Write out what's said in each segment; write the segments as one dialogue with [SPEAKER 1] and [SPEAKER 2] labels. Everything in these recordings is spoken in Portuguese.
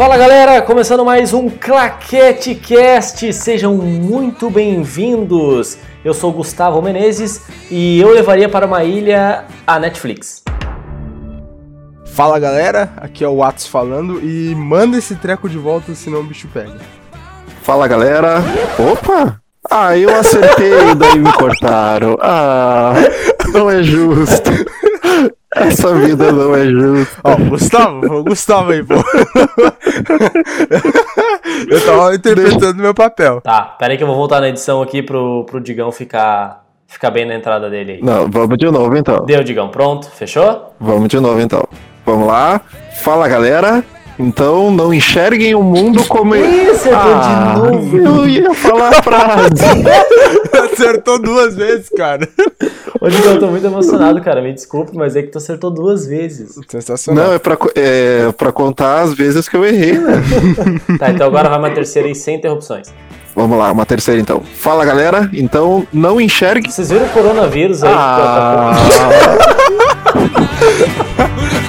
[SPEAKER 1] Fala galera, começando mais um Claquete Cast, sejam muito bem-vindos. Eu sou Gustavo Menezes e eu levaria para uma ilha a Netflix.
[SPEAKER 2] Fala galera, aqui é o Atos falando e manda esse treco de volta senão o bicho pega.
[SPEAKER 3] Fala galera, opa! Ah, eu acertei, daí me cortaram. Ah, não é justo. Essa vida não é justa.
[SPEAKER 2] Ó, Gustavo, o Gustavo aí, pô. eu tava interpretando meu papel.
[SPEAKER 1] Tá, pera aí que eu vou voltar na edição aqui pro, pro Digão ficar, ficar bem na entrada dele aí.
[SPEAKER 3] Não, vamos de novo então.
[SPEAKER 1] Deu, Digão, pronto? Fechou?
[SPEAKER 3] Vamos de novo então. Vamos lá. Fala galera. Então não enxerguem o mundo como.
[SPEAKER 1] Isso, ah, de novo.
[SPEAKER 3] Eu ia falar a frase.
[SPEAKER 2] Acertou duas vezes, cara.
[SPEAKER 1] Ô, Digão, eu tô muito emocionado, cara. Me desculpe, mas é que tu acertou duas vezes.
[SPEAKER 2] Sensacional.
[SPEAKER 3] Não, é pra, é pra contar as vezes que eu errei, né?
[SPEAKER 1] tá, então agora vai uma terceira aí sem interrupções.
[SPEAKER 3] Vamos lá, uma terceira então. Fala galera, então não enxergue.
[SPEAKER 1] Vocês viram o coronavírus aí?
[SPEAKER 3] Ah.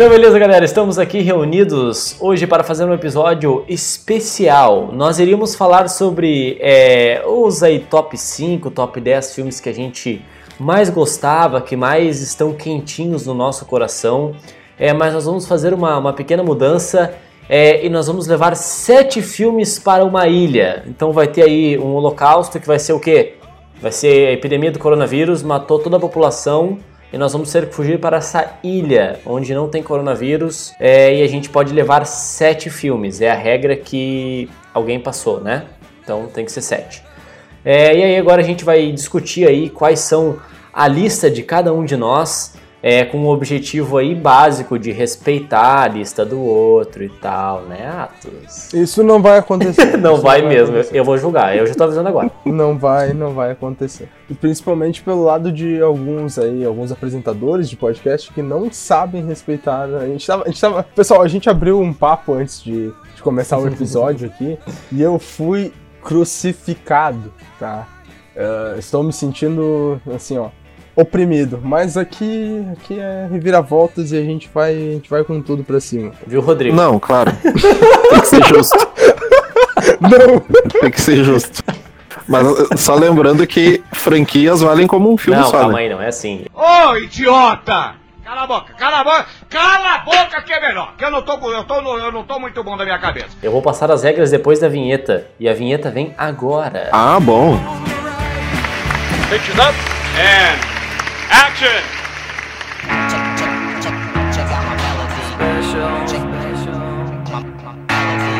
[SPEAKER 1] Então, beleza, galera, estamos aqui reunidos hoje para fazer um episódio especial. Nós iríamos falar sobre é, os aí top 5, top 10 filmes que a gente mais gostava, que mais estão quentinhos no nosso coração. É, mas nós vamos fazer uma, uma pequena mudança é, e nós vamos levar sete filmes para uma ilha. Então vai ter aí um holocausto que vai ser o quê? Vai ser a epidemia do coronavírus, matou toda a população e nós vamos ter que fugir para essa ilha onde não tem coronavírus é, e a gente pode levar sete filmes. É a regra que alguém passou, né? Então tem que ser sete. É, e aí agora a gente vai discutir aí quais são a lista de cada um de nós é, com o objetivo aí básico de respeitar a lista do outro e tal, né, Atos?
[SPEAKER 2] Isso não vai acontecer.
[SPEAKER 1] não
[SPEAKER 2] Isso
[SPEAKER 1] vai, mesmo, acontecer. eu vou julgar, eu já tô avisando agora.
[SPEAKER 2] Não vai, não vai acontecer. E principalmente pelo lado de alguns aí, alguns apresentadores de podcast que não sabem respeitar. A gente tava, a gente tava pessoal, a gente abriu um papo antes de, de começar o episódio aqui e eu fui crucificado, tá? Uh, estou me sentindo assim, ó oprimido. Mas aqui, aqui é reviravoltas e a gente vai, a gente vai com tudo pra cima.
[SPEAKER 1] Viu, Rodrigo?
[SPEAKER 3] Não, claro. Tem que ser justo.
[SPEAKER 2] Não.
[SPEAKER 3] Tem que ser justo. Mas só lembrando que franquias valem como um filme
[SPEAKER 1] não,
[SPEAKER 3] só.
[SPEAKER 1] Não, calma
[SPEAKER 3] né?
[SPEAKER 1] aí, não é assim.
[SPEAKER 4] Ô, idiota! Cala a boca, cala a boca, cala a boca que é melhor, que eu não tô, eu tô, eu não tô muito bom da minha cabeça.
[SPEAKER 1] Eu vou passar as regras depois da vinheta, e a vinheta vem agora.
[SPEAKER 3] Ah, bom.
[SPEAKER 4] Pictures up, and Action!
[SPEAKER 5] Check, check, check, check out my melody. Special. Check, my, my melody.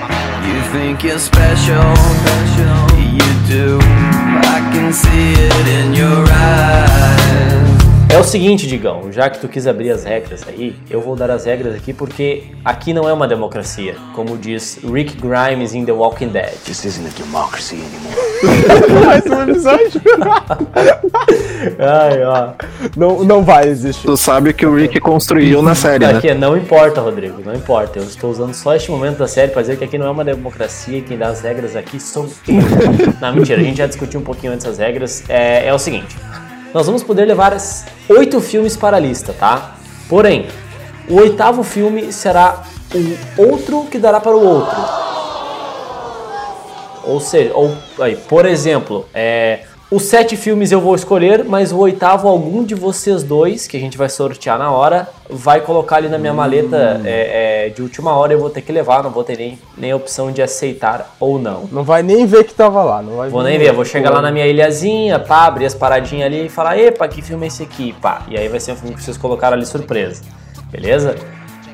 [SPEAKER 5] My melody.
[SPEAKER 6] You think you're special, special. You do. I can see it in your eyes.
[SPEAKER 1] É o seguinte, Digão, já que tu quis abrir as regras aí, eu vou dar as regras aqui porque aqui não é uma democracia, como diz Rick Grimes em The Walking Dead.
[SPEAKER 6] This isn't a democracy anymore.
[SPEAKER 2] Mais um episódio.
[SPEAKER 1] Ai, ó.
[SPEAKER 2] Não, não vai existir.
[SPEAKER 3] Tu sabe que o Rick construiu na série, né?
[SPEAKER 1] Aqui, não importa, Rodrigo, não importa. Eu estou usando só este momento da série para dizer que aqui não é uma democracia e quem dá as regras aqui sou eu. não, mentira, a gente já discutiu um pouquinho antes as regras. É, é o seguinte nós vamos poder levar oito filmes para a lista, tá? Porém, o oitavo filme será o outro que dará para o outro. Ou seja, ou, aí, por exemplo, é, os sete filmes eu vou escolher, mas o oitavo, algum de vocês dois, que a gente vai sortear na hora, vai colocar ali na minha maleta é, é, de última hora. Eu vou ter que levar, não vou ter nem, nem a opção de aceitar ou não.
[SPEAKER 2] Não vai nem ver que tava lá. Não vai
[SPEAKER 1] vou nem ver, vou chegar lá na minha ilhazinha, pá, abrir as paradinhas ali e falar: epa, que filme é esse aqui? Pá. E aí vai ser um filme que vocês colocaram ali surpresa. Beleza?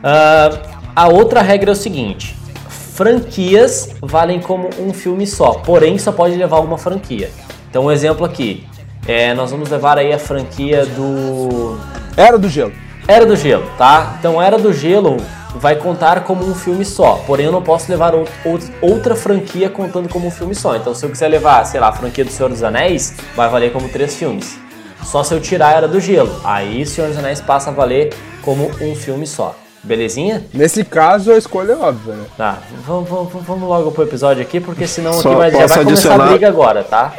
[SPEAKER 1] Uh, a outra regra é o seguinte: franquias valem como um filme só, porém só pode levar uma franquia. Então, um exemplo aqui. É, nós vamos levar aí a franquia do.
[SPEAKER 2] Era do Gelo.
[SPEAKER 1] Era do Gelo, tá? Então, Era do Gelo vai contar como um filme só. Porém, eu não posso levar outra franquia contando como um filme só. Então, se eu quiser levar, sei lá, a franquia do Senhor dos Anéis, vai valer como três filmes. Só se eu tirar Era do Gelo. Aí, Senhor dos Anéis passa a valer como um filme só. Belezinha?
[SPEAKER 2] Nesse caso, a escolha é óbvia, né?
[SPEAKER 1] Tá, vamos, vamos, vamos logo pro episódio aqui, porque senão
[SPEAKER 3] Só
[SPEAKER 1] aqui vai, já vai começar
[SPEAKER 3] adicionar-
[SPEAKER 1] a briga agora, tá?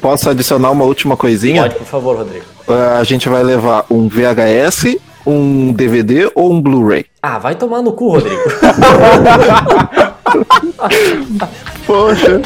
[SPEAKER 3] Posso adicionar uma última coisinha?
[SPEAKER 1] Pode, por favor, Rodrigo.
[SPEAKER 3] Ah, a gente vai levar um VHS, um DVD ou um Blu-ray?
[SPEAKER 1] Ah, vai tomar no cu, Rodrigo.
[SPEAKER 3] Poxa.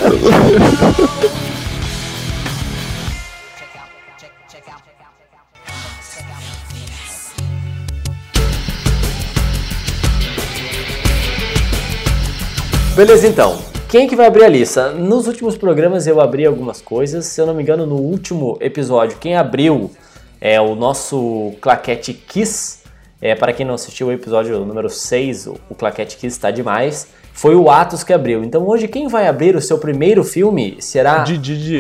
[SPEAKER 1] Beleza, então. Quem que vai abrir a lista? Nos últimos programas eu abri algumas coisas. Se eu não me engano, no último episódio, quem abriu é o nosso Claquete Kiss. É, para quem não assistiu o episódio número 6, o, Claquete Kiss está demais. Foi o Atos que abriu. Então hoje quem vai abrir o seu primeiro filme será.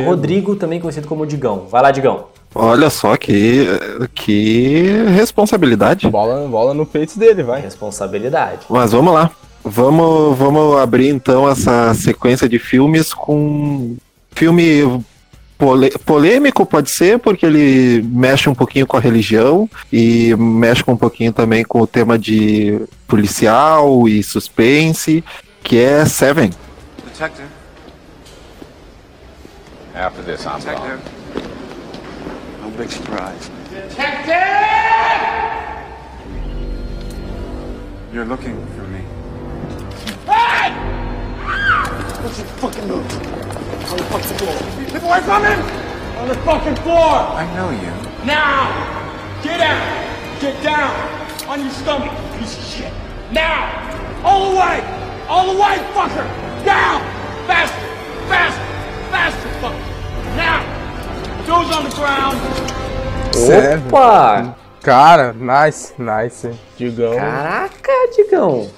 [SPEAKER 1] Rodrigo, também conhecido como Digão. Vai lá, Digão.
[SPEAKER 3] Olha só que, que responsabilidade.
[SPEAKER 2] Bola, bola no peito dele, vai.
[SPEAKER 1] Responsabilidade.
[SPEAKER 3] Mas vamos lá. Vamos, vamos abrir então essa sequência de filmes com filme polêmico, pode ser, porque ele mexe um pouquinho com a religião e mexe um pouquinho também com o tema de policial e suspense, que é Seven.
[SPEAKER 7] Detective.
[SPEAKER 4] After this, I'm
[SPEAKER 7] Detective.
[SPEAKER 4] gone.
[SPEAKER 7] No big surprise. You're looking for me.
[SPEAKER 4] Get away from him! On the fucking floor!
[SPEAKER 7] I know you.
[SPEAKER 4] Now! Get out! Get down! On your stomach, piece of shit! Now! All the way! All the way, fucker! Down! Faster! Faster! Faster, fucker! Now! Toes on the ground!
[SPEAKER 2] Sério?
[SPEAKER 1] Opa!
[SPEAKER 2] Cara, nice, nice. Digão.
[SPEAKER 1] Caraca, Digão.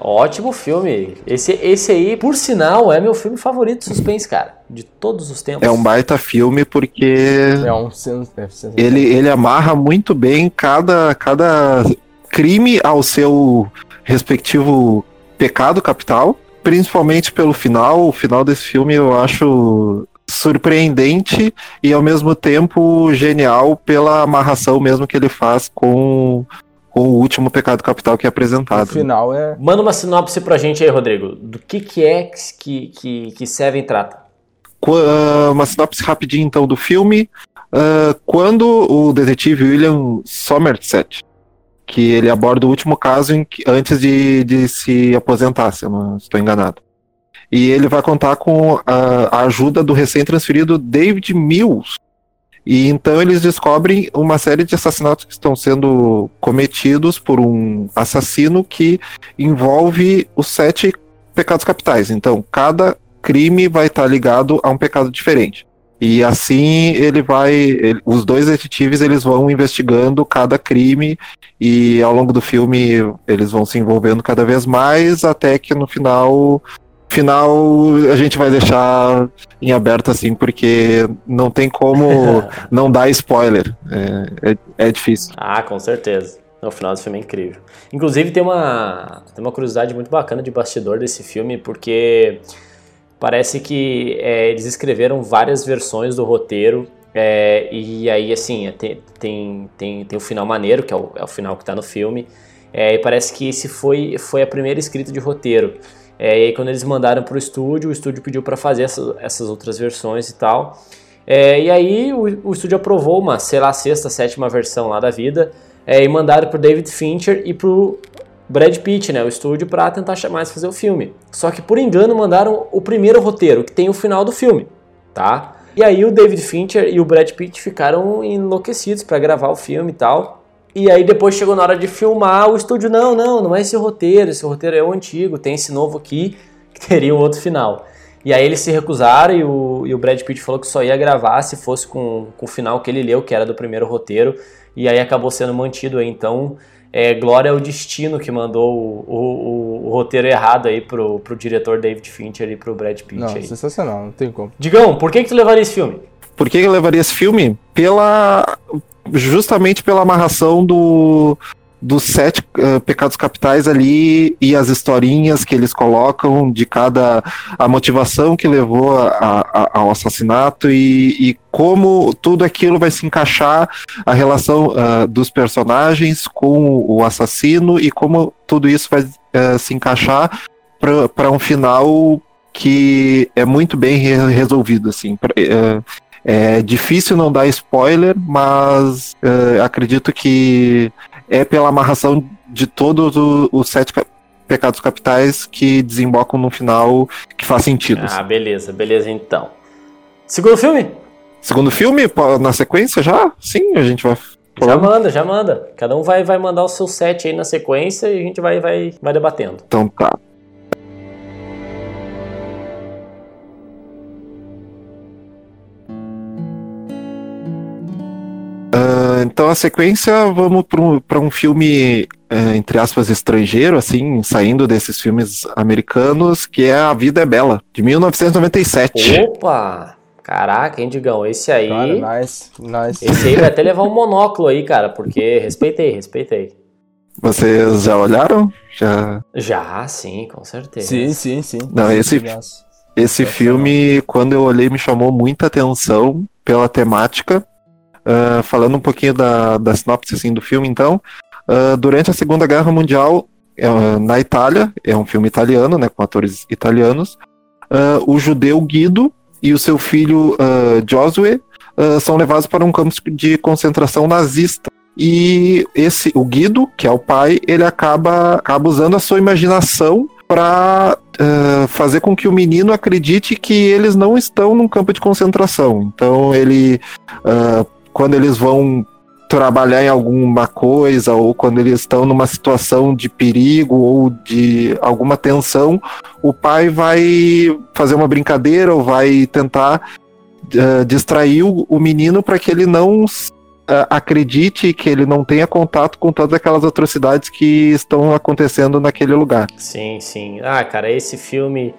[SPEAKER 1] Ótimo filme. Esse, esse aí, por sinal, é meu filme favorito de suspense, cara. De todos os tempos.
[SPEAKER 3] É um baita filme porque
[SPEAKER 2] É um é
[SPEAKER 3] ele, ele amarra muito bem cada, cada crime ao seu respectivo pecado capital, principalmente pelo final. O final desse filme eu acho surpreendente e ao mesmo tempo genial pela amarração mesmo que ele faz com, com o último pecado capital que é
[SPEAKER 2] No
[SPEAKER 3] apresentado.
[SPEAKER 2] final é.
[SPEAKER 1] Manda uma sinopse pra gente aí, Rodrigo. Do que que é que, que, que Seven trata?
[SPEAKER 3] Qu- ah, Uma sinopse rapidinho então do filme. Ah, quando o detetive William Somerset, que ele aborda o último caso em que- antes de, de se aposentar, se eu não estou enganado. E ele vai contar com a, a ajuda do recém-transferido David Mills. E então eles descobrem uma série de assassinatos que estão sendo cometidos por um assassino que envolve os sete pecados capitais. Então, cada crime vai estar ligado a um pecado diferente. E assim ele vai, ele- os dois detetives eles vão investigando cada crime e ao longo do filme eles vão se envolvendo cada vez mais até que no final, final a gente vai deixar em aberto assim porque não tem como não dar spoiler. É, é, é difícil.
[SPEAKER 1] Ah, com certeza. O final desse filme é incrível. Inclusive tem uma, tem uma curiosidade muito bacana de bastidor desse filme, porque parece que é, eles escreveram várias versões do roteiro. é, e aí, assim, tem, tem, tem, tem o final maneiro, que é o, é o final que tá no filme. é, e parece que esse foi, foi a primeira escrita de roteiro. É, e aí, quando eles mandaram pro estúdio, o estúdio pediu para fazer essa- essas outras versões e tal. É, e aí o, o estúdio aprovou uma, sei lá, sexta, sétima versão lá da vida é, e mandaram pro David Fincher e pro Brad Pitt, né, o estúdio, pra tentar chamar eles fazer o filme. Só que por engano mandaram o primeiro roteiro, que tem o final do filme, tá? E aí o David Fincher e o Brad Pitt ficaram enlouquecidos pra gravar o filme e tal. E aí depois chegou na hora de filmar, o estúdio, não, não, não é esse roteiro, esse roteiro é o antigo, tem esse novo aqui, que teria um outro final. E aí eles se recusaram e o, e o Brad Pitt falou que só ia gravar se fosse com, com o final que ele leu, que era do primeiro roteiro, e aí acabou sendo mantido aí. Então, é, glória ao destino que mandou o, o, o- o roteiro errado aí pro, pro diretor David Fincher e pro Brad Pitt
[SPEAKER 2] Não,
[SPEAKER 1] aí.
[SPEAKER 2] sensacional, não tem como.
[SPEAKER 1] Digão, por que, que tu levaria esse filme?
[SPEAKER 3] Por que eu levaria esse filme? Pela. Justamente pela amarração do. Dos sete eh, pecados capitais ali e as historinhas que eles colocam de cada. a motivação que levou a- a- ao assassinato e, e como tudo aquilo vai se encaixar, a relação ah, dos personagens com o assassino e como tudo isso vai eh, se encaixar para um final que é muito bem re- resolvido, assim. Pra- eh, É difícil não dar spoiler, mas eh, acredito que é pela amarração de todos os sete ca- pecados capitais que desembocam no final que faz sentido.
[SPEAKER 1] Ah, beleza, beleza então. Segundo filme?
[SPEAKER 3] Segundo filme, na sequência já? Sim, a gente vai
[SPEAKER 1] Já manda, já manda. Cada um vai, vai mandar o seu set aí na sequência e a gente vai, vai, vai debatendo.
[SPEAKER 3] Então tá. Então a sequência, vamos para um filme, eh, entre aspas, estrangeiro, assim, saindo desses filmes americanos, que é A Vida é Bela, de 1997.
[SPEAKER 1] Opa! Caraca, hein, Digão? Esse aí.
[SPEAKER 2] Cara, nice, nice.
[SPEAKER 1] Esse aí vai até levar um monóculo aí, cara, porque respeitei, respeitei.
[SPEAKER 3] Vocês já olharam? Já.
[SPEAKER 1] Já, sim, com certeza.
[SPEAKER 2] Sim, sim, sim.
[SPEAKER 3] Não, esse-. Esse filme, quando eu olhei, me chamou muita atenção pela temática. Ah, falando um pouquinho da, da sinopse assim, do filme, então. ah, durante a Segunda Guerra Mundial, é, na Itália, é um filme italiano, né, com atores italianos, ah, o judeu Guido e o seu filho ah, são levados para um campo de concentração nazista. E esse, o Guido, que é o pai, ele acaba, acaba usando a sua imaginação para fazer com que o menino acredite que eles não estão num campo de concentração. Então ele, ah, quando eles vão trabalhar em alguma coisa ou quando eles estão numa situação de perigo ou de alguma tensão, o pai vai fazer uma brincadeira ou vai tentar ah, distrair o, o menino para que ele não ah, acredite que ele não tenha contato com todas aquelas atrocidades que estão acontecendo naquele lugar.
[SPEAKER 1] Sim, sim. Ah, cara, esse filme.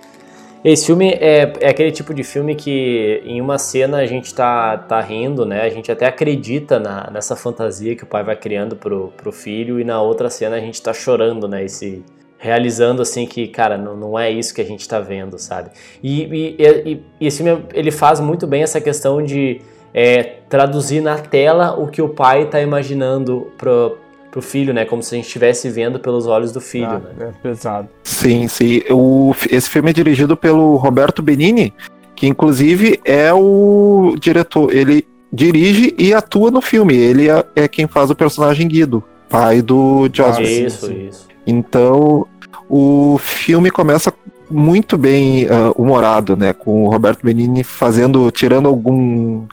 [SPEAKER 1] Esse filme é, é aquele tipo de filme que em uma cena a gente tá, tá rindo, né? A gente até acredita na, nessa fantasia que o pai vai criando pro, pro filho, e na outra cena a gente tá chorando, né? Esse, realizando assim que, cara, não, não é isso que a gente tá vendo, sabe? E, e, e, e esse filme ele faz muito bem essa questão de é, traduzir na tela o que o pai tá imaginando pro, pro filho, né? Como se a gente estivesse vendo pelos olhos do filho,
[SPEAKER 2] Ah,
[SPEAKER 1] né?
[SPEAKER 2] é pesado.
[SPEAKER 3] Sim, sim. O, esse filme é dirigido pelo Roberto Benini, que inclusive é o diretor. Ele dirige e atua no filme. Ele é, é quem faz o personagem Guido, pai do Josué.
[SPEAKER 2] sim,
[SPEAKER 1] isso,
[SPEAKER 2] sim.
[SPEAKER 1] isso.
[SPEAKER 3] Então, o filme começa muito bem ah, humorado, né? Com o Roberto Benini fazendo, tirando algum.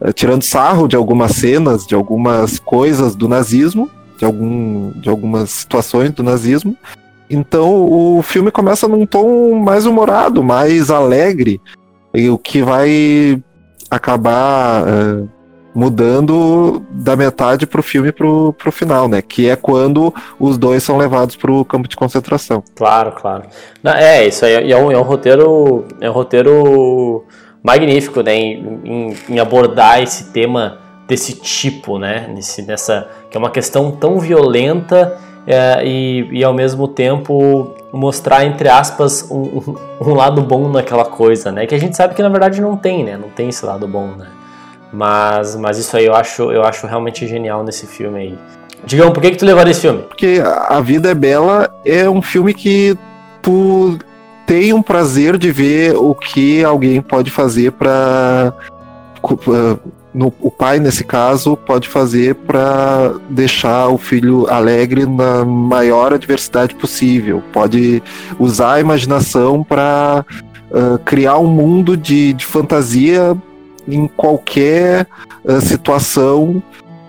[SPEAKER 3] ah, tirando sarro de algumas cenas, de algumas coisas do nazismo, de, algum, de algumas situações do nazismo. Então o filme começa num tom mais humorado, mais alegre, e o que vai acabar ah, mudando da metade pro filme pro, pro final, né? Que é quando os dois são levados pro campo de concentração.
[SPEAKER 1] Claro, claro. É, isso aí é um, é um roteiro. É um roteiro magnífico, né? Em, em- em abordar esse tema desse tipo, né? Nesse, nessa. Que é uma questão tão violenta é, e, e ao mesmo tempo mostrar, entre aspas, um, um- lado bom naquela coisa, né? Que a gente sabe que na verdade não tem, né? Não tem esse lado bom, né? Mas, mas isso aí eu acho, eu acho realmente genial nesse filme aí. Digão, por que, que tu levaria esse filme?
[SPEAKER 3] Porque A Vida é Bela é um filme que tu tem um prazer de ver o que alguém pode fazer para no, o pai nesse caso pode fazer para deixar o filho alegre na maior adversidade possível. Pode usar a imaginação para criar um mundo de, de fantasia em qualquer ah, situação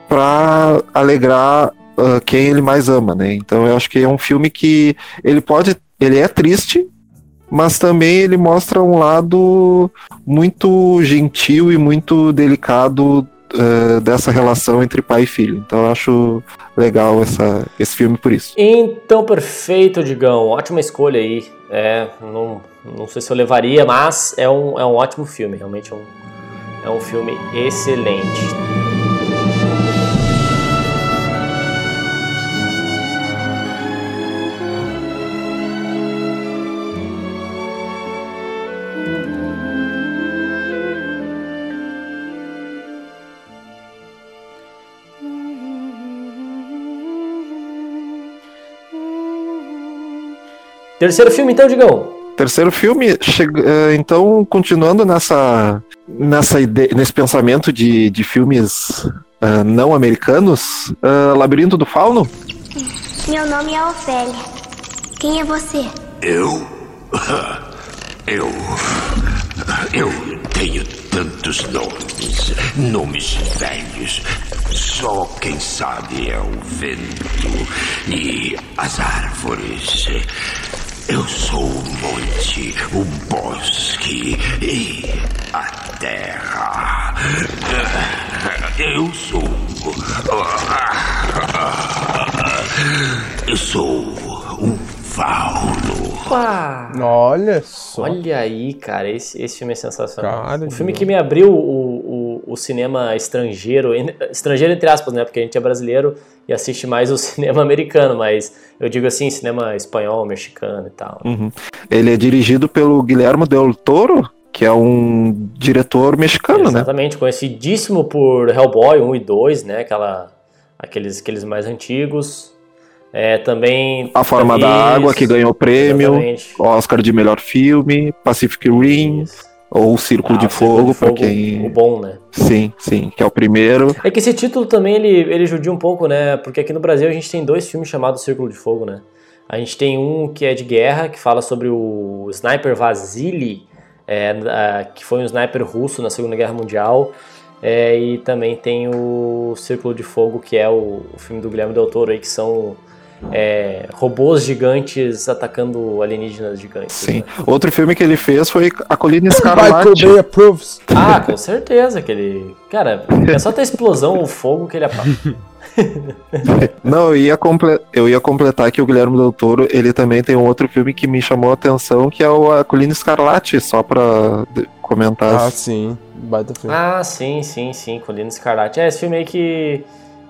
[SPEAKER 3] para alegrar ah, quem ele mais ama, né? Então eu acho que é um filme que ele pode, ele é triste, mas também ele mostra um lado muito gentil e muito delicado ah, dessa relação entre pai e filho. Então eu acho legal essa, esse filme por isso.
[SPEAKER 1] Então, perfeito, Digão. Ótima escolha aí. É, não, não sei se eu levaria, mas é um, é um ótimo filme. Realmente é um, é um filme excelente. Terceiro filme, então, Digão.
[SPEAKER 3] terceiro filme, chega- eh, então, continuando nessa, nessa ideia, nesse pensamento de, de filmes ah, não americanos, ah, Labirinto do Fauno?
[SPEAKER 8] Meu nome é Ofélia. Quem é você?
[SPEAKER 9] Eu? Eu. Eu tenho tantos nomes. Nomes velhos. Só quem sabe é o vento e as árvores. Eu sou o monte, o bosque e a terra. Eu sou. Eu sou um fauno.
[SPEAKER 1] Opa!
[SPEAKER 2] Olha só.
[SPEAKER 1] Olha aí, cara, esse, esse filme é sensacional.
[SPEAKER 2] Cara,
[SPEAKER 1] o filme que me abriu o, o, o cinema estrangeiro, estrangeiro entre aspas, né? Porque a gente é brasileiro e assiste mais o cinema americano, mas eu digo assim, cinema espanhol, mexicano e tal.
[SPEAKER 3] Uhum. Ele é dirigido pelo Guilherme Del Toro, que é um diretor mexicano, né?
[SPEAKER 1] Exatamente, conhecidíssimo por Hellboy 1 e 2, né? Aquela, aqueles, aqueles mais antigos. É, também.
[SPEAKER 3] A Forma da Água, que ganhou prêmio,
[SPEAKER 1] exatamente.
[SPEAKER 3] Oscar de melhor filme, Pacific Rim,
[SPEAKER 1] Isso.
[SPEAKER 3] ou Círculo
[SPEAKER 1] Ah,
[SPEAKER 3] de
[SPEAKER 1] o Círculo
[SPEAKER 3] Fogo,
[SPEAKER 1] de
[SPEAKER 3] pra
[SPEAKER 1] Fogo,
[SPEAKER 3] quem.
[SPEAKER 1] O bom, né?
[SPEAKER 3] Sim, sim, que é o primeiro.
[SPEAKER 1] É que esse título também ele, ele judia um pouco, né? Porque aqui no Brasil a gente tem dois filmes chamados Círculo de Fogo, né? A gente tem um que é de guerra, que fala sobre o sniper Vasily, é, que foi um sniper russo na Segunda Guerra Mundial. É, e também tem o Círculo de Fogo, que é o, o filme do Guilherme Del Toro aí, que são é, robôs gigantes atacando alienígenas gigantes.
[SPEAKER 3] Sim.
[SPEAKER 1] né?
[SPEAKER 3] Outro filme que ele fez foi A Colina
[SPEAKER 2] Michael
[SPEAKER 3] Escarlate.
[SPEAKER 2] Bay approves.
[SPEAKER 1] Ah, com certeza que ele. Cara, é só ter explosão ou fogo que ele apaga.
[SPEAKER 3] Não, eu ia, comple- eu ia completar que o Guilherme Del Toro, ele também tem um outro filme que me chamou a atenção, que é o A Colina Escarlate, só pra de- comentar.
[SPEAKER 2] Ah, sim. Baita filme.
[SPEAKER 1] Ah, sim, sim, sim, Colina Escarlate. É, esse filme aí que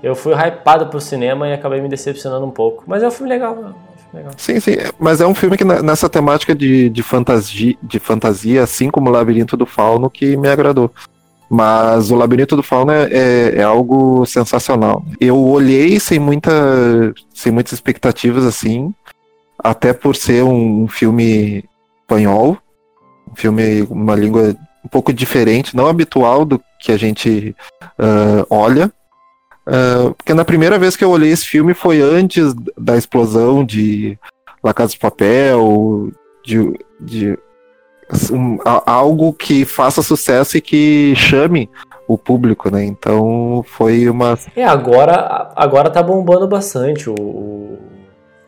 [SPEAKER 1] eu fui hypado pro cinema e acabei me decepcionando um pouco. Mas é um filme legal, é filme legal.
[SPEAKER 3] Sim, sim, mas é um filme que nessa temática de, de, fantasia, de fantasia, assim como o Labirinto do Fauno, que me agradou. Mas o Labirinto do Fauno é, é, é algo sensacional. Eu olhei sem, muita, sem muitas expectativas, assim, até por ser um, filme espanhol, um filme, uma língua um pouco diferente, não habitual do que a gente ah, olha. Ah, porque na primeira vez que eu olhei esse filme foi antes da explosão de La Casa de Papel, de, de um, algo que faça sucesso e que chame o público, né? Então foi uma.
[SPEAKER 1] É, agora, agora tá bombando bastante o, o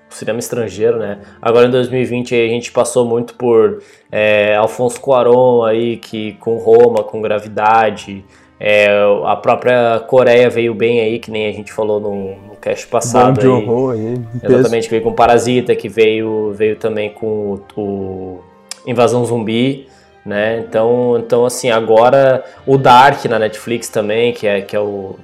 [SPEAKER 1] cinema estrangeiro, né? Agora em 2020 aí a gente passou muito por é, Alfonso Cuarón aí, que com Roma, com Gravidade. É, a própria Coreia veio bem aí, que nem a gente falou no, no cast passado aí.
[SPEAKER 2] horror aí.
[SPEAKER 1] Exatamente, que veio com Parasita, que veio, veio também com o, o Invasão Zumbi, né? Então, então, assim, agora o Dark na Netflix também, que é, que é o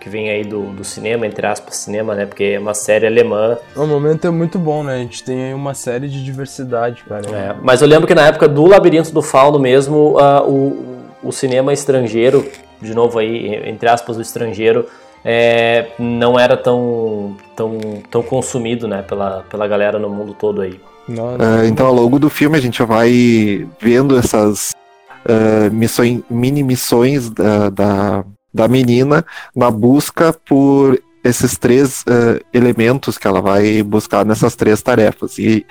[SPEAKER 1] que vem aí do, do cinema, entre aspas, cinema, né? Porque é uma série alemã.
[SPEAKER 2] O momento é muito bom, né? A gente tem aí uma série de diversidade, cara.
[SPEAKER 1] É, mas eu lembro que na época do Labirinto do Fauno mesmo, ah, o, o cinema estrangeiro, de novo aí, entre aspas, o estrangeiro, é, não era tão, tão, tão consumido, né? Pela, pela galera no mundo todo aí.
[SPEAKER 2] Não,
[SPEAKER 3] ah, então ao longo do filme a gente vai vendo essas ah, missões, mini missões da, da, da menina na busca por esses três ah, elementos que ela vai buscar nessas três tarefas. E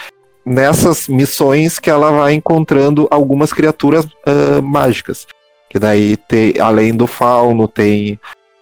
[SPEAKER 3] nessas missões que ela vai encontrando algumas criaturas mágicas. Que daí tem, além do fauno, tem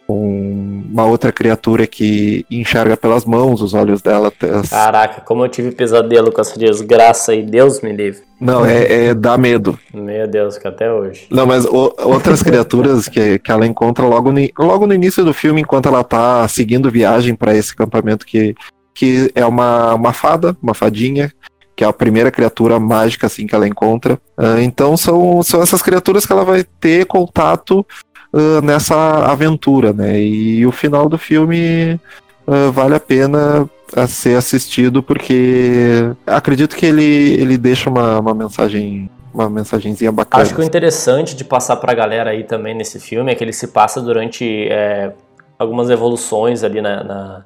[SPEAKER 3] um- uma outra criatura que enxerga pelas mãos, os olhos dela. as-
[SPEAKER 1] Caraca, como eu tive pesadelo com essa desgraça aí, Deus me livre.
[SPEAKER 3] Não, é, é dá medo.
[SPEAKER 1] Meu Deus, que até hoje.
[SPEAKER 3] Não, mas o- outras criaturas que, que ela encontra logo no, logo no início do filme, enquanto ela tá seguindo viagem para esse acampamento, que, que é uma, uma fada, uma fadinha, que é a primeira criatura mágica assim que ela encontra. Ah, então são, são essas criaturas que ela vai ter contato ah, nessa aventura, né? E o final do filme ah, vale a pena a ser assistido porque acredito que ele, ele deixa uma, uma mensagem uma mensagenzinha bacana.
[SPEAKER 1] Acho que o interessante de passar pra galera aí também nesse filme é que ele se passa durante é, algumas evoluções ali na, na,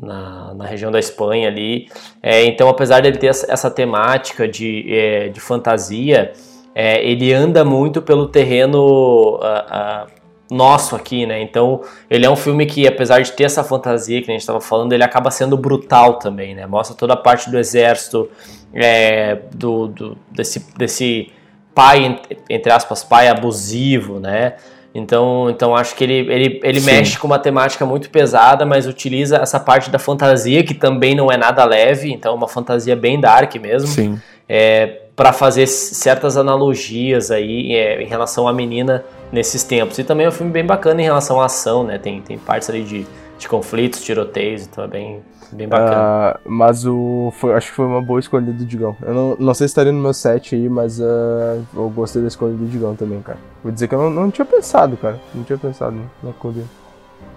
[SPEAKER 1] na, na região da Espanha ali. É, então, apesar dele ter essa, temática de, é, de fantasia, é, ele anda muito pelo terreno ah, ah, nosso aqui, né? Então, ele é um filme que, apesar de ter essa fantasia que a gente estava falando, ele acaba sendo brutal também, né? Mostra toda a parte do exército, é, do, do, desse, desse pai, entre aspas, pai abusivo, né? Então, então acho que ele, ele, ele mexe com uma temática muito pesada, mas utiliza essa parte da fantasia, que também não é nada leve, então é uma fantasia bem dark mesmo.
[SPEAKER 3] Sim.
[SPEAKER 1] É, para fazer certas analogias aí é, em relação à menina nesses tempos. E também é um filme bem bacana em relação à ação, né? Tem, tem partes ali de, de conflitos, tiroteios, então é bem, bem bacana.
[SPEAKER 2] Ah, mas o. foi- acho que foi uma boa escolha do Digão. Eu não, não sei se estaria no meu set aí, mas ah, eu gostei da escolha do Digão também, cara. Vou dizer que eu não, não tinha pensado, cara. Não tinha pensado na Cody.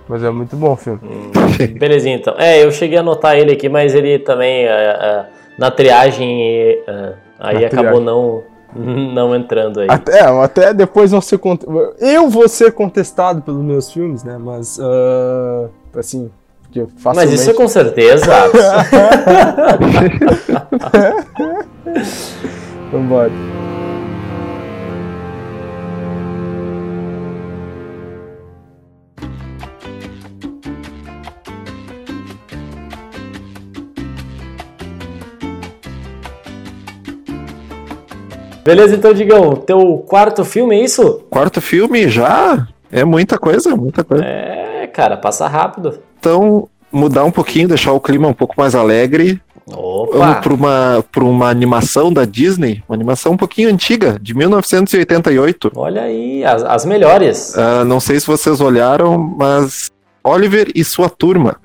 [SPEAKER 2] Mas é muito bom o filme.
[SPEAKER 1] Belezinha, então. É, eu cheguei a anotar ele aqui, mas ele também, ah, na triagem, aí
[SPEAKER 2] Na
[SPEAKER 1] acabou
[SPEAKER 2] triagem.
[SPEAKER 1] não, não entrando aí.
[SPEAKER 2] Até, é, até depois vão ser. Eu vou ser contestado pelos meus filmes, né? Mas, ah, assim,
[SPEAKER 1] Mas isso é com certeza.
[SPEAKER 2] Vambora.
[SPEAKER 1] Beleza, então, Digão, teu quarto filme é isso?
[SPEAKER 3] Quarto filme já? É muita coisa, muita coisa.
[SPEAKER 1] É, cara, passa rápido.
[SPEAKER 3] Então, mudar um pouquinho, deixar o clima um pouco mais alegre. Vamos
[SPEAKER 1] Opa!
[SPEAKER 3] para uma, pra uma animação da Disney, uma animação um pouquinho antiga, de 1988.
[SPEAKER 1] Olha aí, as, as melhores.
[SPEAKER 3] Ah, não sei se vocês olharam, mas Oliver e sua turma.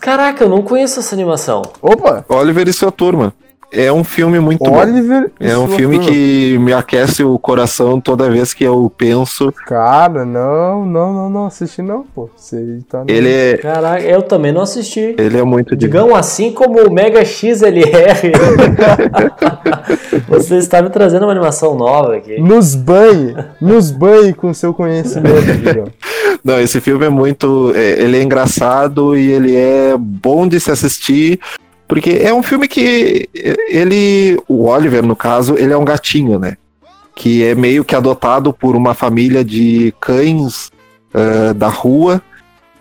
[SPEAKER 1] Caraca, eu não conheço essa animação.
[SPEAKER 2] Opa!
[SPEAKER 3] Oliver e sua turma. É um filme muito
[SPEAKER 2] Oliver
[SPEAKER 3] bom. É um filme
[SPEAKER 2] turma.
[SPEAKER 3] que me aquece o coração toda vez que eu penso.
[SPEAKER 2] Cara, não, não, não, não assisti não, pô. Você tá... no-
[SPEAKER 3] Ele é,
[SPEAKER 1] Caraca, eu também não assisti.
[SPEAKER 3] ele é muito de
[SPEAKER 1] Digão, assim como o Mega XLR, você está me trazendo uma animação nova aqui.
[SPEAKER 2] Nos banhe, nos banhe com seu conhecimento, Digão.
[SPEAKER 3] Não, esse filme é muito. é, ele é engraçado e ele é bom de se assistir. Porque é um filme que ele. O Oliver, no caso, ele é um gatinho, né? Que é meio que adotado por uma família de cães eh, da rua.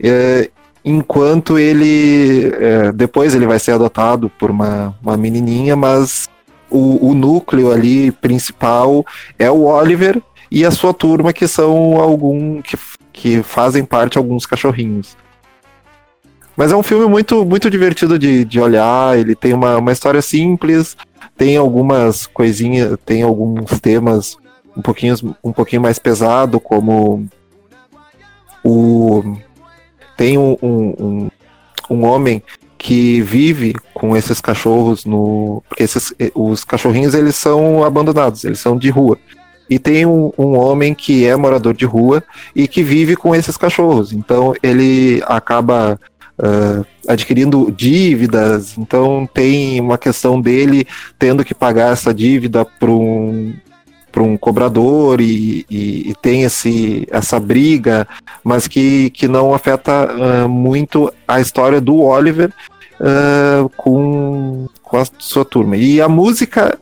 [SPEAKER 3] eh, enquanto ele. eh, depois ele vai ser adotado por uma, uma menininha, mas o, o núcleo ali principal é o Oliver e a sua turma, que são algum. que, que fazem parte alguns cachorrinhos. Mas é um filme muito, muito divertido de, de olhar. Ele tem uma, uma história simples, tem algumas coisinhas, tem alguns temas um pouquinho, um pouquinho mais pesado, como o tem um, um, um, homem que vive com esses cachorros no porque esses os cachorrinhos eles são abandonados, eles são de rua. E tem um, um homem que é morador de rua e que vive com esses cachorros. Então ele acaba ah, adquirindo dívidas, então tem uma questão dele tendo que pagar essa dívida para um para um cobrador e, e- e tem esse, essa briga, mas que, que não afeta ah, muito a história do Oliver ah, com, com a sua turma. E a música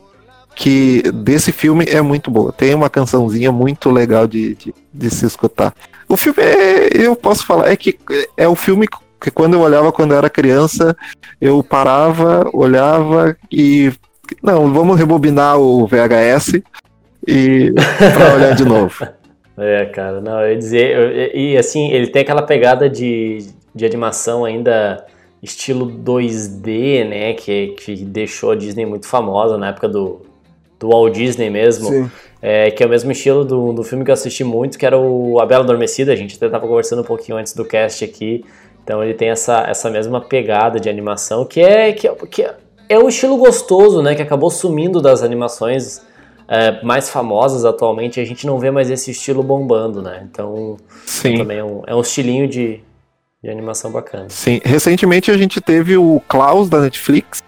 [SPEAKER 3] que desse filme é muito boa. Tem uma cançãozinha muito legal de, de, de se escutar. O filme é, eu posso falar, é que é o filme que quando eu olhava quando eu era criança, eu parava, olhava e não, vamos rebobinar o VHS e para olhar de novo.
[SPEAKER 1] É, cara, não, eu ia dizer, eu- e assim, ele tem aquela pegada de, de animação ainda estilo 2D, né, que, que deixou a Disney muito famosa na época do, do Walt Disney mesmo, é, que é o mesmo estilo do, do filme que eu assisti muito, que era o A Bela Adormecida, a gente até tava conversando um pouquinho antes do cast aqui, então ele tem essa, essa mesma pegada de animação, que é, que, é, que é- é um estilo gostoso, né, que acabou sumindo das animações é, mais famosas atualmente, a gente não vê mais esse estilo bombando, né? Então,
[SPEAKER 3] Sim.
[SPEAKER 1] também é um, é um estilinho de, de animação bacana.
[SPEAKER 3] Sim, recentemente a gente teve o Klaus da Netflix,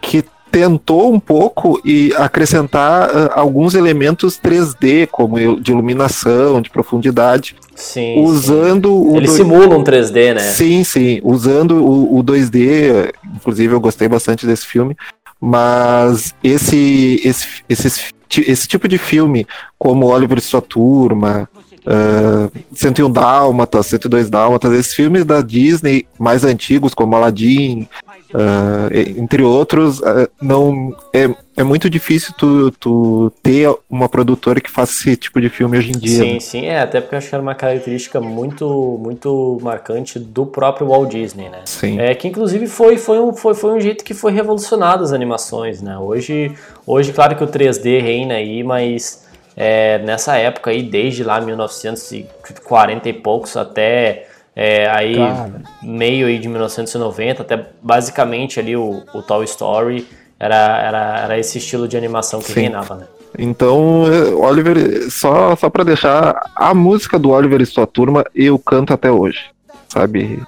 [SPEAKER 3] que tentou um pouco e acrescentar uh, alguns elementos 3D, como de iluminação, de profundidade,
[SPEAKER 1] sim,
[SPEAKER 3] usando
[SPEAKER 1] sim.
[SPEAKER 3] o
[SPEAKER 1] Ele simula um 3D, né?
[SPEAKER 3] Sim, sim, usando o, o 2D, inclusive eu gostei bastante desse filme, mas esse esse, esses- esse tipo de filme, como Oliver e sua turma, uh, 101 Dálmatas, 102 Dálmatas, esses filmes da Disney mais antigos, como Aladdin, uh, e- entre outros, uh, não é, é muito difícil tu, tu ter uma produtora que faça esse tipo de filme hoje em dia.
[SPEAKER 1] Sim,
[SPEAKER 3] né?
[SPEAKER 1] sim, é, até porque eu acho que era uma característica muito, muito marcante do próprio Walt Disney, né?
[SPEAKER 3] Sim.
[SPEAKER 1] É, que inclusive foi, foi, um, foi, foi um jeito que foi revolucionado as animações, né? Hoje, hoje claro que o 3D reina aí, mas é, nessa época aí, desde lá 1940 e poucos até é, aí
[SPEAKER 2] Cara.
[SPEAKER 1] meio aí de 1990, até basicamente ali o, o Toy Story era, era, era esse estilo de animação que
[SPEAKER 3] Sim.
[SPEAKER 1] reinava, né?
[SPEAKER 3] Então, Oliver, só, só para deixar a música do Oliver e sua turma, eu canto até hoje, sabe?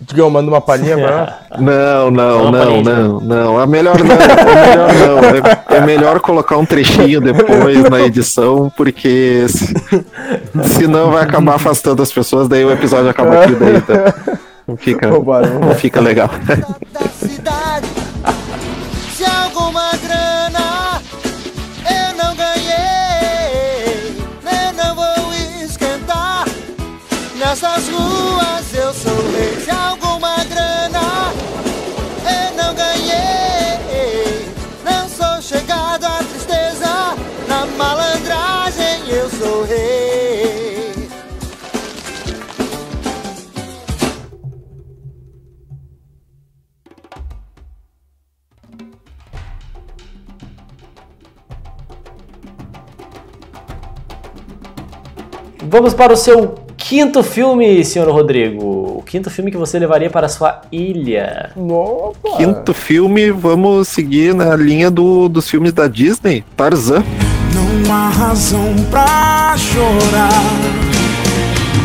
[SPEAKER 2] Digão, manda uma palhinha agora.
[SPEAKER 3] Não, não, não, não, não. É melhor não, é melhor não. É, é melhor colocar um trechinho depois na edição, porque se, senão vai acabar afastando as pessoas, daí o episódio acaba aqui, daí tá- não fica, não fica legal.
[SPEAKER 10] Se alguma grana eu não ganhei, eu não vou esquentar. Nessas
[SPEAKER 1] Vamos para o seu quinto filme, senhor Rodrigo. O quinto filme que você levaria para a sua ilha.
[SPEAKER 2] Opa.
[SPEAKER 3] Quinto filme, vamos seguir na linha do, dos filmes da Disney, Tarzan.
[SPEAKER 11] Não há razão pra chorar,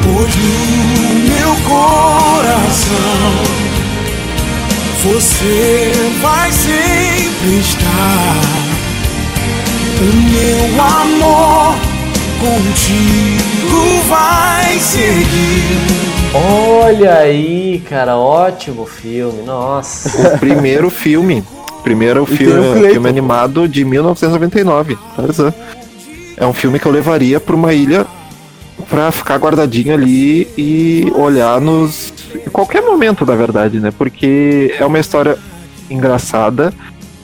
[SPEAKER 11] pois no meu coração você vai sempre estar. O meu amor contigo vai seguir.
[SPEAKER 1] Olha aí, cara, ótimo filme. Nossa.
[SPEAKER 3] O primeiro filme. Primeiro filme, filme animado de 1999, Tarzan. É um filme que eu levaria pra uma ilha pra ficar guardadinho ali e olhar nos. em qualquer momento, na verdade, né? Porque é uma história engraçada,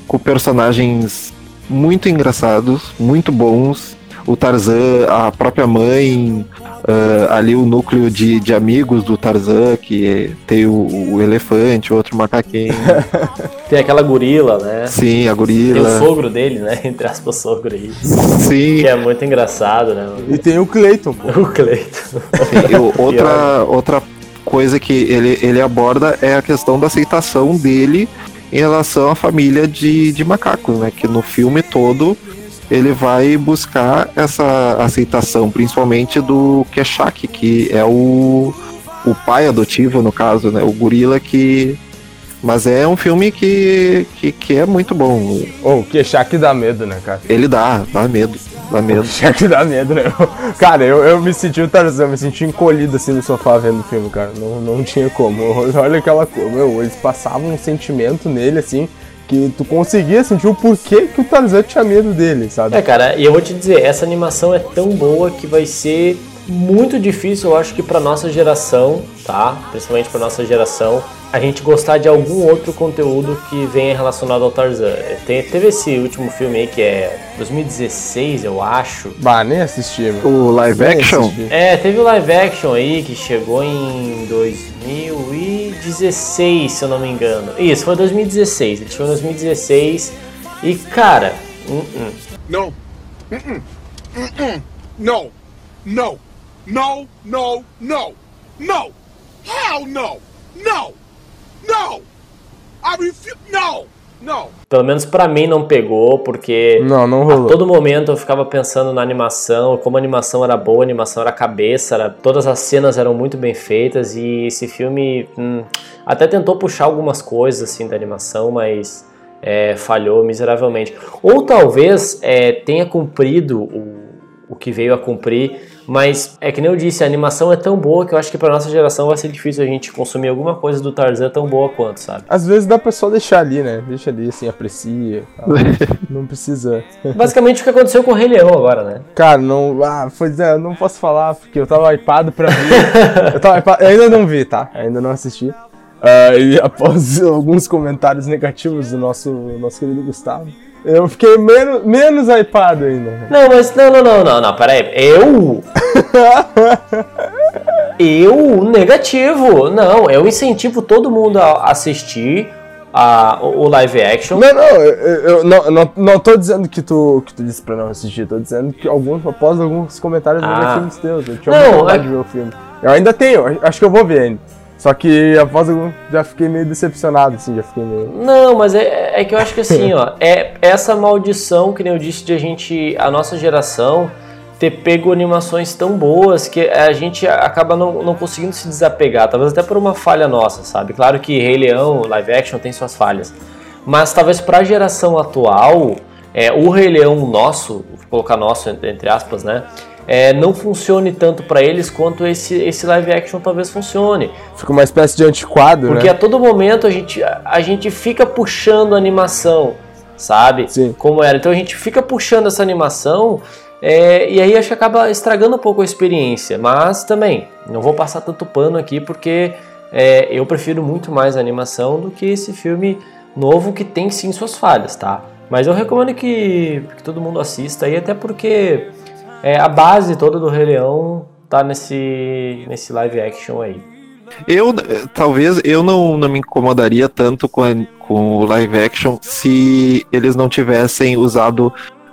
[SPEAKER 3] com personagens muito engraçados, muito bons. O Tarzan, a própria mãe, ah, ali o núcleo de, de amigos do Tarzan, que tem o, o elefante, o outro macaquinho.
[SPEAKER 1] Tem aquela gorila, né?
[SPEAKER 3] Sim, a
[SPEAKER 1] Tem o
[SPEAKER 3] gorila.
[SPEAKER 1] sogro dele, né? Entre aspas, sogro aí.
[SPEAKER 3] Sim.
[SPEAKER 1] Que é muito engraçado, né?
[SPEAKER 2] E tem o Clayton, pô.
[SPEAKER 1] O Cleiton.
[SPEAKER 3] Outra, outra coisa que ele, ele aborda é a questão da aceitação dele em relação à família de, de macacos, né? Que no filme todo ele vai buscar essa aceitação, principalmente do Keshak, que é o, o pai adotivo, no caso, né? O gorila que. Mas é um filme que, que, que é muito bom.
[SPEAKER 2] Ô, o Queixac dá medo, né, cara?
[SPEAKER 3] Ele dá, dá medo, dá
[SPEAKER 2] O
[SPEAKER 3] medo.
[SPEAKER 2] Queixac dá medo, né? Cara, eu, eu me senti o Tarzan, eu me senti encolhido assim no sofá vendo o filme, cara. Não, não tinha como. Olha aquela coisa. Meu, eles passavam um sentimento nele, assim, que tu conseguia sentir o porquê que o Tarzan tinha medo dele, sabe?
[SPEAKER 1] É, cara, e eu vou te dizer, essa animação é tão boa que vai ser muito difícil, eu acho que pra nossa geração, tá? Principalmente pra nossa geração, a gente gostar de algum outro conteúdo que venha relacionado ao Tarzan. Tem- teve esse último filme aí que é 2016, eu acho.
[SPEAKER 2] Bah, nem assisti, meu.
[SPEAKER 3] O live
[SPEAKER 2] Nem
[SPEAKER 3] action?
[SPEAKER 2] assisti.
[SPEAKER 1] É, teve o live action aí que chegou em 2016, se eu não me engano. Isso, foi 2016. Ele chegou em 2016 e, cara.
[SPEAKER 12] No. Mm-mm. Mm-mm. No. No. No. No. No. No. Hell no. No. No. I refuse. No. No.
[SPEAKER 1] Pelo menos pra mim não pegou, porque
[SPEAKER 2] Não, não
[SPEAKER 1] a
[SPEAKER 2] rolou.
[SPEAKER 1] todo momento eu ficava pensando na animação, como a animação era boa, a animação era cabeça, era, todas as cenas eram muito bem feitas e esse filme hum, até tentou puxar algumas coisas assim da animação, mas é, falhou miseravelmente. Ou talvez é, tenha cumprido o, o que veio a cumprir, mas é que nem eu disse, a animação é tão boa que eu acho que pra nossa geração vai ser difícil a gente consumir alguma coisa do Tarzan tão boa quanto, sabe?
[SPEAKER 2] Às vezes dá pra só deixar ali, né? Deixa ali, assim, aprecia. não precisa.
[SPEAKER 1] Basicamente o que aconteceu com o Rei Leão agora, né?
[SPEAKER 2] Cara, não. Ah, pois é, eu não posso falar, porque eu tava hypado pra ver. eu, tava hypado, eu ainda não vi, tá? Ainda não assisti. Ah, e após alguns comentários negativos do nosso, nosso querido Gustavo, eu fiquei menos, menos hypado ainda.
[SPEAKER 1] Não, mas não, não, não, não, não, peraí. Eu? eu negativo. Não, eu incentivo todo mundo a assistir a, o live action.
[SPEAKER 2] Não, não, eu, eu não, não, não tô dizendo que tu, que tu disse pra não assistir, tô dizendo que alguns, após alguns comentários
[SPEAKER 1] Ah.
[SPEAKER 2] negativos teus, eu tinha
[SPEAKER 1] Não,
[SPEAKER 2] vontade
[SPEAKER 1] é-
[SPEAKER 2] de ver o filme. Eu ainda tenho, acho que eu vou ver ainda. Só que após algum, já fiquei meio decepcionado, assim, já fiquei meio.
[SPEAKER 1] Não, mas é, é que eu acho que assim, ó, é essa maldição, que nem eu disse, de a gente, a nossa geração, ter pego animações tão boas que a gente acaba não, não conseguindo se desapegar, talvez até por uma falha nossa, sabe? Claro que Rei Leão, live action, tem suas falhas. Mas talvez pra geração atual, é, o Rei Leão nosso, vou colocar nosso entre aspas, né? É, não funcione tanto pra eles quanto esse, esse live action talvez funcione.
[SPEAKER 2] Fica uma espécie de antiquadro,
[SPEAKER 1] Porque
[SPEAKER 2] né?
[SPEAKER 1] a todo momento a gente, a gente fica puxando a animação, sabe?
[SPEAKER 2] Sim.
[SPEAKER 1] Como era. Então a gente fica puxando essa animação é, e aí acho que acaba estragando um pouco a experiência. Mas também, não vou passar tanto pano aqui porque é, eu prefiro muito mais a animação do que esse filme novo que tem sim suas falhas, tá? Mas eu recomendo que, que todo mundo assista aí, até porque é, a base toda do Rei Leão tá nesse, nesse live action aí.
[SPEAKER 3] Eu, eh, talvez, eu não, não me incomodaria tanto com, a- com o live action se eles não tivessem usado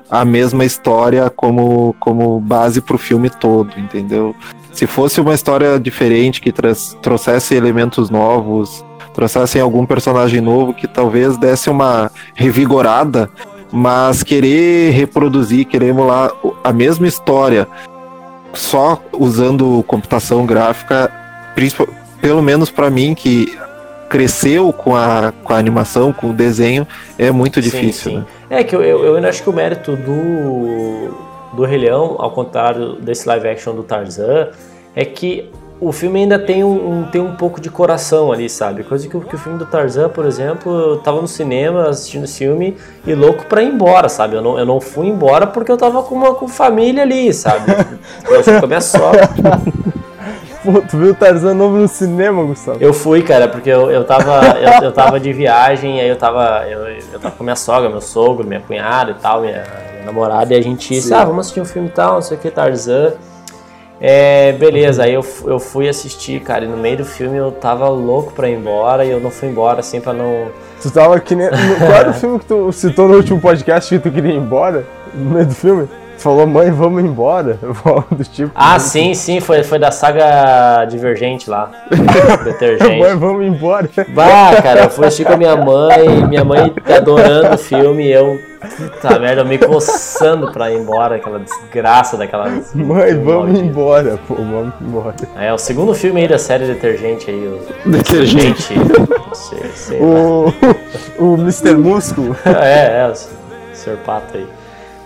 [SPEAKER 3] a mesma história como, como base pro filme todo, entendeu? Se fosse uma história diferente, que trouxesse elementos novos, trouxessem algum personagem novo que talvez desse uma revigorada, mas querer reproduzir, querer emular a mesma história só usando computação gráfica, pelo menos pra mim que cresceu com a, com a animação, com o desenho, é muito difícil.
[SPEAKER 1] Sim,
[SPEAKER 3] né?
[SPEAKER 1] sim. É que eu, eu, eu ainda acho que o mérito do, do Rei Leão, ao contrário desse live action do Tarzan, é que o filme ainda tem um, um- tem um pouco de coração ali, sabe? Coisa que, o- que o filme do Tarzan, por exemplo, eu tava no cinema assistindo esse filme e louco pra ir embora, sabe? Eu não, eu não fui embora porque eu tava com uma com família ali, sabe? Eu fui com a minha sogra.
[SPEAKER 2] Pô, tu viu o Tarzan novo no cinema, Gustavo?
[SPEAKER 1] Eu fui, cara, porque eu, eu, tava, eu, eu tava de viagem, aí eu tava, eu, eu tava com minha sogra, meu sogro, minha cunhada e tal, minha, minha namorada, e a gente disse, ah, vamos assistir um filme e tal, não sei o que, Tarzan. É, beleza, aí eu, eu fui assistir, cara, e no meio do filme eu tava louco pra ir embora, e eu não fui embora, assim, pra não...
[SPEAKER 2] Tu tava que nem. Qual era o filme que tu citou no último podcast que tu queria ir embora? No meio do filme? Falou, mãe, vamos embora. Do tipo.
[SPEAKER 1] Ah, sim, sim, foi, foi da saga Divergente lá, Detergente.
[SPEAKER 2] Mãe, vamos embora.
[SPEAKER 1] Bah, cara, eu fui assistir com a minha mãe, minha mãe tá adorando o filme e eu, puta merda, eu me coçando pra ir embora, aquela desgraça daquela.
[SPEAKER 2] Mãe, vamos embora, pô, vamos embora.
[SPEAKER 1] É, o segundo filme aí da série Detergente aí, o.
[SPEAKER 3] Detergente.
[SPEAKER 1] Não sei, sei.
[SPEAKER 2] O, o Mr. Músculo.
[SPEAKER 1] É, é, o Sr. Pato aí.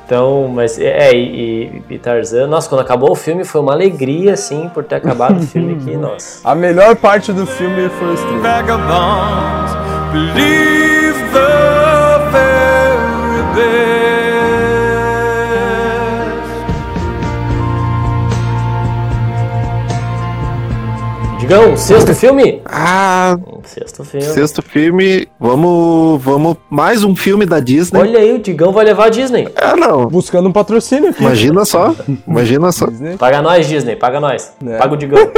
[SPEAKER 1] Então, mas é, e, e, e Tarzan, nossa, quando acabou o filme foi uma alegria, assim, por ter acabado o filme aqui, nossa.
[SPEAKER 2] A melhor parte do filme foi o stream.
[SPEAKER 11] Vagabonds believe the very
[SPEAKER 1] Digão, sexto filme?
[SPEAKER 3] Ah,
[SPEAKER 1] Sexto filme.
[SPEAKER 3] sexto filme, vamos, vamos mais um filme da Disney.
[SPEAKER 1] Olha aí, o Digão vai levar a Disney.
[SPEAKER 3] Ah, não.
[SPEAKER 2] Buscando um patrocínio aqui.
[SPEAKER 3] Imagina só, imagina só.
[SPEAKER 2] Disney.
[SPEAKER 1] Paga nós, Disney, paga nós.
[SPEAKER 2] É.
[SPEAKER 1] Paga o Digão.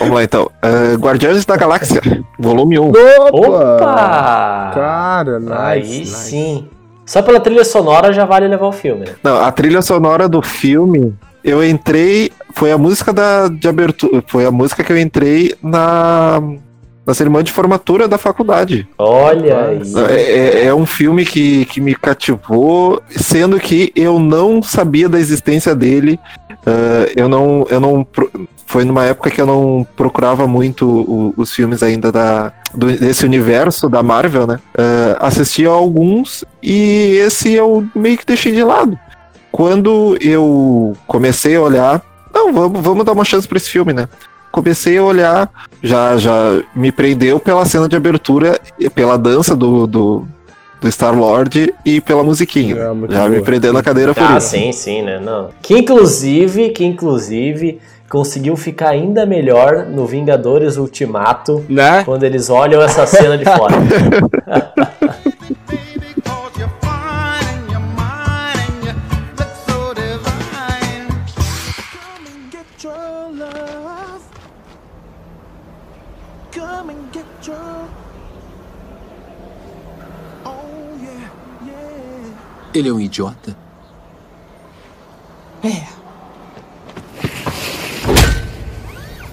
[SPEAKER 3] Vamos lá então. Ah, Guardiões da Galáxia, volume 1.
[SPEAKER 1] Opa!
[SPEAKER 2] Cara, nice,
[SPEAKER 1] Aí
[SPEAKER 2] nice.
[SPEAKER 1] sim. Só pela trilha sonora já vale levar o filme, né?
[SPEAKER 3] Não, a trilha sonora do filme, eu entrei, foi a música da, de abertura, foi a música que eu entrei na na cerimônia de formatura da faculdade.
[SPEAKER 1] Olha aí.
[SPEAKER 3] É, é- é um filme que, que me cativou, sendo que eu não sabia da existência dele. Ah, eu não. Eu não foi numa época que eu não procurava muito o- os filmes ainda da, do- desse universo da Marvel, né? Assisti a alguns e esse eu meio que deixei de lado. Quando eu comecei a olhar, não, vamos, vamos dar uma chance pra esse filme, né? Comecei a olhar, já, já me prendeu pela cena de abertura, e pela dança do, do, do Star-Lord e pela musiquinha. já me
[SPEAKER 2] boa.
[SPEAKER 3] prendeu na cadeira por
[SPEAKER 1] Ah,
[SPEAKER 3] isso.
[SPEAKER 1] sim, sim, né? Não. Que inclusive, que inclusive conseguiu ficar ainda melhor no Vingadores Ultimato,
[SPEAKER 2] né?
[SPEAKER 1] quando eles olham essa cena de fora.
[SPEAKER 13] Ele é um idiota?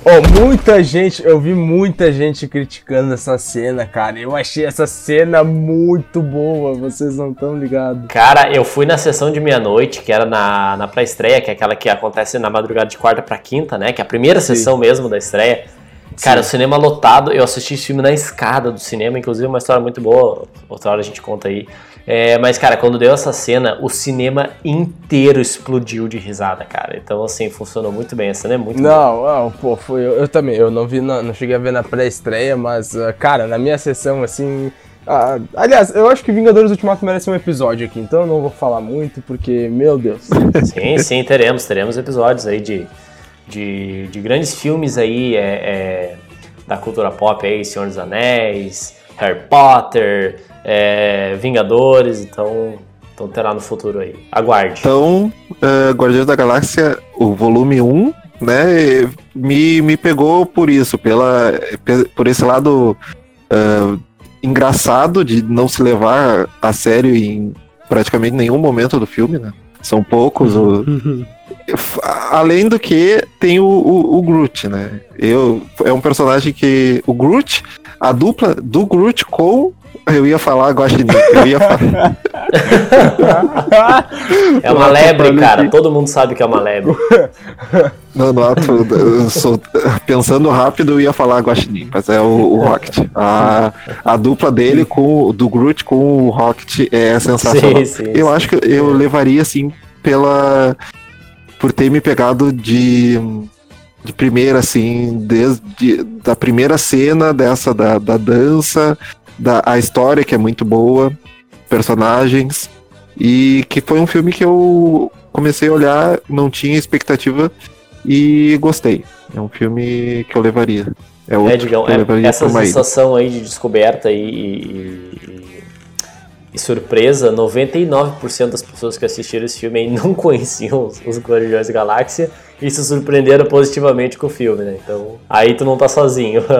[SPEAKER 2] Ó, muita gente, eu vi muita gente criticando essa cena, cara. Eu achei essa cena muito boa, vocês não estão ligados.
[SPEAKER 1] Cara, eu fui na sessão de meia-noite, que era na, na pré-estreia, que é aquela que acontece na madrugada de quarta pra quinta, né? Que é a primeira
[SPEAKER 2] Sim.
[SPEAKER 1] sessão mesmo da estreia. Cara, o cinema lotado, eu assisti esse filme na escada do cinema, inclusive uma história muito boa, outra hora a gente conta aí. É, mas, cara, quando deu essa cena, o cinema inteiro explodiu de risada, cara. Então, assim, funcionou muito bem. A cena é muito boa.
[SPEAKER 2] Não, não, pô, foi. Eu, eu também, eu não vi, na- não cheguei a ver na pré-estreia, mas, ah, cara, na minha sessão, assim. ah, aliás, eu acho que Vingadores Ultimato merece um episódio aqui, então eu não vou falar muito, porque, meu Deus.
[SPEAKER 1] Sim, sim, teremos. Teremos episódios aí de, de, de grandes filmes aí é, é, da cultura pop aí, Senhor dos Anéis, Harry Potter, é, Vingadores, então, então terá no futuro aí. Aguarde.
[SPEAKER 3] Então, uh, Guardiões da Galáxia, o volume 1, né, me, me pegou por isso, pela, pe- por esse lado uh, engraçado de não se levar a sério em praticamente nenhum momento do filme, né? São poucos. o- Além do que, tem o, o, o Groot, né? Eu, é um personagem que. O Groot, a dupla do Groot com. Eu ia falar Guaxinim. Eu ia falar.
[SPEAKER 1] É uma lebre, cara. Todo mundo sabe que é uma lebre.
[SPEAKER 3] Não, ato, eu sou- pensando rápido, eu ia falar Guaxinim, mas é o, o Rocket. A, a dupla dele com o- do Groot com o Rocket é sensacional.
[SPEAKER 1] Sim, sim,
[SPEAKER 3] eu
[SPEAKER 1] sim.
[SPEAKER 3] acho que eu levaria assim pela por ter me pegado de de primeira assim, desde da primeira cena dessa da, da dança, da a história que é muito boa, personagens e que foi um filme que eu comecei a olhar, não tinha expectativa e gostei. É um filme que eu levaria. É outro
[SPEAKER 1] É, Digão,
[SPEAKER 3] que eu
[SPEAKER 1] é- essa sensação aí de descoberta e, e- e- e surpresa, 99% das pessoas que assistiram esse filme aí não conheciam os, os Guardiões da Galáxia e se surpreenderam positivamente com o filme, né? Então, aí tu não tá sozinho.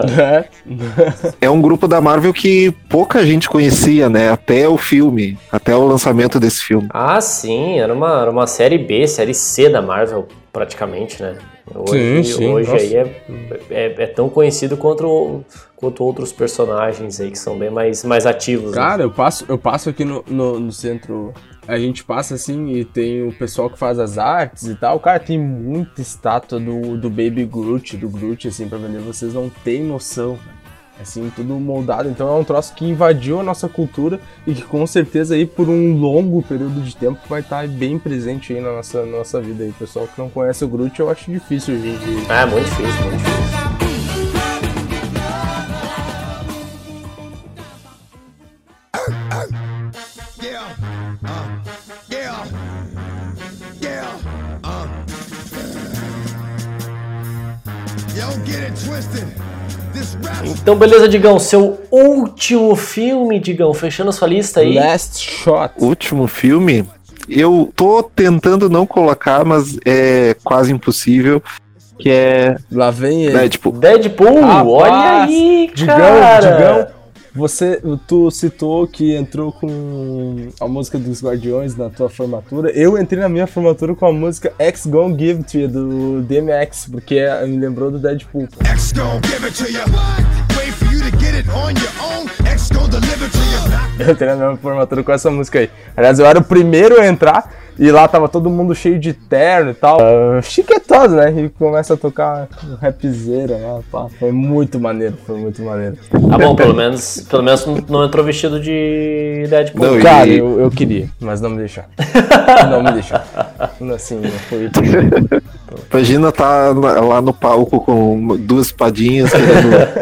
[SPEAKER 3] É um grupo da Marvel que pouca gente conhecia, né? Até o filme, até o lançamento desse filme.
[SPEAKER 1] ah, sim, era uma, era uma série B, série C da Marvel, praticamente, né? Hoje,
[SPEAKER 2] Sim, sim,
[SPEAKER 1] hoje
[SPEAKER 2] nossa.
[SPEAKER 1] aí é, é, é tão conhecido quanto, quanto outros personagens aí que são bem mais, mais ativos. né?
[SPEAKER 2] Cara, eu passo, eu passo aqui no, no, no centro. A gente passa assim e tem o pessoal que faz as artes e tal. Cara, tem muita estátua do, do Baby Groot, do Groot, assim, pra vender. Vocês não têm noção. Assim, tudo moldado. Então é um troço que invadiu a nossa cultura e que com certeza aí por um longo período de tempo vai estar bem presente aí na nossa, na nossa vida aí. Pessoal que não conhece o Groot, eu acho difícil hoje em dia.
[SPEAKER 1] Ah, muito difícil, muito difícil.
[SPEAKER 10] Yeah. Yeah. Yeah. Yo, get it twisted.
[SPEAKER 1] Então, beleza, Digão. Seu último filme, Digão, fechando a sua lista aí.
[SPEAKER 2] Last Shot.
[SPEAKER 3] Último filme, eu tô tentando não colocar, mas é quase impossível. Que é.
[SPEAKER 2] Lá vem ele.
[SPEAKER 3] Deadpool.
[SPEAKER 1] Deadpool,
[SPEAKER 2] Rapaz,
[SPEAKER 1] olha aí,
[SPEAKER 2] Digão,
[SPEAKER 1] cara.
[SPEAKER 2] Digão, você, tu citou que entrou com a música dos Guardiões na tua formatura. Eu entrei na minha formatura com a música X Gon Give It To You, do DMX, porque me lembrou do Deadpool.
[SPEAKER 10] X gon' give it to you. Wait for you to get it on your own, X gon' deliver to you.
[SPEAKER 2] Eu entrei na minha formatura com essa música aí. Aliás, eu era o primeiro a entrar e lá tava todo mundo cheio de terno e tal. Uh, chiquetoso, né? E começa a tocar rapzeira lá. Pá. Foi muito maneiro, foi muito maneiro.
[SPEAKER 1] Ah, bom, pelo menos, pelo menos não entrou vestido de Deadpool.
[SPEAKER 3] Não, e-
[SPEAKER 2] Cara, eu, eu queria, mas não me deixaram. não me deixaram. Assim, foi.
[SPEAKER 3] Imagina tá lá no palco com duas espadinhas,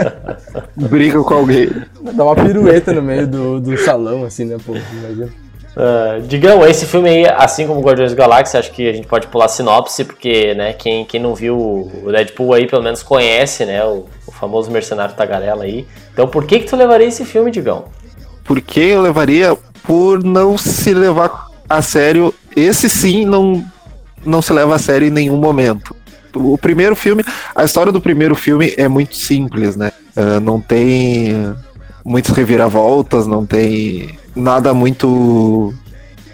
[SPEAKER 3] briga com alguém.
[SPEAKER 2] Dá uma pirueta no meio do, do salão, assim, né, pô? Imagina.
[SPEAKER 1] Ah, digam, esse filme aí, assim como Guardiões da Galáxia, acho que a gente pode pular sinopse, porque, né, quem, quem não viu o Deadpool aí, pelo menos conhece, né, o, o famoso mercenário tagarela aí. Então, por que que tu levaria esse filme, Digão?
[SPEAKER 3] Porque eu levaria por não se levar a sério. Esse sim não, não se leva a sério em nenhum momento. O primeiro filme, a história do primeiro filme é muito simples, né? Ah, não tem muitas reviravoltas, não tem nada muito.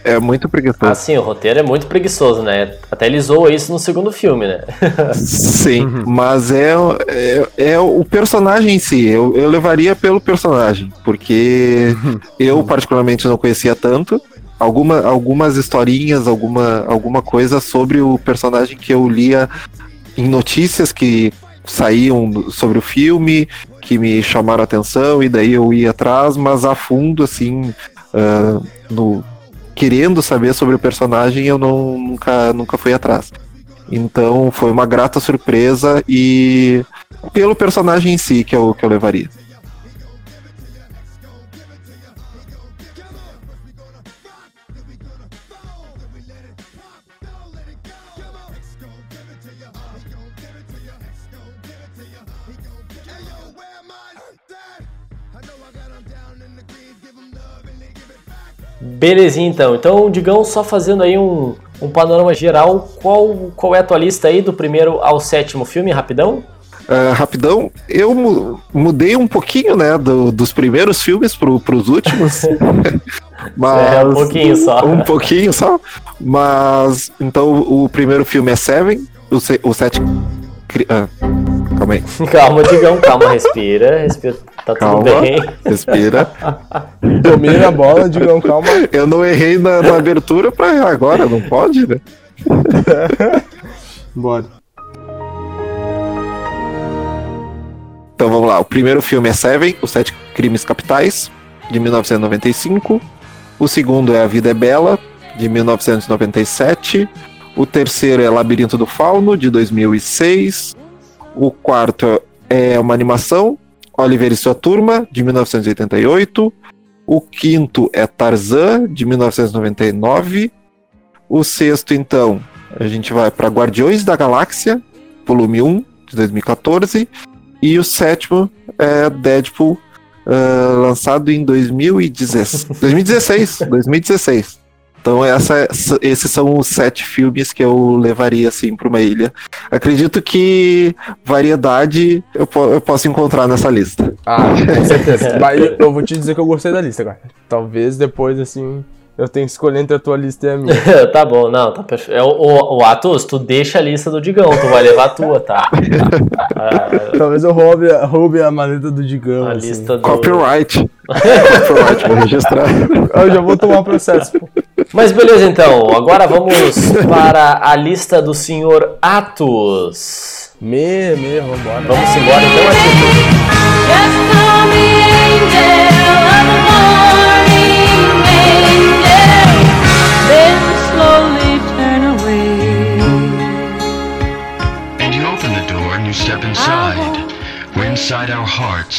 [SPEAKER 3] É muito preguiçoso.
[SPEAKER 1] Assim, o roteiro é muito preguiçoso, né? Até ele zoa isso no segundo filme, né?
[SPEAKER 3] Sim, mas é, é, é o personagem em si. Eu, eu levaria pelo personagem, porque eu particularmente não conhecia tanto. Alguma, algumas historinhas, alguma, alguma coisa sobre o personagem que eu lia em notícias que saíam sobre o filme, que me chamaram a atenção, e daí eu ia atrás, mas a fundo, assim, ah, no, querendo saber sobre o personagem, eu não, nunca, nunca fui atrás. Então foi uma grata surpresa e pelo personagem em si que eu, que eu levaria.
[SPEAKER 1] Belezinha, então. Então, Digão, só fazendo aí um, um panorama geral, qual, qual é a tua lista aí do primeiro ao sétimo filme, rapidão?
[SPEAKER 3] Ah, rapidão, eu mu- mudei um pouquinho, né, do- dos primeiros filmes pro, pros últimos. mas,
[SPEAKER 1] É, um pouquinho só.
[SPEAKER 3] Um pouquinho só. Mas, então, o primeiro filme é Seven, o, se, o sete... ah, calma aí.
[SPEAKER 1] Calma, Digão, calma, respira, respira, tá
[SPEAKER 3] Calma,
[SPEAKER 1] tudo bem.
[SPEAKER 3] respira.
[SPEAKER 2] Domina a bola, Digão, calma.
[SPEAKER 3] Eu não errei na, na abertura pra agora, não pode, né?
[SPEAKER 2] Bora.
[SPEAKER 3] Então vamos lá. O primeiro filme é Seven, Os Sete Crimes Capitais, de 1995. O segundo é A Vida é Bela, de 1997. O terceiro é Labirinto do Fauno, de 2006. O quarto é uma animação, Oliver e sua turma, de 1988. O quinto é Tarzan, de 1999. O sexto, então, a gente vai para Guardiões da Galáxia, volume 1, de 2014. E o sétimo é Deadpool, ah, lançado em 2016. 2016. 2016. Então essa, esses são os sete filmes que eu levaria assim para uma ilha. Acredito que variedade eu, po- eu posso encontrar nessa lista.
[SPEAKER 2] Ah, com certeza. Mas eu- vou te dizer que eu gostei da lista, cara. Talvez depois, assim, eu tenha que escolher entre a tua lista e a minha.
[SPEAKER 1] tá bom, não, tá perfeito. É, o, o, Atos, tu deixa a lista do Digão, tu vai levar a tua, tá?
[SPEAKER 2] Talvez eu roube, a- roube a maleta do Digão.
[SPEAKER 1] a
[SPEAKER 2] assim.
[SPEAKER 1] lista do.
[SPEAKER 3] Copyright. Copyright, vou registrar.
[SPEAKER 2] Eu já vou tomar processo, pô.
[SPEAKER 1] Mas beleza, então. Agora vamos para a lista do senhor Atos.
[SPEAKER 2] Me, me, vambora.
[SPEAKER 1] Vamos embora então, Atos.
[SPEAKER 13] And you open the door and you step inside. We're inside our hearts.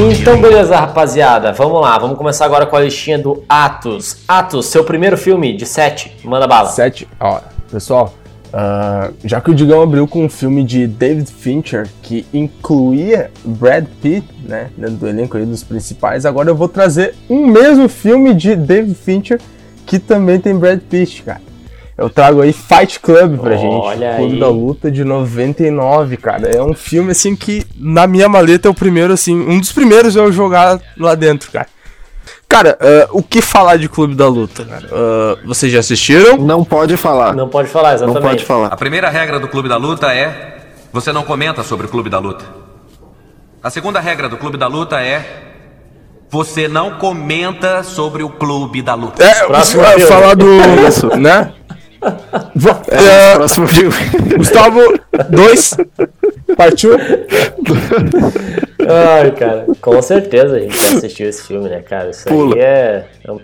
[SPEAKER 1] Então, beleza, rapaziada. Vamos lá, vamos começar agora com a listinha do Atos. Atos, seu primeiro filme de sete, manda bala.
[SPEAKER 2] Sete. Ó, pessoal, ah, já que o Digão abriu com um filme de David Fincher que incluía Brad Pitt, né, dentro do elenco aí dos principais, agora eu vou trazer um mesmo filme de David Fincher que também tem Brad Pitt, cara. Eu trago aí Fight Club pra
[SPEAKER 1] Olha
[SPEAKER 2] gente, Clube
[SPEAKER 1] aí.
[SPEAKER 2] da Luta de 99, cara. É um filme assim que na minha maleta é o primeiro assim, um dos primeiros eu jogar lá dentro, cara. Cara, ah, o que falar de Clube da Luta, cara? Ah, vocês já assistiram?
[SPEAKER 3] Não pode falar.
[SPEAKER 1] Não pode falar,
[SPEAKER 3] Não
[SPEAKER 1] exatamente.
[SPEAKER 3] pode falar.
[SPEAKER 14] A primeira regra do Clube da Luta é: você não comenta sobre o Clube da Luta. A segunda regra do Clube da Luta é. Você não comenta sobre o Clube da Luta.
[SPEAKER 2] É,
[SPEAKER 1] Próximo
[SPEAKER 2] falar do.
[SPEAKER 3] Isso.
[SPEAKER 2] Né?
[SPEAKER 3] É,
[SPEAKER 2] é,
[SPEAKER 3] próximo filme.
[SPEAKER 2] Gustavo, dois. Partiu?
[SPEAKER 1] Ai, cara, com certeza a gente já assistiu esse filme, né, cara? Isso
[SPEAKER 3] Pula.
[SPEAKER 1] aí é. é um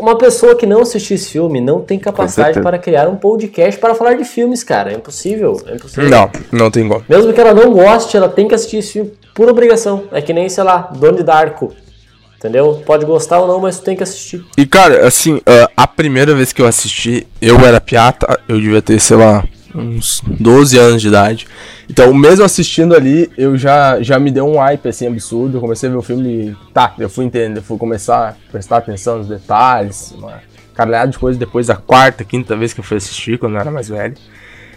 [SPEAKER 1] Uma pessoa que não assistiu esse filme não tem capacidade para criar um podcast para falar de filmes, cara. É impossível. É impossível.
[SPEAKER 2] Não, não tem como.
[SPEAKER 1] Mesmo que ela não goste, ela tem que assistir esse filme por obrigação. É que nem, sei lá, Donnie Darko. Entendeu? Pode gostar ou não, mas tu tem que assistir.
[SPEAKER 2] E cara, assim, ah, a primeira vez que eu assisti, eu era piata, eu devia ter, sei lá, uns 12 anos de idade. Então, mesmo assistindo ali, eu já, já me deu um hype assim absurdo. Eu comecei a ver o filme e tá, eu fui entender, fui começar a prestar atenção nos detalhes, uma caralhada de coisa depois da quarta, quinta vez que eu fui assistir, quando eu era mais velho.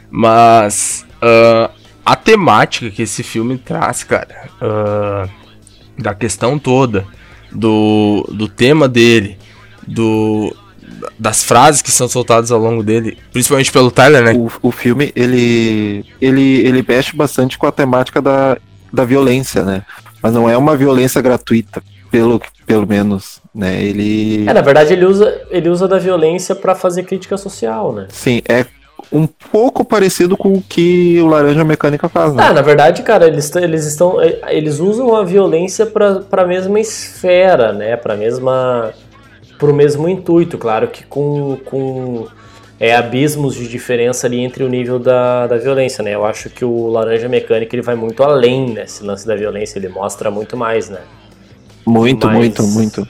[SPEAKER 2] Mas ah, a temática que esse filme traz, cara, ah, da questão toda, do, do tema dele, do das frases que são soltadas ao longo dele, principalmente pelo Tyler, né?
[SPEAKER 3] O, o filme, ele, ele, ele mexe bastante com a temática da, da violência, né? Mas não é uma violência gratuita, pelo, pelo menos, né? Ele...
[SPEAKER 1] É, na verdade, ele usa, ele usa da violência pra fazer crítica social, né?
[SPEAKER 3] Sim, é um pouco parecido com o que o Laranja Mecânica faz, né?
[SPEAKER 1] Ah, na verdade, cara, eles, eles estão. Eles usam a violência pra, pra mesma esfera, né? Pra mesma. pro mesmo intuito, claro que com. com é, abismos de diferença ali entre o nível da, da violência, né? Eu acho que o Laranja Mecânica ele vai muito além nesse lance da violência, ele mostra muito mais, né?
[SPEAKER 3] Muito,
[SPEAKER 1] Mas-
[SPEAKER 3] muito, muito.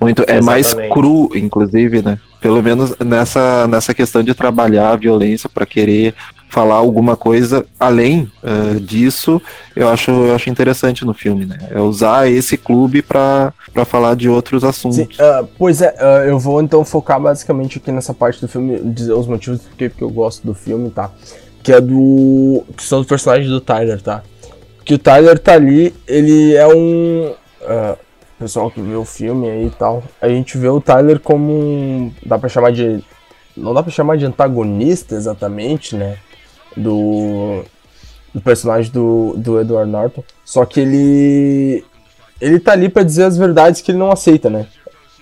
[SPEAKER 3] Muito. É mais
[SPEAKER 1] Exatamente.
[SPEAKER 3] cru, inclusive, né? Pelo menos nessa, nessa questão de trabalhar a violência para querer falar alguma coisa além eh, disso, eu acho, eu acho interessante no filme, né? É usar esse clube para falar de outros assuntos.
[SPEAKER 2] Sim, ah, pois é, ah, eu vou então focar basicamente aqui nessa parte do filme, dizer os motivos porque, porque eu gosto do filme, tá? Que é do. que são os personagens do Tyler, tá? Que o Tyler tá ali, ele é um. ah, pessoal que vê o filme aí e tal, a gente vê o Tyler como um. dá pra chamar de. não dá pra chamar de antagonista exatamente, né? Do. do personagem do, do Edward Norton. Só que ele ele tá ali pra dizer as verdades que ele não aceita, né?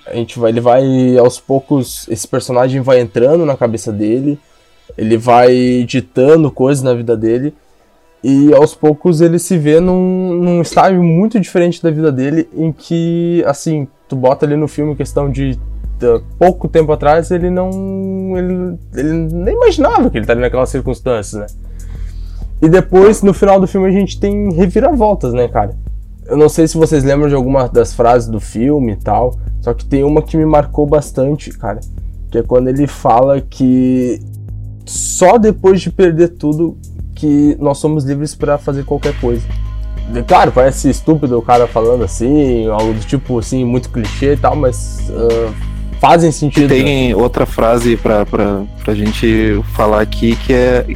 [SPEAKER 2] A gente vai, ele vai aos poucos, esse personagem vai entrando na cabeça dele, ele vai ditando coisas na vida dele e aos poucos ele se vê num, num estágio muito diferente da vida dele, em que, assim, tu bota ali no filme questão de, pouco tempo atrás ele não, ele, ele nem imaginava que ele estaria naquelas circunstâncias, né? E depois, no final do filme, a gente tem reviravoltas, né, cara? Eu não sei se vocês lembram de alguma das frases do filme e tal, só que tem uma que me marcou bastante, cara. Que é quando ele fala que só depois de perder tudo que nós somos livres pra fazer qualquer coisa. E, Claro, parece estúpido o cara falando assim, algo do tipo assim, muito clichê e tal, mas ah, fazem sentido. né?
[SPEAKER 3] Tem outra frase pra, pra gente falar aqui que é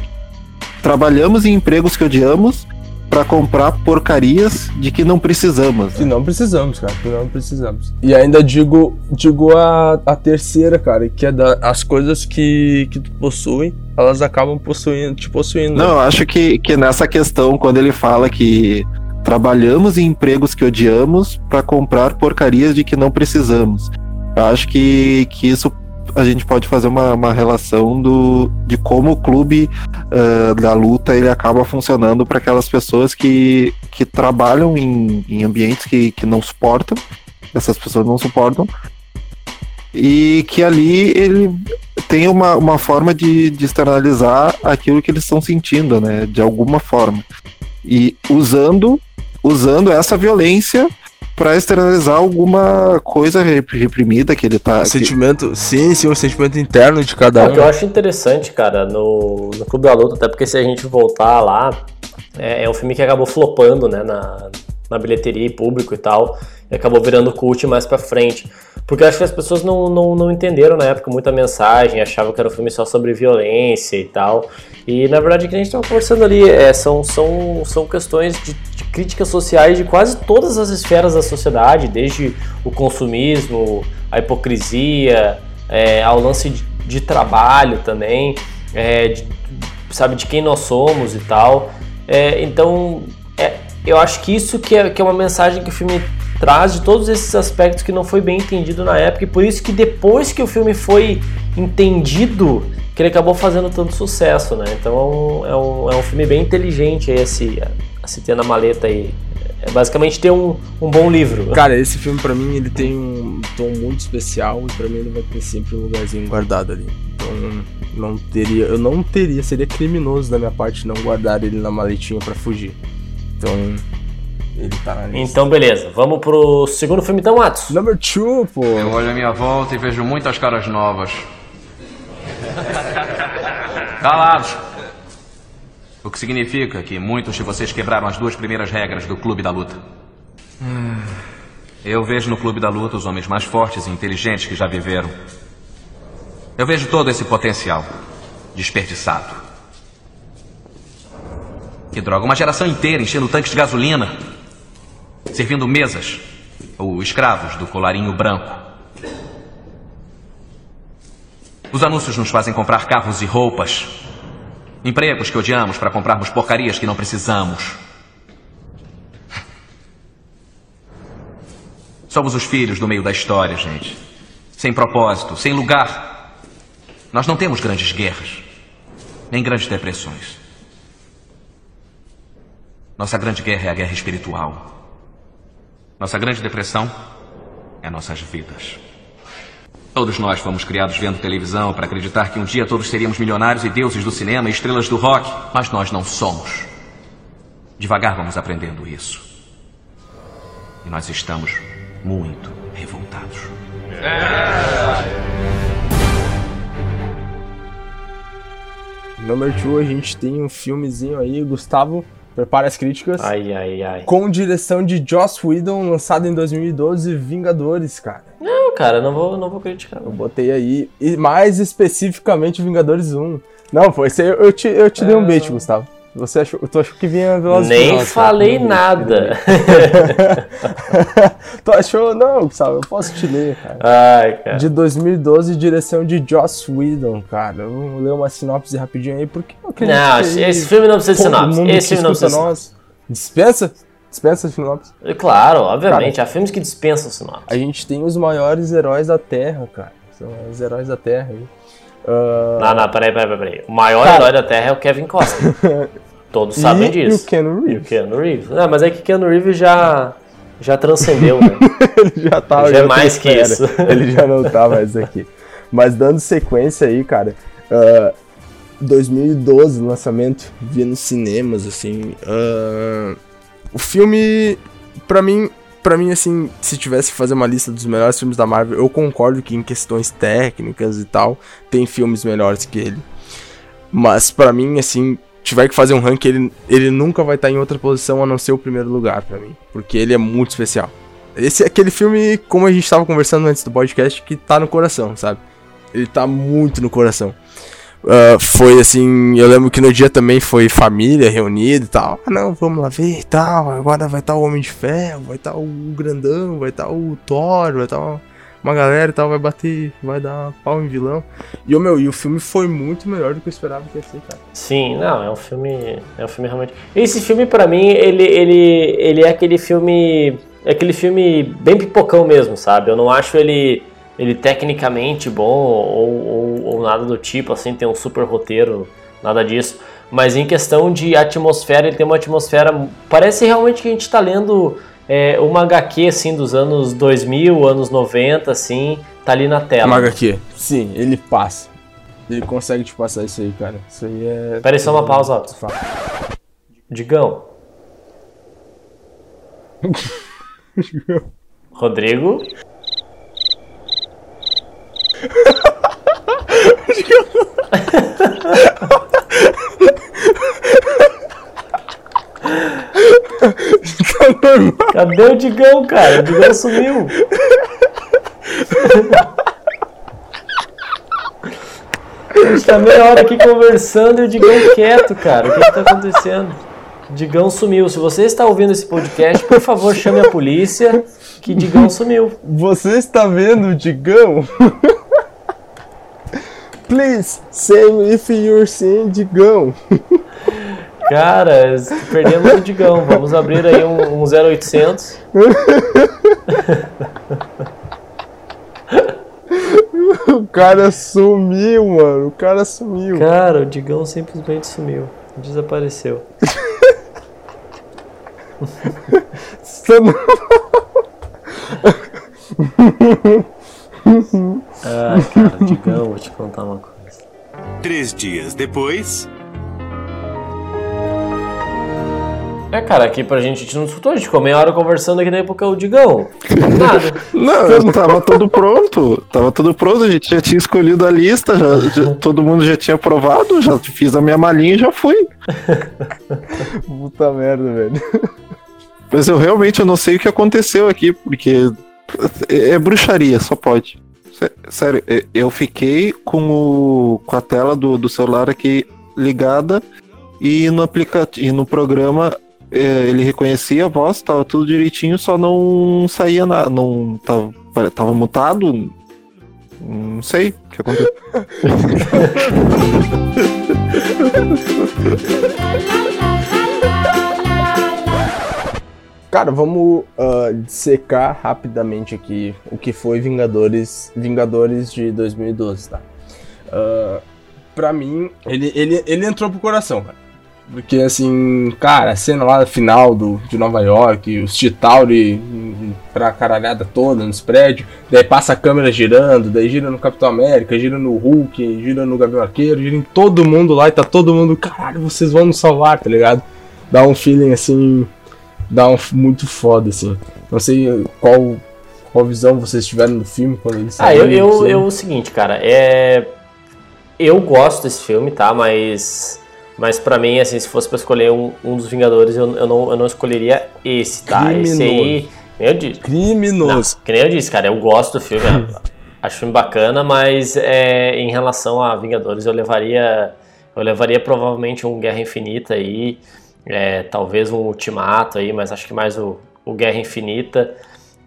[SPEAKER 3] trabalhamos em empregos que odiamos pra comprar porcarias de que não precisamos.
[SPEAKER 2] Que não precisamos, cara, que não precisamos. E ainda digo, digo a, a terceira, cara, que é da, as coisas que, que tu possui, elas acabam possuindo, te possuindo.
[SPEAKER 3] Não, eu acho que, que nessa questão, quando ele fala que trabalhamos em empregos que odiamos pra comprar porcarias de que não precisamos. Eu acho que, que isso a gente pode fazer uma, uma relação do, de como o clube ah, da luta ele acaba funcionando para aquelas pessoas que, que trabalham em, em ambientes que, que não suportam, essas pessoas não suportam, e que ali ele tem uma, uma forma de, de externalizar aquilo que eles estão sentindo, né? De alguma forma. E usando, usando essa violência para externalizar alguma coisa rep- reprimida que ele tá. que-
[SPEAKER 2] sentimento, sim, sim, o sentimento interno de cada
[SPEAKER 1] É,
[SPEAKER 2] um.
[SPEAKER 1] o que eu acho interessante, cara, no, no Clube da Luta, até porque se a gente voltar lá, é, é um filme que acabou flopando, né, na, na bilheteria e público e tal, e acabou virando cult mais pra frente. Porque eu acho que as pessoas não, não, não entenderam na época muita mensagem, achavam que era um filme só sobre violência e tal. E na verdade o que a gente estava conversando ali é, são, são, são questões de críticas sociais de quase todas as esferas da sociedade, desde o consumismo, a hipocrisia, é, ao lance de, de trabalho também, é, de- sabe, de quem nós somos e tal. É, então, é, eu acho que isso que é, que é uma mensagem que o filme traz de todos esses aspectos que não foi bem entendido na época e por isso que depois que o filme foi entendido que ele acabou fazendo tanto sucesso, né? Então é um, é um, é um filme bem inteligente esse se ter na maleta aí. É basicamente ter um, um bom livro.
[SPEAKER 2] Cara, esse filme pra mim ele tem um tom muito especial e pra mim ele vai ter sempre um lugarzinho guardado ali. Então não teria, eu não teria, seria criminoso da minha parte não guardar ele na maletinha pra fugir. Então ele tá na lista.
[SPEAKER 1] Então beleza, vamos pro segundo filme então, Atos.
[SPEAKER 2] Number two, pô.
[SPEAKER 14] Eu olho a minha volta e vejo muitas caras novas. Calados! O que significa que muitos de vocês quebraram as duas primeiras regras do Clube da Luta. Hum. Eu vejo no Clube da Luta os homens mais fortes e inteligentes que já viveram. Eu vejo todo esse potencial desperdiçado. Que droga, uma geração inteira enchendo tanques de gasolina, servindo mesas ou escravos do colarinho branco. Os anúncios nos fazem comprar carros e roupas, empregos que odiamos para comprarmos porcarias que não precisamos. Somos os filhos do meio da história, gente. Sem propósito, sem lugar. Nós não temos grandes guerras, nem grandes depressões. Nossa grande guerra é a guerra espiritual. Nossa grande depressão é nossas vidas. Todos nós fomos criados vendo televisão para acreditar que um dia todos seríamos milionários e deuses do cinema estrelas do rock, mas nós não somos. Devagar vamos aprendendo isso. E nós estamos muito revoltados.
[SPEAKER 2] Number two, a gente tem um filmezinho aí, Gustavo, prepara as críticas.
[SPEAKER 1] Ai, ai, ai.
[SPEAKER 2] Com direção de Joss Whedon, lançado em 2012, Vingadores, cara.
[SPEAKER 1] Não, cara, não vou, não vou criticar.
[SPEAKER 2] Eu botei aí, e mais especificamente Vingadores 1. Não, foi aí, eu te, eu te dei um bait, Gustavo. Você achou, tu achou que vinha Velozes
[SPEAKER 1] Nem
[SPEAKER 2] Furiosos,
[SPEAKER 1] falei
[SPEAKER 2] cara.
[SPEAKER 1] nada.
[SPEAKER 2] tu achou? Não, Gustavo, eu posso te ler, cara.
[SPEAKER 1] Ai, cara.
[SPEAKER 2] De 2012, direção de Joss Whedon, cara. Eu vou ler uma sinopse rapidinho aí, porque eu acredito
[SPEAKER 1] Não,
[SPEAKER 2] que
[SPEAKER 1] esse- filme não precisa de sinopse. Esse filme não precisa de
[SPEAKER 2] nós- Dispensa? Dispensa sinopse.
[SPEAKER 1] Claro, obviamente. Há filmes que dispensam sinopse.
[SPEAKER 2] A gente tem os maiores heróis da Terra, cara. São os heróis da Terra aí. Ah,
[SPEAKER 1] Não, não, peraí, peraí, peraí. O maior
[SPEAKER 2] Cara.
[SPEAKER 1] herói da Terra é o Kevin Costner. Todos sabem
[SPEAKER 2] e,
[SPEAKER 1] disso.
[SPEAKER 2] E o Keanu
[SPEAKER 1] E o
[SPEAKER 2] Reeves.
[SPEAKER 1] Keanu Reeves. Não, mas é que Keanu Reeves já, já transcendeu, né?
[SPEAKER 2] Ele já tá
[SPEAKER 1] Já é
[SPEAKER 2] em outra
[SPEAKER 1] mais que isso.
[SPEAKER 2] Ele já não tá mais aqui. Mas dando sequência aí, cara. ah, 2012, lançamento, vi nos cinemas, assim. ah, o filme, pra mim, pra mim, assim, se tivesse que fazer uma lista dos melhores filmes da Marvel, eu concordo que em questões técnicas e tal, tem filmes melhores que ele. Mas pra mim, assim, tiver que fazer um ranking, ele, ele nunca vai estar em outra posição a não ser o primeiro lugar pra mim. Porque ele é muito especial. Esse é aquele filme, como a gente tava conversando antes do podcast, que tá no coração, sabe? Ele tá muito no coração. Ah, foi assim, eu lembro que no dia também foi família reunida e tal. Ah, não, vamos lá ver e tal. Agora vai estar o Homem de Ferro, vai estar o Grandão, vai estar o Thor, vai estar uma, uma galera e tal, vai bater, vai dar pau em vilão. E o meu, e o filme foi muito melhor do que eu esperava que ia ser, cara.
[SPEAKER 1] Sim, não, é um filme. É um filme realmente. Esse filme, pra mim, ele, ele, ele é aquele filme. É aquele filme bem pipocão mesmo, sabe? Eu não acho ele, ele tecnicamente bom ou, ou, ou nada do tipo, assim, tem um super roteiro, nada disso. Mas em questão de atmosfera, ele tem uma atmosfera. Parece realmente que a gente tá lendo é, uma HQ, assim, dos anos 2000, anos 90, assim, tá ali na tela.
[SPEAKER 2] Uma HQ. Sim, ele passa. Ele consegue te passar isso aí, cara. Isso aí é.
[SPEAKER 1] Pera aí, só uma pausa, Otto. Digão. Rodrigo. Cadê o Digão, cara? O Digão sumiu. A gente tá meia hora aqui conversando e o Digão quieto, cara. O que, que tá acontecendo? Digão sumiu. Se você está ouvindo esse podcast, por favor, chame a polícia que Digão sumiu.
[SPEAKER 2] Você está vendo o Digão? Please, say if you're seeing Digão.
[SPEAKER 1] Cara, perdemos o Digão. Vamos abrir aí um, um 0800.
[SPEAKER 2] o cara sumiu, mano. O cara sumiu.
[SPEAKER 1] Cara, o Digão simplesmente sumiu. Desapareceu.
[SPEAKER 2] Você não...
[SPEAKER 1] Ai, cara, Digão, vou te contar uma coisa.
[SPEAKER 15] Três dias depois.
[SPEAKER 1] É, cara, aqui pra gente, a gente não escutou, a gente ficou meia hora conversando aqui, daí porque é o Digão. Nada.
[SPEAKER 3] Não, eu tava tudo pronto. Tava tudo pronto, a gente já tinha escolhido a lista, já, já- todo mundo já tinha aprovado, já fiz a minha malinha e já fui.
[SPEAKER 2] Puta merda, velho.
[SPEAKER 3] Mas eu realmente eu não sei o que aconteceu aqui, porque é, é bruxaria, só pode. Sé- Sério, eu fiquei com, o, com a tela do, do celular aqui ligada e no aplicativo, e no programa é, ele reconhecia a voz, tava tudo direitinho, só não saía nada, não tava, tava mutado. Não sei o que aconteceu.
[SPEAKER 2] Cara, vamos ah, dissecar rapidamente aqui o que foi Vingadores, Vingadores de 2012, tá? Ah, pra mim, ele, ele, ele entrou pro coração, cara. Porque, assim, cara, a cena lá final do, de Nova York, os Chitauri hum, pra caralhada toda nos prédios, daí passa a câmera girando, daí gira no Capitão América, gira no Hulk, gira no Gavião Arqueiro, gira em todo mundo lá e tá todo mundo, caralho, vocês vão nos salvar, tá ligado? Dá um feeling, assim, dá um muito foda, assim. Não sei qual, qual visão vocês tiveram do filme quando ele
[SPEAKER 1] Ah, eu,
[SPEAKER 2] saiu.
[SPEAKER 1] eu,
[SPEAKER 2] assim.
[SPEAKER 1] eu, o seguinte, cara, é. Eu gosto desse filme, tá? Mas. Mas pra mim, assim, se fosse pra escolher um, um dos Vingadores, eu, eu, não, eu não escolheria esse, tá? Esse aí. nem Eu disse.
[SPEAKER 2] Criminoso.
[SPEAKER 1] Não, que nem eu disse, cara, eu gosto do filme. acho filme bacana, mas é, em relação a Vingadores, eu levaria. Eu levaria provavelmente um Guerra Infinita aí. É, talvez um Ultimato aí, mas acho que mais o, o Guerra Infinita.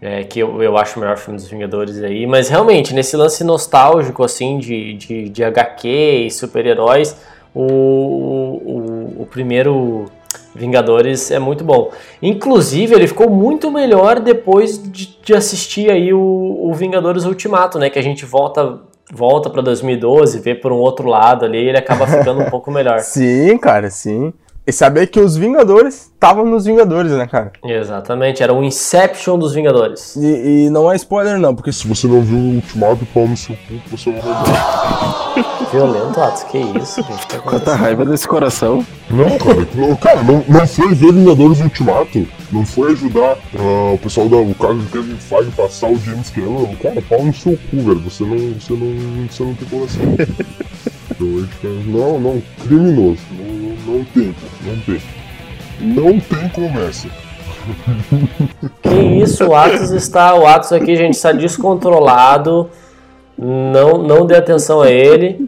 [SPEAKER 1] É, que eu, eu acho o melhor filme dos Vingadores aí. Mas realmente, nesse lance nostálgico, assim, de, de, de HQ e super-heróis, o, o, o primeiro Vingadores é muito bom. Inclusive, ele ficou muito melhor depois de, de assistir aí o, o Vingadores Ultimato, né? Que a gente volta volta para 2012, vê por um outro lado ali, ele acaba ficando um pouco melhor.
[SPEAKER 2] Sim, cara, sim. E saber que os Vingadores estavam nos Vingadores, né, cara?
[SPEAKER 1] Exatamente, era o Inception dos Vingadores.
[SPEAKER 2] E, e não é spoiler, não, porque
[SPEAKER 16] Se você não viu o Ultimato, pau no seu cu, que você vai ver.
[SPEAKER 1] Violento, Atos, que isso, gente? Tá
[SPEAKER 3] Quanta raiva desse coração.
[SPEAKER 16] Não, cara, que não, cara, não, não foi ver Vingadores Ultimato. Não foi ajudar ah, o pessoal da. O cara do Kevin Feige passar o James Cameron. Cara, pau no seu cu, velho. Você não, você não, você não tem coração. Então, tá- não, não, criminoso. Não, não, não tem, não tem. Não tem conversa.
[SPEAKER 1] Que isso, o Atos está. O Atos aqui, gente, está descontrolado. Não, não dê atenção a ele.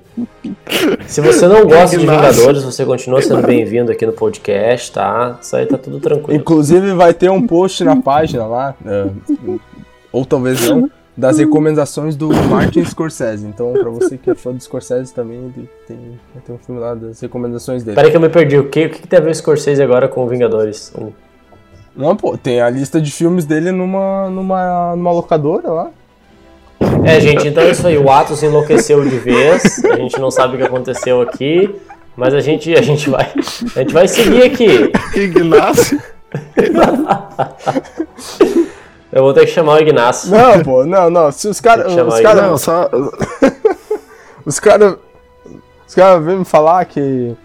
[SPEAKER 1] Se você não gosta de. Vingadores, você continua sendo bem-vindo aqui no podcast, tá? Isso aí tá tudo tranquilo.
[SPEAKER 2] Inclusive vai ter um post na página lá, é, ou talvez não, das recomendações do Martin Scorsese. Então, pra você que é fã do Scorsese também, ele tem, tem um filme lá das recomendações dele.
[SPEAKER 1] Peraí que eu me perdi. O que, o que que tem a ver o Scorsese agora com o Vingadores?
[SPEAKER 2] Não, pô, tem a lista de filmes dele numa, numa, numa locadora lá.
[SPEAKER 1] É, gente, então é isso aí. O Atos enlouqueceu de vez. A gente não sabe o que aconteceu aqui. Mas a gente, a gente, vai, a gente vai seguir aqui.
[SPEAKER 3] Ignacio.
[SPEAKER 1] Eu vou ter que chamar o Ignacio.
[SPEAKER 2] Não, pô, não, não. Se os caras. Os caras.
[SPEAKER 3] Não, só.
[SPEAKER 2] Os caras. Os caras vêm me falar que.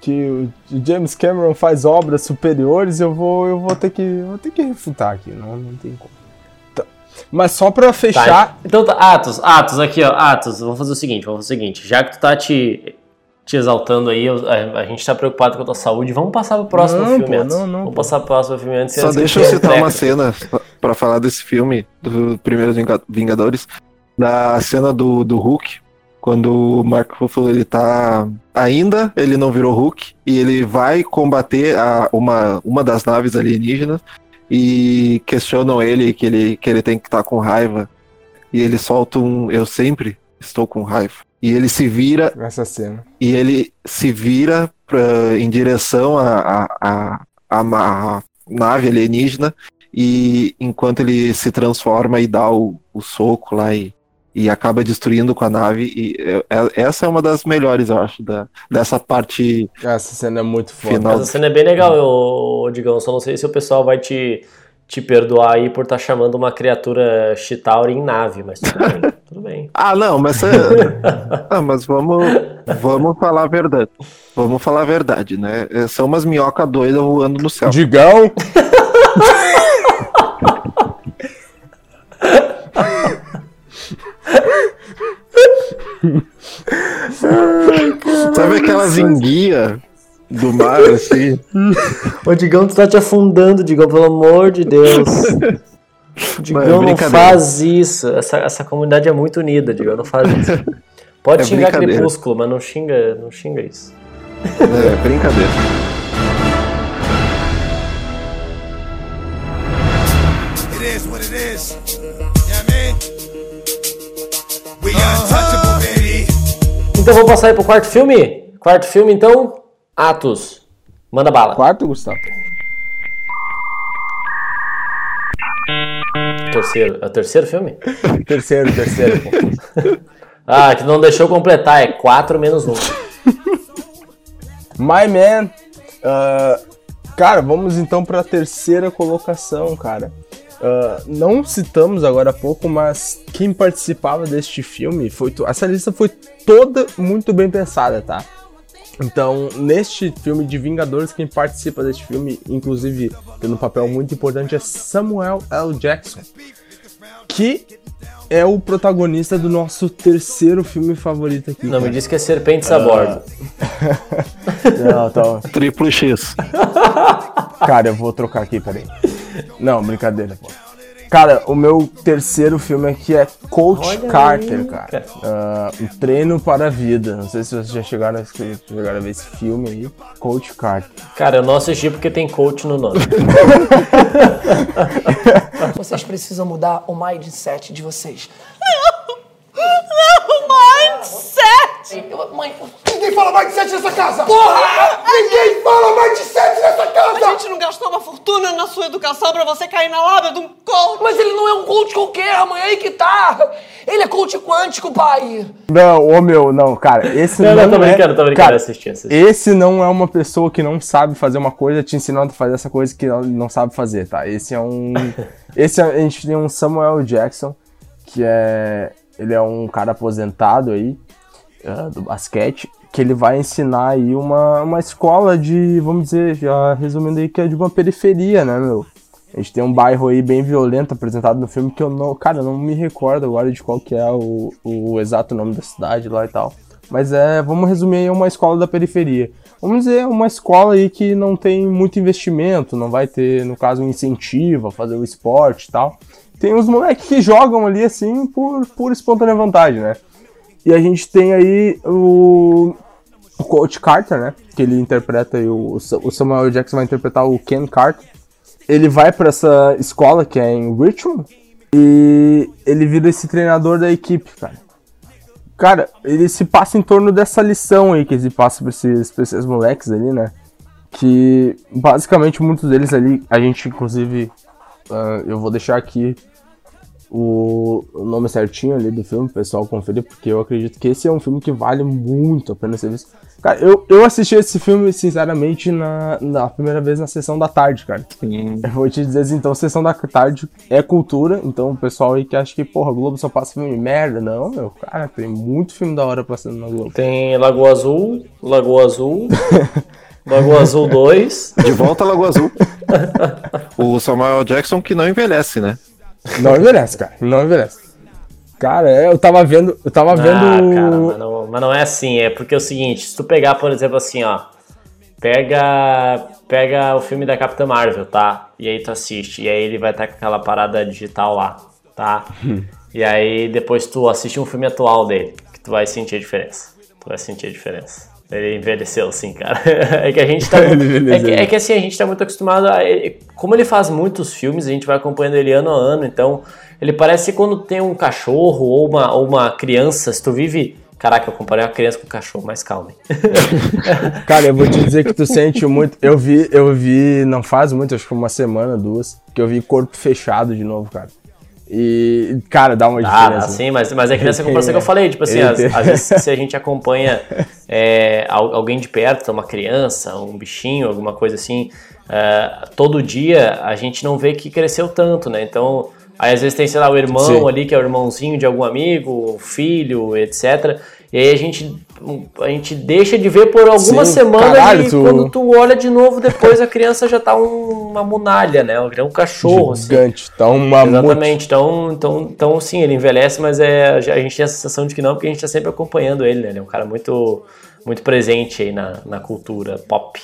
[SPEAKER 2] Que o James Cameron faz obras superiores, eu vou, eu vou ter que. eu Vou ter que refutar aqui. Não, não tem como. Tá. Mas só pra fechar.
[SPEAKER 1] Tá, então tá, Atos, Atos, aqui ó, Atos, vamos fazer o seguinte, vamos fazer o seguinte, já que tu tá te, te exaltando aí, eu- a, a gente tá preocupado com a tua saúde, vamos passar pro próximo
[SPEAKER 2] Não,
[SPEAKER 1] filme,
[SPEAKER 2] pô,
[SPEAKER 1] Atos.
[SPEAKER 2] não, não,
[SPEAKER 1] vamos passar pro próximo filme antes
[SPEAKER 3] Só
[SPEAKER 1] antes
[SPEAKER 3] deixa eu citar uma cena pra falar desse filme, do primeiro Vinga- Vingadores, da cena do, do Hulk, quando o Mark Ruffalo ele tá. Ainda ele não virou Hulk, e ele vai combater a, uma, uma das naves alienígenas e questionam ele que ele, que ele tem que estar com raiva. E ele solta um Eu sempre estou com raiva. e ele se vira.
[SPEAKER 2] Essa cena.
[SPEAKER 3] E ele se vira pra, em direção à a, a, a, a, nave alienígena. E enquanto ele se transforma e dá o, o soco lá e, e acaba destruindo com a nave. E é, é, essa é uma das melhores, eu acho, da, dessa parte.
[SPEAKER 2] Essa cena é muito foda.
[SPEAKER 3] Final.
[SPEAKER 1] Essa cena é bem legal, eu, Digão. Só não sei se o pessoal vai te, te perdoar aí por estar tá chamando uma criatura Chitauri em nave, mas tudo bem, tudo bem.
[SPEAKER 3] Ah, não, mas, é... ah, mas vamos, vamos falar a verdade. Vamos falar a verdade, né? São umas minhoca doidas voando no céu.
[SPEAKER 2] Digão!
[SPEAKER 3] Sabe aquelas enguias do mar, assim?
[SPEAKER 1] Ô, Digão, tu tá te afundando, Digão, pelo amor de Deus. Digão, não, faz isso. Essa, essa comunidade é muito unida, Digão, não faz isso. Pode
[SPEAKER 3] É
[SPEAKER 1] xingar. Crepúsculo, mas não xinga, não xinga isso.
[SPEAKER 3] É, brincadeira.
[SPEAKER 10] It is what it is.
[SPEAKER 1] Então vamos passar aí pro quarto filme? Quarto filme, então, Atos. Manda bala.
[SPEAKER 2] Quarto, Gustavo?
[SPEAKER 1] Terceiro. É o terceiro filme?
[SPEAKER 2] terceiro, terceiro.
[SPEAKER 1] Ah, que não deixou completar, é 4 menos 1.
[SPEAKER 2] My Man. ah, cara, vamos então para a terceira colocação, cara. Ah, não citamos agora há pouco, mas quem participava deste filme foi. to- Essa lista foi toda muito bem pensada, tá? Então, neste filme de Vingadores, quem participa deste filme, inclusive tendo um papel muito importante, é Samuel L. Jackson, que é o protagonista do nosso terceiro filme favorito aqui.
[SPEAKER 1] Não, me
[SPEAKER 2] cara.
[SPEAKER 1] diz que é Serpentes a Bordo.
[SPEAKER 2] Não, tá.
[SPEAKER 3] Triplo X.
[SPEAKER 2] Cara, eu vou trocar aqui, peraí. Não, brincadeira, pô. Cara, o meu terceiro filme aqui é Coach
[SPEAKER 1] Olha
[SPEAKER 2] Carter,
[SPEAKER 1] aí,
[SPEAKER 2] cara. Ah, um treino para a vida. Não sei se vocês já chegaram a, chegaram a ver esse filme aí. Coach Carter.
[SPEAKER 1] Cara, eu não assisti porque tem coach no nome.
[SPEAKER 17] Vocês precisam mudar o mindset de vocês.
[SPEAKER 18] Mindset!
[SPEAKER 17] Mãe,
[SPEAKER 10] Ninguém fala mindset nessa casa! Porra! Ninguém fala mindset nessa casa!
[SPEAKER 18] A gente não gastou uma fortuna na sua educação pra você cair na lábia de um coach.
[SPEAKER 17] mas ele não é um coach qualquer, mãe, aí que tá. Ele é coach quântico, pai.
[SPEAKER 2] Não, ô meu, não, cara. Esse
[SPEAKER 1] Não,
[SPEAKER 2] não,
[SPEAKER 1] não, tô
[SPEAKER 2] é...
[SPEAKER 1] brincando, tô brincando,
[SPEAKER 2] Cara,
[SPEAKER 1] assisti, assisti.
[SPEAKER 2] Esse não é uma pessoa que não sabe fazer uma coisa te ensinando a fazer essa coisa que ela não sabe fazer, tá? Esse é um. esse é- a gente tem um Samuel Jackson, que é. Ele é um cara aposentado aí, ah, do basquete, que ele vai ensinar aí uma, uma escola de, vamos dizer, já resumindo aí, que é de uma periferia, né, meu? A gente tem um bairro aí bem violento apresentado no filme que eu não, cara, não me recordo agora de qual que é o, o exato nome da cidade lá e tal. Mas é, vamos resumir aí, uma escola da periferia. Vamos dizer, uma escola aí que não tem muito investimento, não vai ter, no caso, um incentivo a fazer o esporte e tal. Tem uns moleques que jogam ali assim por, por espontânea vontade, né? E a gente tem aí o, o Coach Carter, né? Que ele interpreta o, o Samuel Jackson vai interpretar o Ken Carter. Ele vai pra essa escola que é em Richmond e ele vira esse treinador da equipe, cara. Cara, ele se passa em torno dessa lição aí que ele passa pra esses, pra esses moleques ali, né? Que basicamente muitos deles ali, a gente inclusive, ah, eu vou deixar aqui o, o nome certinho ali do filme, pessoal conferir, porque eu acredito que esse é um filme que vale muito a pena ser visto. Cara, eu, eu assisti esse filme, sinceramente, na, na primeira vez na sessão da tarde, cara. Eu vou te dizer assim, então, sessão da tarde é cultura, então o pessoal aí que acha que, porra, Globo só passa filme merda. Não, meu, cara, tem muito filme da hora passando na Globo.
[SPEAKER 1] Tem Lagoa Azul, Lagoa Azul, Lagoa Azul 2.
[SPEAKER 3] De volta a Lagoa Azul. o Samuel Jackson que não envelhece, né?
[SPEAKER 2] Não envelhece, cara, não envelhece. Cara, eu tava vendo, eu tava
[SPEAKER 1] Ah,
[SPEAKER 2] vendo...
[SPEAKER 1] cara, mas não, mas não é assim. É porque é o seguinte, se tu pegar, por exemplo, assim, ó. Pega, pega o filme da Capitã Marvel, tá? E aí tu assiste. E aí ele vai estar com aquela parada digital lá, tá? e aí depois tu assiste um filme atual dele, que tu vai sentir a diferença. Tu vai sentir a diferença. Ele envelheceu, sim, cara. é que a gente tá. É, que, é que assim, a gente tá muito acostumado a. Como ele faz muitos filmes, a gente vai acompanhando ele ano a ano, então. Ele parece quando tem um cachorro ou uma, ou uma criança, se tu vive Caraca, eu comparei uma criança com um cachorro, mas calma.
[SPEAKER 2] Cara, eu vou te dizer que tu sente muito. Eu vi, eu vi, não faz muito, acho que uma semana, duas, que eu vi corpo fechado de novo, cara. E, cara, dá uma
[SPEAKER 1] Ah,
[SPEAKER 2] diferença.
[SPEAKER 1] sim, mas, mas é que nessa comparação que eu falei, tipo assim, às, às vezes se a gente acompanha é, al- alguém de perto, uma criança, um bichinho, alguma coisa assim, é, todo dia a gente não vê que cresceu tanto, né? Então, aí às vezes tem, sei lá, o irmão
[SPEAKER 2] Sim.
[SPEAKER 1] ali, que é o irmãozinho de algum amigo, o filho, etc. E aí a gente, a gente deixa de ver por algumas
[SPEAKER 2] Sim,
[SPEAKER 1] semanas
[SPEAKER 2] caralho,
[SPEAKER 1] e
[SPEAKER 2] tu-
[SPEAKER 1] quando tu olha de novo, depois a criança já tá um- uma munalha, né? É um cachorro, assim.
[SPEAKER 2] Gigante, tá um mamute.
[SPEAKER 1] Exatamente, então, então, então sim, ele envelhece, mas é, a gente tem a sensação de que não, porque a gente tá sempre acompanhando ele, né? Ele é um cara muito, muito presente aí na, na cultura pop.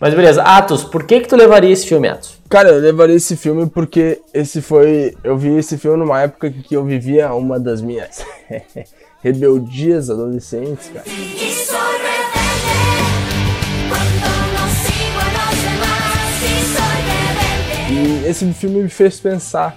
[SPEAKER 1] Mas beleza, Atos, por que que tu levaria esse filme, Atos?
[SPEAKER 2] Cara, eu levaria esse filme porque esse foi. Eu vi esse filme numa época que eu vivia uma das minhas rebeldias adolescentes, cara.
[SPEAKER 19] A.
[SPEAKER 2] E esse filme me fez pensar.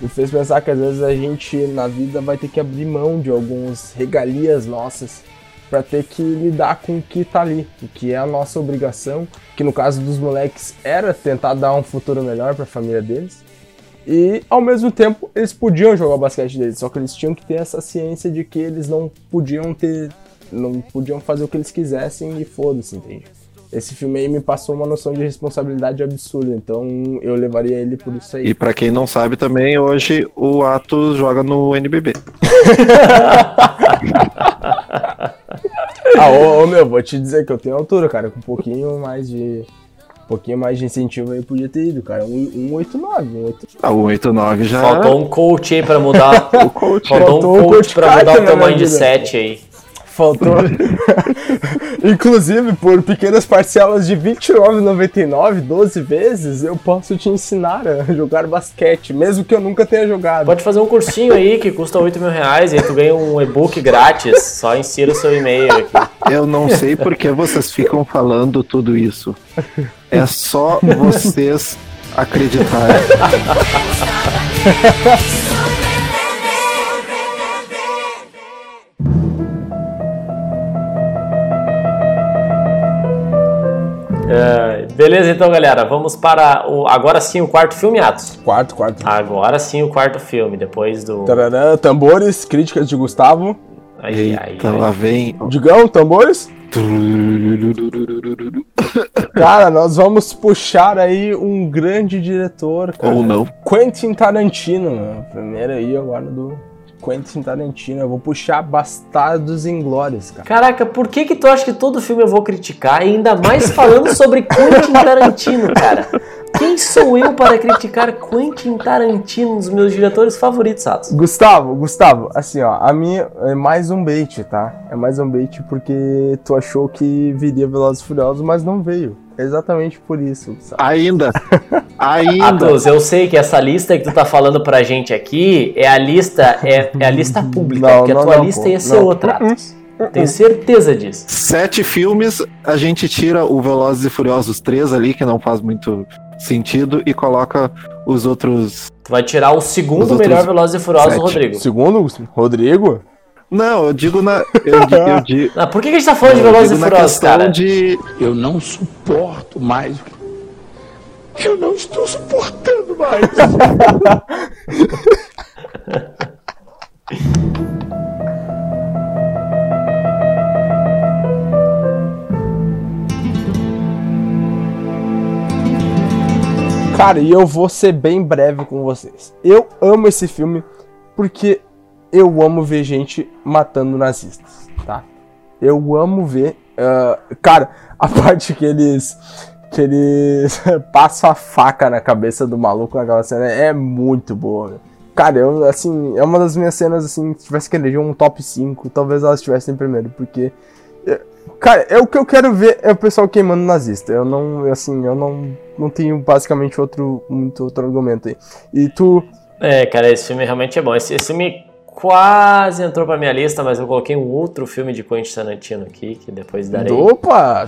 [SPEAKER 2] Me fez pensar que às vezes a gente na vida vai ter que abrir mão de algumas regalias nossas pra ter que lidar com o que tá ali, o que é a nossa obrigação, que no caso dos moleques era tentar dar um futuro melhor pra família deles. E ao mesmo tempo eles podiam jogar o basquete deles, só que eles tinham que ter essa ciência de que eles não podiam ter, não podiam fazer o que eles quisessem e foda-se, entende? Esse filme aí me passou uma noção de responsabilidade absurda, então eu levaria ele por isso aí.
[SPEAKER 3] E pra quem não sabe também, hoje o Atos joga no NBB.
[SPEAKER 2] Ah, ô, ô, meu, vou te dizer que eu tenho altura, cara, com um pouquinho mais de. Um pouquinho mais de incentivo aí podia ter ido, cara. Um, um 89, um 8.
[SPEAKER 3] Ah, o 89 já.
[SPEAKER 1] Faltou um coach aí pra mudar.
[SPEAKER 3] O coach.
[SPEAKER 1] Faltou
[SPEAKER 2] Faltou
[SPEAKER 1] um coach
[SPEAKER 2] coach
[SPEAKER 1] pra mudar o
[SPEAKER 2] na
[SPEAKER 1] teu
[SPEAKER 2] minha
[SPEAKER 1] mindset aí.
[SPEAKER 2] Faltou. Inclusive, por pequenas parcelas de R$29,99, 12 vezes, eu posso te ensinar a jogar basquete, mesmo que eu nunca tenha jogado.
[SPEAKER 1] Pode fazer um cursinho aí que custa 8 mil reais e aí tu ganha um e-book grátis. Só insira o seu e-mail aqui.
[SPEAKER 3] Eu não sei por que vocês ficam falando tudo isso. É só vocês acreditarem.
[SPEAKER 1] É, beleza, então, galera. Vamos para o, agora sim o quarto filme, Atos.
[SPEAKER 2] Quarto, quarto.
[SPEAKER 1] Agora sim o quarto filme, depois do.
[SPEAKER 2] Tararã, tambores, críticas de Gustavo.
[SPEAKER 1] Ai, ai,
[SPEAKER 3] Então lá vem.
[SPEAKER 2] Digão, tambores. Cara, nós vamos puxar aí um grande diretor, cara.
[SPEAKER 3] Ou não.
[SPEAKER 2] Quentin Tarantino. Primeiro aí agora do Quentin Tarantino. Eu vou puxar Bastardos Inglórios, cara.
[SPEAKER 1] Caraca, por que que tu acha que todo filme eu vou criticar? E ainda mais falando sobre Quentin Tarantino, cara. Quem sou eu para criticar Quentin Tarantino, um dos meus diretores favoritos, Atos?
[SPEAKER 2] Gustavo, Gustavo, assim ó, a minha é mais um bait, tá? É mais um bait porque tu achou que viria Velozes e Furiosos, mas não veio. É exatamente por isso, Gustavo.
[SPEAKER 3] Ainda. Ainda.
[SPEAKER 1] Atos, eu sei que essa lista que tu tá falando pra gente aqui é a lista, é, é a lista pública,
[SPEAKER 2] Não,
[SPEAKER 1] porque
[SPEAKER 2] não,
[SPEAKER 1] a tua
[SPEAKER 2] não,
[SPEAKER 1] lista
[SPEAKER 2] pô,
[SPEAKER 1] ia ser
[SPEAKER 2] não.
[SPEAKER 1] outra, Atos. Tenho certeza disso.
[SPEAKER 3] Sete filmes, a gente tira o Velozes e Furiosos 3 ali, que não faz muito sentido, e coloca os outros.
[SPEAKER 1] Tu vai tirar o segundo melhor Velozes e Furiosos,
[SPEAKER 3] sete.
[SPEAKER 1] Rodrigo.
[SPEAKER 2] Segundo, Rodrigo?
[SPEAKER 3] Não, eu digo na. Eu, eu digo.
[SPEAKER 1] Ah, por que, a gente tá falando de
[SPEAKER 3] eu
[SPEAKER 1] Velozes e
[SPEAKER 3] digo na
[SPEAKER 1] Furiosos,
[SPEAKER 3] questão
[SPEAKER 1] cara?
[SPEAKER 3] de.
[SPEAKER 9] Eu não suporto mais. Eu não estou suportando mais.
[SPEAKER 2] Cara, e eu vou ser bem breve com vocês. Eu amo esse filme porque eu amo ver gente matando nazistas, tá? Eu amo ver. ah, cara, a parte que eles. Que eles passam a faca na cabeça do maluco naquela cena é muito boa, meu. Cara, eu, assim, é uma das minhas cenas, assim, se tivesse que eleger um top 5, talvez elas estivessem em primeiro, porque. eh, Cara, é o que eu quero ver é o pessoal queimando nazista. Eu não, assim, eu não, não tenho basicamente outro, muito outro argumento aí. E tu,
[SPEAKER 1] É, cara, esse filme realmente é bom. Esse, esse filme quase entrou pra minha lista, mas eu coloquei um outro filme de Quentin Tarantino aqui, que depois darei.
[SPEAKER 2] opa!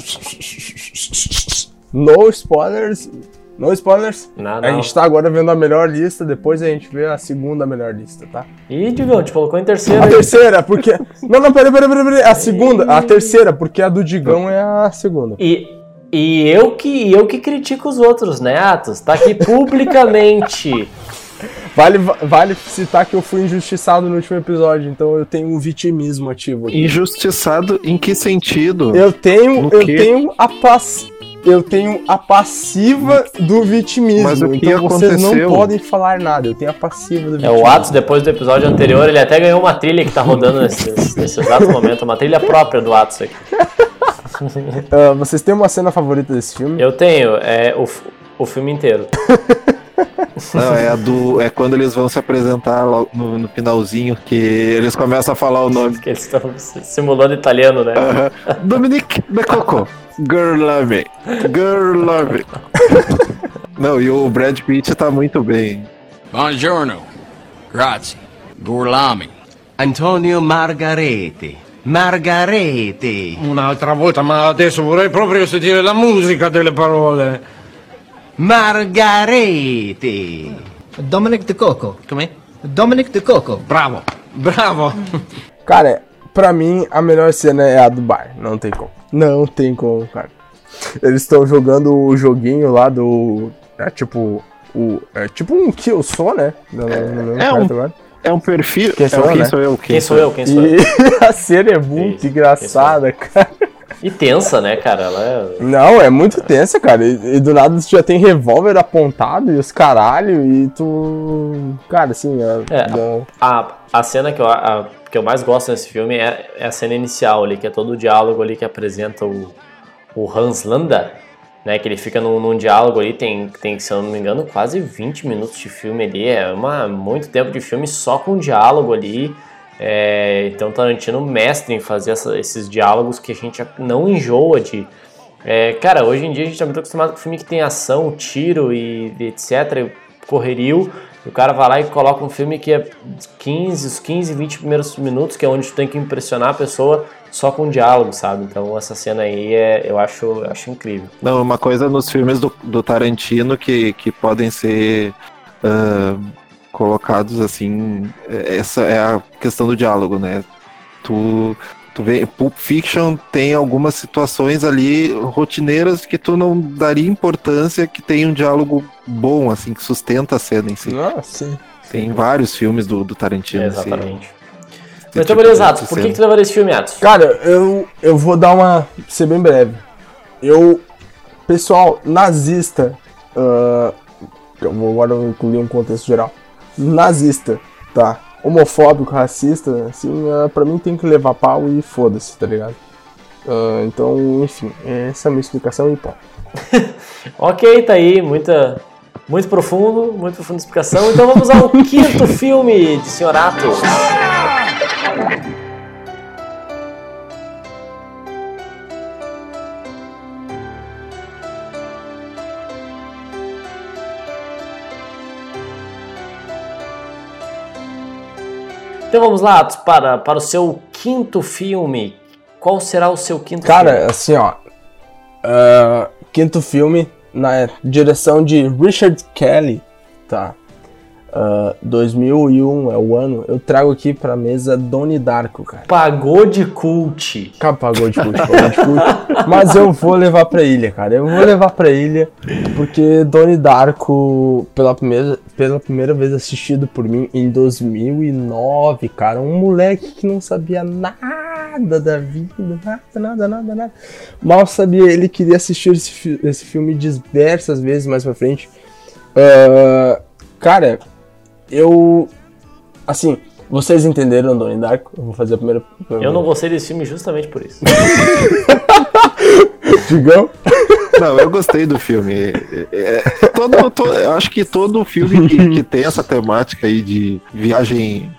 [SPEAKER 2] No spoilers. No spoilers.
[SPEAKER 1] Nada.
[SPEAKER 2] A gente tá agora vendo a melhor lista, depois a gente vê a segunda melhor lista, tá?
[SPEAKER 1] Ih, Digão, te colocou em terceiro.
[SPEAKER 2] A terceira, porque. Não, não, peraí, peraí, peraí, peraí. A segunda, a terceira, porque a do Digão é a segunda.
[SPEAKER 1] E, e eu que eu que critico os outros, né, Atos? Tá aqui publicamente.
[SPEAKER 2] Vale, vale citar que eu fui injustiçado no último episódio, então eu tenho um vitimismo ativo aqui.
[SPEAKER 3] Injustiçado em que sentido?
[SPEAKER 2] Eu tenho,
[SPEAKER 3] No
[SPEAKER 2] eu
[SPEAKER 3] quê?
[SPEAKER 2] tenho a pass... eu tenho a passiva do vitimismo.
[SPEAKER 3] Mas o que
[SPEAKER 2] então vocês não
[SPEAKER 3] aconteceu?
[SPEAKER 2] podem falar nada. Eu tenho a passiva do
[SPEAKER 1] É
[SPEAKER 2] vitimismo.
[SPEAKER 1] o Atos, depois do episódio anterior, ele até ganhou uma trilha que tá rodando nesse, nesse exato momento, uma trilha própria do Atos aqui.
[SPEAKER 2] Ah, vocês têm uma cena favorita desse filme?
[SPEAKER 1] Eu tenho, é o, o filme inteiro.
[SPEAKER 3] Não, é a do. É quando eles vão se apresentar no, no finalzinho que eles começam a falar o nome.
[SPEAKER 1] Que eles estão simulando italiano, né?
[SPEAKER 3] Aham. Dominique de Coco. Girl love me. Girl love. Não, e o Brad Pitt tá muito bem.
[SPEAKER 20] Buongiorno. Grazie. Gurlami.
[SPEAKER 21] Antonio Margarete. Margarete.
[SPEAKER 9] Un'altra volta, ma adesso vorrei proprio sentire la musica delle parole.
[SPEAKER 21] Margarete.
[SPEAKER 22] Dominic De Coco.
[SPEAKER 21] Com'è?
[SPEAKER 22] Dominic De Coco.
[SPEAKER 9] Bravo, bravo.
[SPEAKER 2] Cara, pra mim, a melhor cena é a do bar. Não tem como. Não tem como, cara. Eles estão jogando o joguinho lá do. É tipo. O, é tipo um né? Não, não, não lembro
[SPEAKER 3] É um,
[SPEAKER 2] agora.
[SPEAKER 3] é um perfil.
[SPEAKER 2] Quem
[SPEAKER 3] é
[SPEAKER 2] sou eu,
[SPEAKER 3] quem
[SPEAKER 2] né?
[SPEAKER 3] sou eu?
[SPEAKER 1] Quem sou eu? Quem sou eu?
[SPEAKER 2] E a cena é muito engraçada, cara.
[SPEAKER 1] E tensa, né, cara? Ela é...
[SPEAKER 2] Não, é muito tensa, cara. E, e do nada tu já tem revólver apontado e os caralho, e tu. Cara, assim, é.
[SPEAKER 1] É, a, a cena que eu, a- que eu mais gosto nesse filme é, é a cena inicial ali, que é todo o diálogo ali que apresenta o, o Hans Landa, né? Que ele fica num, num diálogo ali, tem, tem, se eu não me engano, quase 20 minutos de filme ali. É uma, muito tempo de filme só com diálogo ali. É, então Tarantino mestre em fazer essa- esses diálogos que a gente não enjoa de. É, cara, hoje em dia a gente tá muito acostumado com filme que tem ação, tiro e, etc. Correrio. O cara vai lá e coloca um filme que é 15, os 15, 20 primeiros minutos, que é onde tu tem que impressionar a pessoa só com diálogo, sabe? Então essa cena aí é, eu, acho, acho incrível.
[SPEAKER 3] Não, uma coisa nos filmes do, do Tarantino que, que podem ser ah, colocados assim, é- essa é a questão do diálogo, né? Tu, tu vê, Pulp Fiction tem algumas situações ali rotineiras que tu não daria importância que tem um diálogo bom, assim, que sustenta a cena em si.
[SPEAKER 2] Ah, sim.
[SPEAKER 3] Tem vários filmes do, do Tarantino. assim.
[SPEAKER 1] Exatamente.
[SPEAKER 3] Esse
[SPEAKER 1] Mas
[SPEAKER 3] tipo
[SPEAKER 1] beleza, Atos, por que, que tu levaria esse filme, Atos?
[SPEAKER 2] Cara, eu, eu vou dar uma. ser bem breve. Eu. Pessoal, nazista. ah, eu vou agora incluir um contexto geral. Nazista, tá? Homofóbico, racista, assim, ah, pra mim tem que levar pau e foda-se, tá ligado? Ah, então, enfim, essa é a minha explicação e pô.
[SPEAKER 1] Ok, tá aí, muita, muito profundo, muito profunda explicação. Então vamos ao quinto filme de Sr. Então vamos lá, Atos, para, para o seu quinto filme. Qual será o seu quinto filme?
[SPEAKER 2] Cara, assim, ó. ah, quinto filme na direção de Richard Kelly, tá? Ah, 2001 é o ano. Eu trago aqui pra mesa Donnie Darko, cara.
[SPEAKER 1] Pagou de cult.
[SPEAKER 2] Cara, pagou de cult, pagou de cult. Mas eu vou levar pra ilha, cara. Eu vou levar pra ilha porque Donnie Darko, pela primeira, pela primeira vez assistido por mim em 2009, cara. Um moleque que não sabia nada da vida, nada, nada, nada, nada. Mal sabia, ele queria assistir esse, esse filme diversas vezes mais pra frente. Ah, cara, eu. Assim, vocês entenderam Donnie Darko? Eu vou fazer a primeira.
[SPEAKER 1] Eu não gostei desse filme justamente por isso.
[SPEAKER 2] Digão?
[SPEAKER 3] Não, eu gostei do filme. É, é, todo, to- eu acho que todo filme que, que tem essa temática aí de viagem.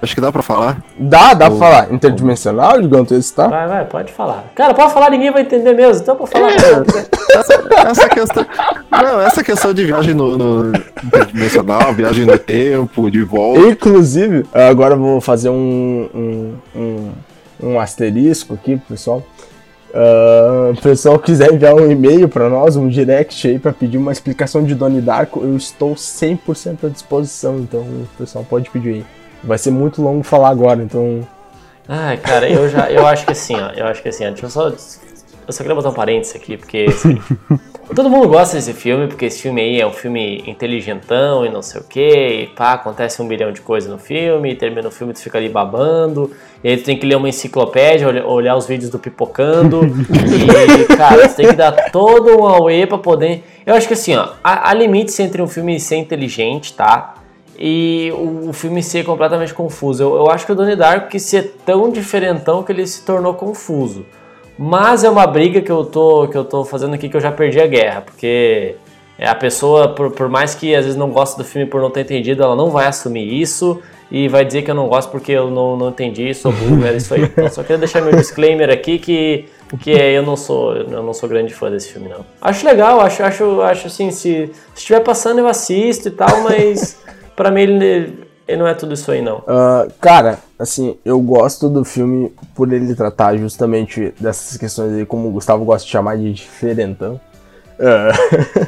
[SPEAKER 3] Acho que dá pra falar.
[SPEAKER 2] Dá, dá pra falar. Interdimensional, Digão, tu está?
[SPEAKER 1] Vai, vai, pode falar. Cara, pode falar, ninguém vai entender mesmo. Então pode falar.
[SPEAKER 3] Essa, essa questão. Não, essa questão de viagem no, no interdimensional, viagem no tempo, de volta.
[SPEAKER 2] Inclusive, agora eu vou fazer um, um, um, um asterisco aqui pro pessoal. Ah, o pessoal quiser enviar um e-mail pra nós, um direct aí pra pedir uma explicação de Donnie Darko, eu estou 100% à disposição, então o pessoal pode pedir aí. Vai ser muito longo falar agora, então
[SPEAKER 1] Ai, cara, eu já. Eu acho que assim, ó. Eu acho que assim, ó, deixa eu só. Eu só queria botar um parênteses aqui, porque assim, todo mundo gosta desse filme, porque esse filme aí é um filme inteligentão e não sei o que, e pá, acontece um bilhão de coisas no filme, e termina o filme, tu fica ali babando, e aí tu tem que ler uma enciclopédia, olha- olhar os vídeos do Pipocando, e, cara, tu tem que dar todo um auê pra poder. Eu acho que assim, ó, há, há limites entre um filme ser inteligente, tá? E o, o filme ser completamente confuso. Eu, eu acho que o Donnie Darko quis ser tão diferentão que ele se tornou confuso. Mas é uma briga que eu tô, que eu tô fazendo aqui que eu já perdi a guerra, porque a pessoa, por, por mais que às vezes não goste do filme por não ter entendido, ela não vai assumir isso e vai dizer que eu não gosto porque eu não, não entendi, sou burro, era isso aí. Então, só queria deixar meu disclaimer aqui que, que é, eu não sou eu não sou grande fã desse filme não. Acho legal, acho acho acho assim, se estiver passando eu assisto e tal, mas pra mim ele, ele não é tudo isso aí não.
[SPEAKER 2] Ah, cara, assim, eu gosto do filme por ele tratar justamente dessas questões aí, como o Gustavo gosta de chamar de diferentão. Ah,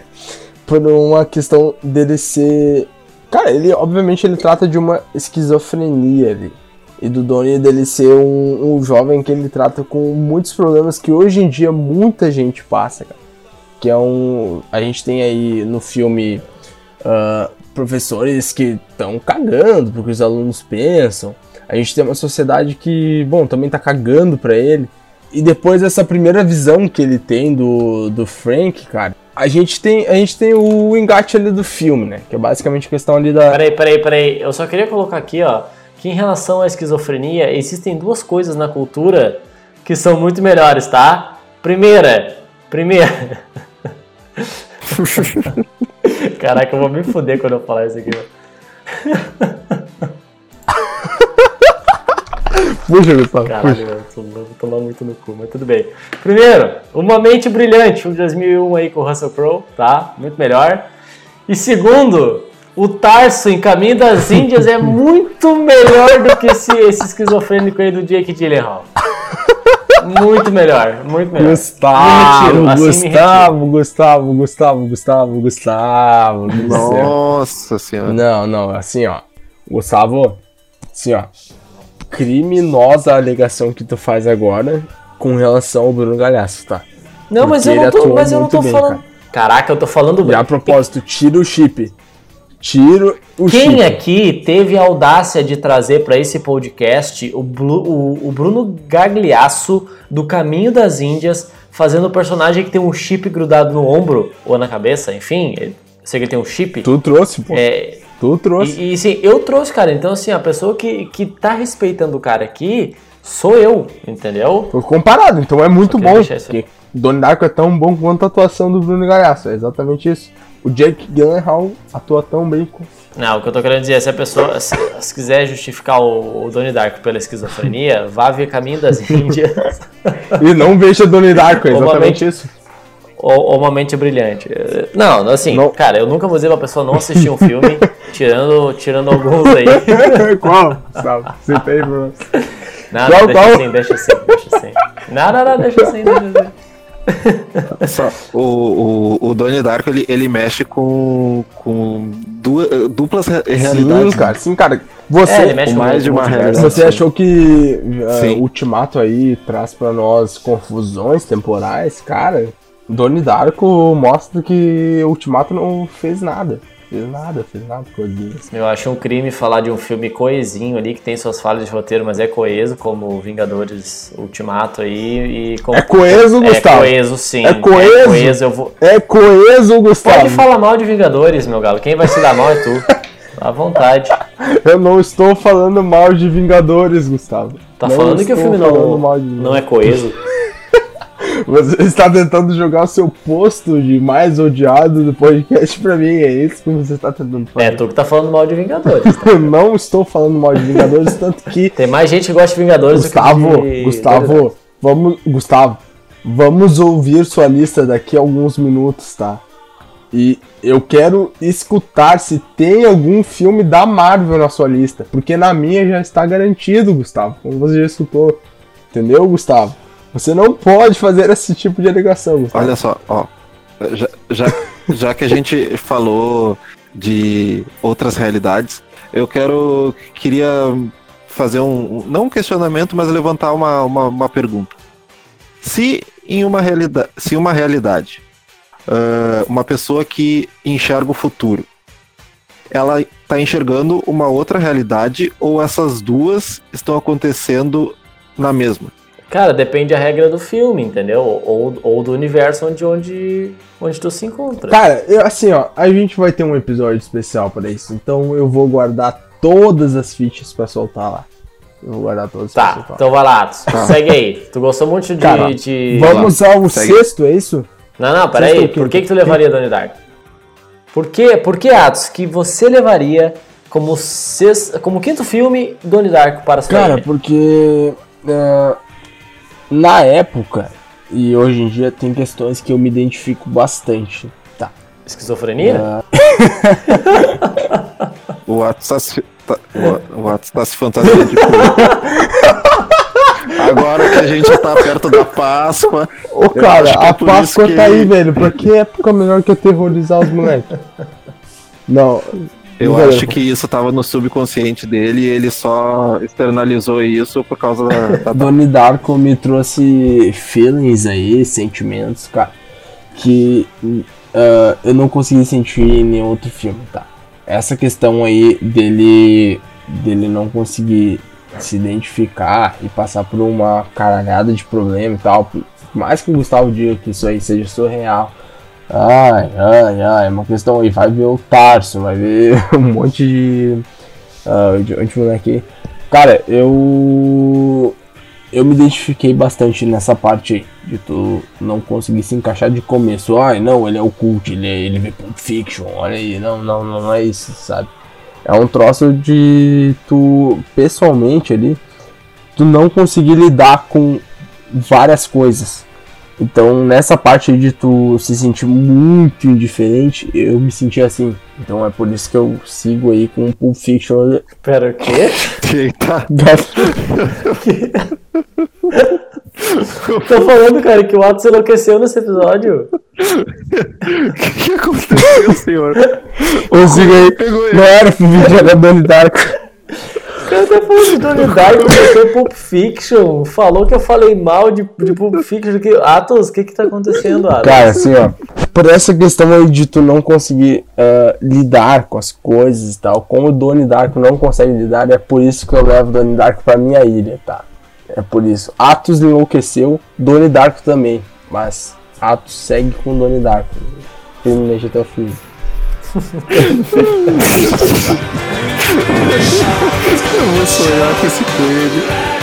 [SPEAKER 2] por uma questão dele ser. Cara, ele obviamente ele trata de uma esquizofrenia ali. E do Donnie dele ser um, um jovem que ele trata com muitos problemas que hoje em dia muita gente passa, cara. Que é um. A gente tem aí no filme ah, professores que estão cagando porque os alunos pensam. A gente tem uma sociedade que, bom, também tá cagando pra ele. E depois dessa primeira visão que ele tem do, do Frank, cara, a gente tem a gente tem o engate ali do filme, né? Que é basicamente a questão ali da.
[SPEAKER 1] Peraí, peraí, peraí. Eu só queria colocar aqui, ó, que em relação à esquizofrenia, existem duas coisas na cultura que são muito melhores, tá? Primeira, primeira. Caraca, eu vou me fuder quando eu falar isso aqui.
[SPEAKER 2] Puxa, Gustavo,
[SPEAKER 1] Caralho,
[SPEAKER 2] puxa.
[SPEAKER 1] eu tô, vou tomar muito no cu, mas tudo bem. Primeiro, Uma Mente Brilhante, filme de 2001 aí com o Russell Crowe, tá? Muito melhor. E segundo, o Tarso em Caminho das Índias é muito melhor do que esse, esse esquizofrênico aí do Jake Gyllenhaal. Muito melhor, muito melhor.
[SPEAKER 2] Gustavo,
[SPEAKER 1] assim.
[SPEAKER 2] Gustavo, Gustavo, Gustavo, Gustavo, Gustavo. céu.
[SPEAKER 3] Nossa senhora.
[SPEAKER 2] Não, não, assim, ó. Gustavo, assim, ó. Criminosa a alegação que tu faz agora com relação ao Bruno Galhaço, tá?
[SPEAKER 1] Não, mas
[SPEAKER 2] Porque
[SPEAKER 1] eu não tô, mas eu não tô
[SPEAKER 2] bem,
[SPEAKER 1] falando.
[SPEAKER 2] cara.
[SPEAKER 1] Caraca, eu tô falando
[SPEAKER 2] E a propósito, tira o chip. Tira o
[SPEAKER 1] Quem aqui teve a audácia de trazer pra esse podcast o, Blu- o- o Bruno Gagliasso do Caminho das Índias, fazendo o personagem que tem um chip grudado no ombro ou na cabeça, enfim, eu sei que ele tem um chip.
[SPEAKER 2] Tu trouxe, pô.
[SPEAKER 1] É,
[SPEAKER 2] Tu trouxe.
[SPEAKER 1] e, e sim, eu trouxe, cara. Então, assim, a pessoa que, que tá respeitando o cara aqui sou eu, entendeu?
[SPEAKER 2] Foi comparado, então é muito bom. Porque Donnie Darko é tão bom quanto a atuação do Bruno Galhaço. É exatamente isso. O Jake Gyllenhaal atua tão bem com...
[SPEAKER 1] Não, o que eu tô querendo dizer é se a pessoa, se, se quiser justificar o, o Donnie Darko pela esquizofrenia, vá ver Caminho das Índias.
[SPEAKER 2] E não veja Donnie Darko, é exatamente
[SPEAKER 1] mente-
[SPEAKER 2] isso.
[SPEAKER 1] ou, ou uma mente brilhante. Não, assim, cara, eu nunca vou dizer pra pessoa não assistir um filme, tirando, tirando alguns aí.
[SPEAKER 2] Qual? Você tem, Bruno?
[SPEAKER 1] Não,
[SPEAKER 2] Qual,
[SPEAKER 1] deixa assim, deixa assim, deixa assim. Não, não, não, deixa assim, deixa assim.
[SPEAKER 3] Só, o, o, o Donnie Darko ele, ele mexe com, com du- duplas re- realidades.
[SPEAKER 2] Sim, cara, sim, cara. Você,
[SPEAKER 1] É, mexe
[SPEAKER 3] com mais de uma realidade.
[SPEAKER 2] Você achou que uh. Ultimato aí traz pra nós confusões temporais? Cara, Donnie Darko mostra que Ultimato não fez nada. Fez nada, fez nada com as
[SPEAKER 1] Eu acho um crime falar de um filme coesinho ali, que tem suas falhas de roteiro, mas é coeso, como Vingadores Ultimato aí. E como...
[SPEAKER 2] É coeso, Gustavo?
[SPEAKER 1] É coeso, sim.
[SPEAKER 2] É coeso?
[SPEAKER 1] É coeso, eu vou...
[SPEAKER 2] É coeso, Gustavo.
[SPEAKER 1] Pode falar mal de Vingadores, meu galo. Quem vai se dar mal é tu. À vontade.
[SPEAKER 2] Eu não estou falando mal de Vingadores, Gustavo.
[SPEAKER 1] Tá
[SPEAKER 2] Não
[SPEAKER 1] falando que o filme não, não é coeso?
[SPEAKER 2] Você está tentando jogar o seu posto de mais odiado do podcast pra mim, é isso que você está tentando fazer.
[SPEAKER 1] É tu que tá falando mal de Vingadores.
[SPEAKER 2] Eu não estou falando mal de Vingadores, tanto que.
[SPEAKER 1] Tem mais gente que gosta de Vingadores
[SPEAKER 2] Gustavo,
[SPEAKER 1] do que de...
[SPEAKER 2] Gustavo, vamos. Gustavo, vamos ouvir sua lista daqui a alguns minutos, tá? E eu quero escutar se tem algum filme da Marvel na sua lista. Porque na minha já está garantido, Gustavo. Como você já escutou. Entendeu, Gustavo? Você não pode fazer esse tipo de alegação, Gustavo.
[SPEAKER 3] Olha só, ó. Já, já, já que a gente falou de outras realidades, eu quero. Queria fazer um. Não um questionamento, mas levantar uma, uma, uma pergunta. Se em uma realidade. Se uma realidade. ah, uma pessoa que enxerga o futuro. Ela está enxergando uma outra realidade ou essas duas estão acontecendo na mesma?
[SPEAKER 1] Cara, depende da regra do filme, entendeu? Ou, ou do universo onde, onde, onde tu se encontra.
[SPEAKER 2] Cara, eu, assim, ó, a gente vai ter um episódio especial pra isso, então eu vou guardar todas as fichas pra soltar lá. Eu vou guardar todas
[SPEAKER 1] Tá,
[SPEAKER 2] soltar.
[SPEAKER 1] então vai lá, Atos. Segue aí. Tu gostou muito de.
[SPEAKER 2] Cara,
[SPEAKER 1] de...
[SPEAKER 2] vamos ao
[SPEAKER 1] Segue.
[SPEAKER 2] sexto, é isso?
[SPEAKER 1] Não, não, peraí. Por que, que tu levaria Donnie Dark? Por que, por que Atos, que você levaria como, sexto, como quinto filme Donnie Dark para a
[SPEAKER 2] Cara, porque é, na época e hoje em dia tem questões que eu me identifico bastante. Tá.
[SPEAKER 1] Esquizofrenia?
[SPEAKER 3] O Atos tá se, tá, o- o Atos tá se fantasiando de. Agora que a gente tá perto da Páscoa.
[SPEAKER 2] Ô, cara,
[SPEAKER 3] é
[SPEAKER 2] a
[SPEAKER 3] por
[SPEAKER 2] Páscoa
[SPEAKER 3] isso que
[SPEAKER 2] tá aí, velho. Pra que época melhor que aterrorizar os moleques? Não.
[SPEAKER 3] Eu acho que isso tava no subconsciente dele e ele só externalizou isso por causa da. da...
[SPEAKER 2] Donnie Darko me trouxe feelings aí, sentimentos, cara, que ah, eu não consegui sentir em nenhum outro filme, tá? Essa questão aí dele, dele não conseguir se identificar e passar por uma caralhada de problema e tal, por mais que o Gustavo diga que isso aí seja surreal. Ai, ai, ai, é uma questão aí, vai ver o Tarso, vai ver um monte de. ah, de, de moleque aí. Cara, eu. Eu me identifiquei bastante nessa parte aí, de tu não conseguir se encaixar de começo. Ai, não, ele é o cult, ele, é- ele vê Pulp Fiction, olha aí. Não, não, não é isso, sabe? É um troço de tu, pessoalmente ali, tu não conseguir lidar com várias coisas. Então, nessa parte aí de tu se sentir muito indiferente, eu me senti assim. Então é por isso que eu sigo aí com Pulp Fiction.
[SPEAKER 1] Pera, o quê?
[SPEAKER 3] Eita.
[SPEAKER 1] Tô falando, cara, que o Atos enlouqueceu nesse episódio.
[SPEAKER 3] O que aconteceu, senhor?
[SPEAKER 2] Eu sigo aí. Não era pro vídeo, era Donnie Darko.
[SPEAKER 1] O tá falando de Donnie Darko, botou Pulp Fiction, falou que eu falei mal de, de Pulp Fiction. Que... Atos, o que que tá acontecendo, Atos?
[SPEAKER 2] Cara, assim, ó. Por essa questão aí de tu não conseguir ah, lidar com as coisas e tal, como o Donnie Darko não consegue lidar, é por isso que eu levo Donnie Darko pra minha ilha, tá? É por isso. Atos enlouqueceu, Donnie Darko também. Mas Atos segue com Donnie Darko. Terminei até o fim.
[SPEAKER 3] Eu vou sonhar com esse coelho.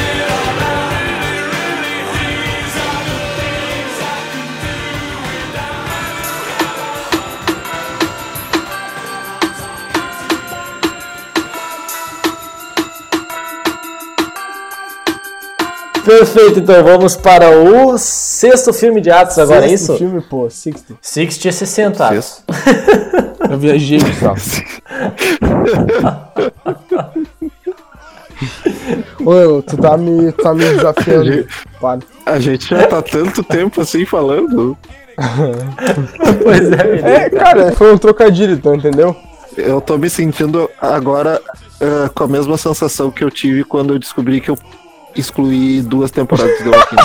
[SPEAKER 1] Perfeito, então vamos para o sexto filme de Atos agora, é
[SPEAKER 2] Sexto
[SPEAKER 1] isso?
[SPEAKER 2] filme, pô, 60.
[SPEAKER 1] 60 é 60 Atos.
[SPEAKER 2] Eu viajei, pessoal. Ô, tu tá me, tu tá me desafiando. Para.
[SPEAKER 3] A gente já tá tanto tempo assim falando.
[SPEAKER 1] pois é,
[SPEAKER 2] É, cara, foi um trocadilho, então, entendeu?
[SPEAKER 3] Eu tô me sentindo agora ah, com a mesma sensação que eu tive quando eu descobri que eu excluí duas temporadas The Walking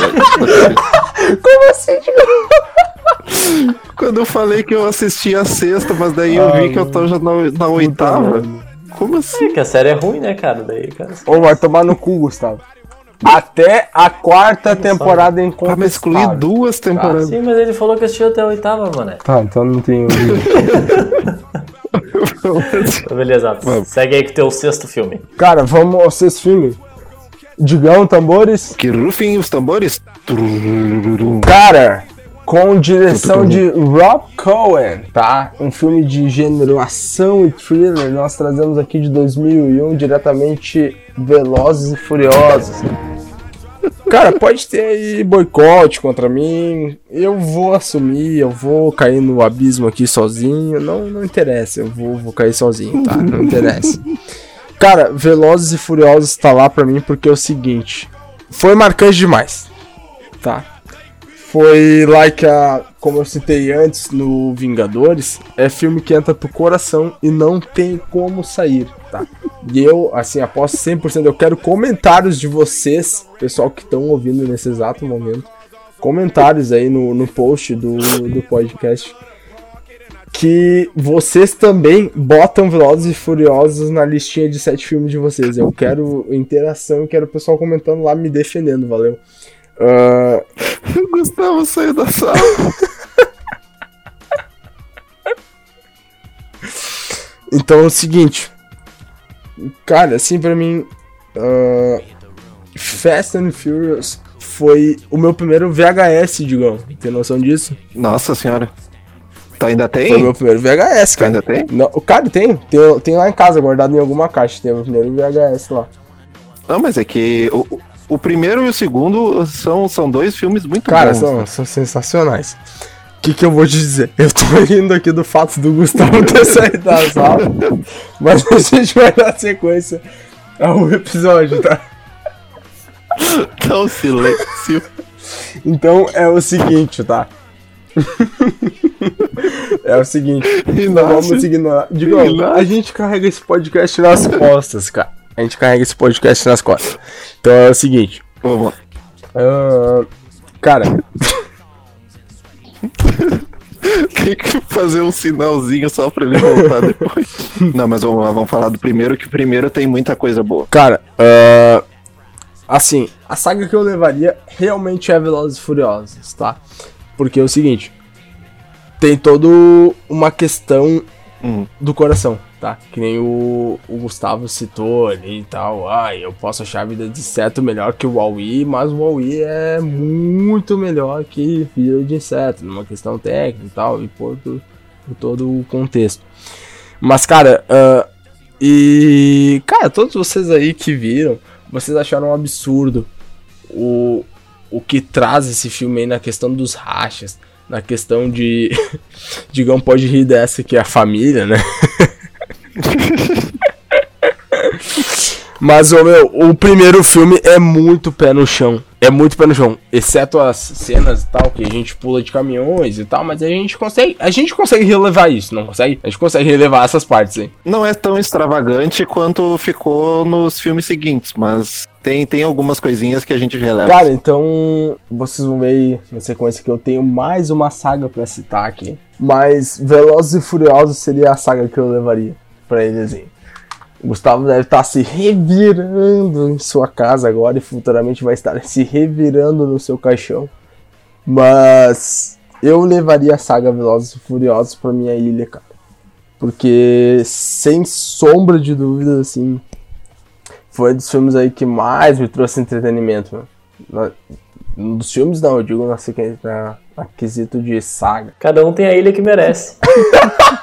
[SPEAKER 3] Dead.
[SPEAKER 2] Como assim?
[SPEAKER 3] Quando eu falei que eu assisti a sexta, mas daí eu vi que eu tô já na, na oitava. Como assim?
[SPEAKER 1] É que a série é ruim, né, cara? Daí, cara.
[SPEAKER 2] Ô, vai tomar no cu, Gustavo. Até a quarta temporada em
[SPEAKER 3] Ah, mas excluí duas temporadas.
[SPEAKER 1] Sim, mas ele falou que assistiu até a oitava, mano.
[SPEAKER 2] Tá, então não tem.
[SPEAKER 1] Beleza, Atos. Segue aí com o teu sexto filme.
[SPEAKER 2] Cara, vamos ao sexto filme. Digão, tambores.
[SPEAKER 3] Que rufem os tambores.
[SPEAKER 2] Cara, com direção de Rob Cohen, tá? Um filme de gênero ação e thriller. Nós trazemos aqui de 2001 diretamente Velozes e Furiosos. Cara, pode ter aí boicote contra mim. Eu vou assumir, eu vou cair no abismo aqui sozinho. Não, não interessa, eu vou, vou cair sozinho, tá? Não interessa. Cara, Velozes e Furiosos tá lá pra mim porque é o seguinte: foi marcante demais. tá? Foi like a. Como eu citei antes no Vingadores, é filme que entra pro coração e não tem como sair, tá? E eu, assim, aposto 100%. Eu quero comentários de vocês, pessoal que estão ouvindo nesse exato momento. Comentários aí no, no post do, do podcast. Que vocês também botam Velozes e Furiosos na listinha de sete filmes de vocês. Eu quero interação, eu quero o pessoal comentando lá, me defendendo, valeu? Ah,
[SPEAKER 3] Gustavo saiu da sala.
[SPEAKER 2] Então é o seguinte. Cara, assim pra mim. ah, Fast and Furious foi o meu primeiro VHS, Digão. Tem noção disso?
[SPEAKER 3] Nossa senhora. Tu ainda tem?
[SPEAKER 2] Foi o meu primeiro VHS, cara.
[SPEAKER 3] ainda tem?
[SPEAKER 2] Não, cara, tem. tem. Tem lá em casa, guardado em alguma caixa. Tem o meu primeiro VHS lá.
[SPEAKER 3] Não, mas é que o, o primeiro e o segundo são, são dois filmes muito
[SPEAKER 2] Cara,
[SPEAKER 3] bons.
[SPEAKER 2] são, são sensacionais. O que, que eu vou te dizer? Eu tô rindo aqui do fato do Gustavo ter saído da sala. mas a gente vai dar sequência ao episódio, tá?
[SPEAKER 3] Dá um silêncio.
[SPEAKER 2] Então é o seguinte, tá? é o seguinte, não vamos ignorar. Digão, a gente carrega esse podcast nas costas, cara. A gente carrega esse podcast nas costas. Então é o seguinte.
[SPEAKER 3] Vamos
[SPEAKER 2] lá. cara,
[SPEAKER 3] Tem que fazer um sinalzinho só pra ele voltar depois. Não, mas vamos lá, vamos falar do primeiro, que o primeiro tem muita coisa boa.
[SPEAKER 2] Cara, ah, assim, a saga que eu levaria realmente é Velozes e Furiosos, tá? Porque é o seguinte, tem todo uma questão do coração, tá? Que nem o, o Gustavo citou ali e tal. Ah, eu posso achar a vida de inseto melhor que o Huawei, mas o Huawei é muito melhor que vida de inseto, numa questão técnica e tal, e por, por todo o contexto. Mas, cara, ah, e. Cara, todos vocês aí que viram, vocês acharam um absurdo o, o que traz esse filme aí na questão dos rachas, na questão de. Digão pode rir dessa que é a família, né? Mas, ô meu, o primeiro filme é muito pé no chão. É muito pé no chão. Exceto as cenas e tal, que a gente pula de caminhões e tal, mas a gente consegue. A gente consegue relevar isso, não consegue? A gente consegue relevar essas partes aí.
[SPEAKER 3] Não é tão extravagante quanto ficou nos filmes seguintes, mas tem, tem algumas coisinhas que a gente releva.
[SPEAKER 2] Cara, então vocês vão ver aí na sequência que eu tenho mais uma saga pra citar aqui. Mas Velozes e Furiosos seria a saga que eu levaria pra eles aí. O Gustavo deve estar se revirando em sua casa agora e futuramente vai estar se revirando no seu caixão. Mas eu levaria a saga Velozes e Furiosos pra minha ilha, cara. Porque sem sombra de dúvida, assim, foi um dos filmes aí que mais me trouxe entretenimento, mano. Um dos filmes não, eu digo na, na, na quesito de saga.
[SPEAKER 1] Cada um tem a ilha que merece.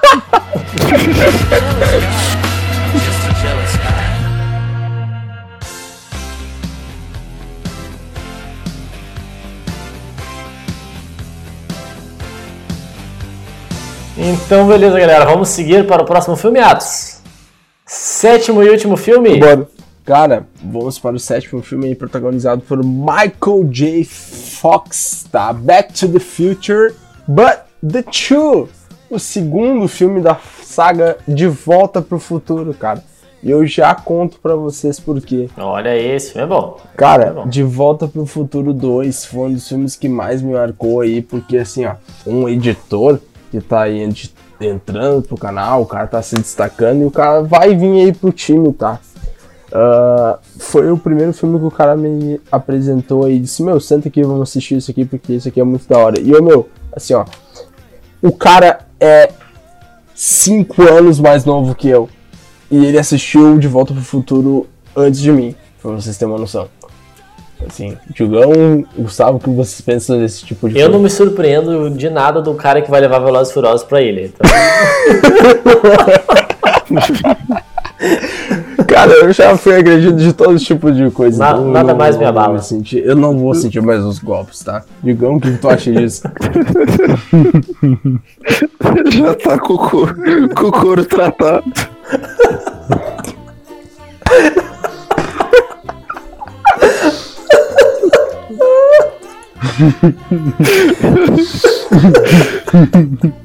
[SPEAKER 1] Então, beleza, galera. Vamos seguir para o próximo filme, Atos. Sétimo e último filme?
[SPEAKER 2] Bora. Cara, vamos para o sétimo filme protagonizado por Michael J. Fox, tá? Back to the Future, but the Two. O segundo filme da saga De Volta pro Futuro, cara. E eu já conto pra vocês por quê.
[SPEAKER 1] Olha esse é bom.
[SPEAKER 2] Cara,
[SPEAKER 1] É bom.
[SPEAKER 2] De Volta pro Futuro 2 foi um dos filmes que mais me marcou aí, porque assim, ó, um editor que tá aí entrando pro canal, o cara tá se destacando e o cara vai vir aí pro time, tá? Ah, foi o primeiro filme que o cara me apresentou aí, disse, meu, senta aqui, vamos assistir isso aqui, porque isso aqui é muito da hora. E eu, meu, assim, ó, o cara é 5 anos mais novo que eu. E ele assistiu De Volta pro Futuro antes de mim, pra vocês terem uma noção. Assim, Digão, Gustavo, o que vocês pensam desse tipo de
[SPEAKER 1] Eu
[SPEAKER 2] coisa?
[SPEAKER 1] não me surpreendo de nada do cara que vai levar Velozes e Furiosos pra ilha. Então,
[SPEAKER 2] Cara, eu já fui agredido de todo tipo de coisa.
[SPEAKER 1] Na-
[SPEAKER 2] então
[SPEAKER 1] nada
[SPEAKER 2] não
[SPEAKER 1] mais me abala.
[SPEAKER 2] sentir- eu não vou sentir mais os golpes, tá? Digão, o que que tu acha disso?
[SPEAKER 3] Já tá com o couro, com o couro tratado.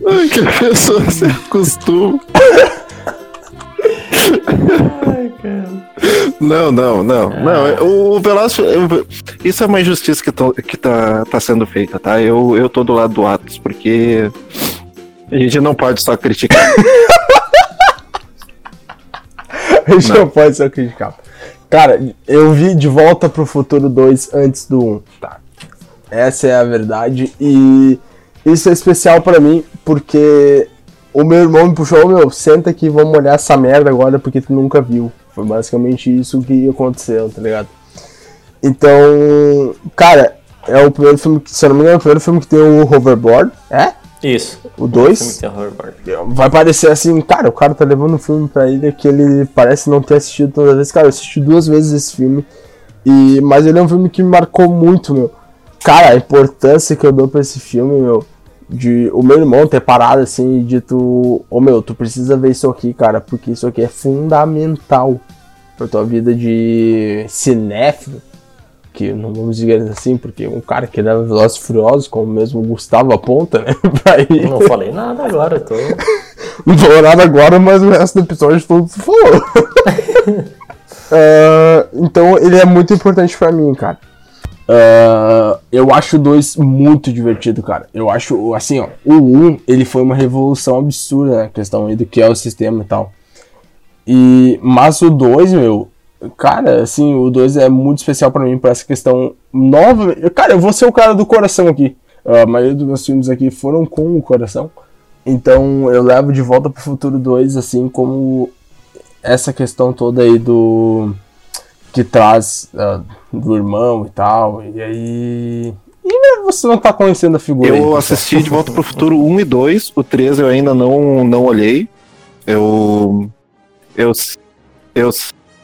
[SPEAKER 3] Ai, que a pessoa se acostuma.
[SPEAKER 1] Ai, cara.
[SPEAKER 3] Não, não, não. não o, o eu- Isso é uma injustiça que, tô- que tá, tá sendo feita, tá? Eu, eu tô do lado do Atos, porque a gente não pode só criticar.
[SPEAKER 2] A gente não, pode só criticar. Cara, eu vi De Volta pro Futuro 2 antes do 1, tá? Essa é a verdade e isso é especial pra mim porque o meu irmão me puxou, "Ô, meu, senta aqui, vamos olhar essa merda agora porque tu nunca viu. Foi basicamente isso que aconteceu, tá ligado? Então, cara, é o primeiro filme, que, se eu não me engano, é o primeiro filme que tem o hoverboard, é?
[SPEAKER 1] Isso.
[SPEAKER 2] O 2?
[SPEAKER 1] Filme que tem hoverboard.
[SPEAKER 2] vai parecer assim, cara, o cara tá levando um filme pra ele que ele parece não ter assistido todas as vezes. Cara, eu assisti duas vezes esse filme. E, mas ele é um filme que me marcou muito, meu. Cara, a importância que eu dou pra esse filme, meu. De o meu irmão ter parado assim e dito: Ô meu, tu precisa ver isso aqui, cara, porque isso aqui é fundamental pra tua vida de cinéfilo. Que não vamos dizer assim, porque um cara que leva Velozes Furiosos, como mesmo Gustavo aponta, né? Pra ir.
[SPEAKER 1] Não falei nada agora, tô.
[SPEAKER 2] Não falou nada agora, mas o resto do episódio todo falou. Ah, então ele é muito importante pra mim, cara. Ah, eu acho o 2 muito divertido, cara. Eu acho, assim, ó, o 1 um, ele foi uma revolução absurda na questão aí do que é o sistema e tal. E, mas o 2, meu, cara, assim, o 2 é muito especial pra mim por essa questão nova. Cara, eu vou ser o cara do coração aqui. A maioria dos meus filmes aqui foram com o coração. Então eu levo de volta pro Futuro 2, assim, como essa questão toda aí do. Que traz ah, do irmão e tal. E aí. E você não tá conhecendo a figura aí,
[SPEAKER 3] Eu
[SPEAKER 2] pessoal.
[SPEAKER 3] assisti De Volta pro Futuro 1 e 2, o 3 eu ainda não, não olhei. Eu. Eu, eu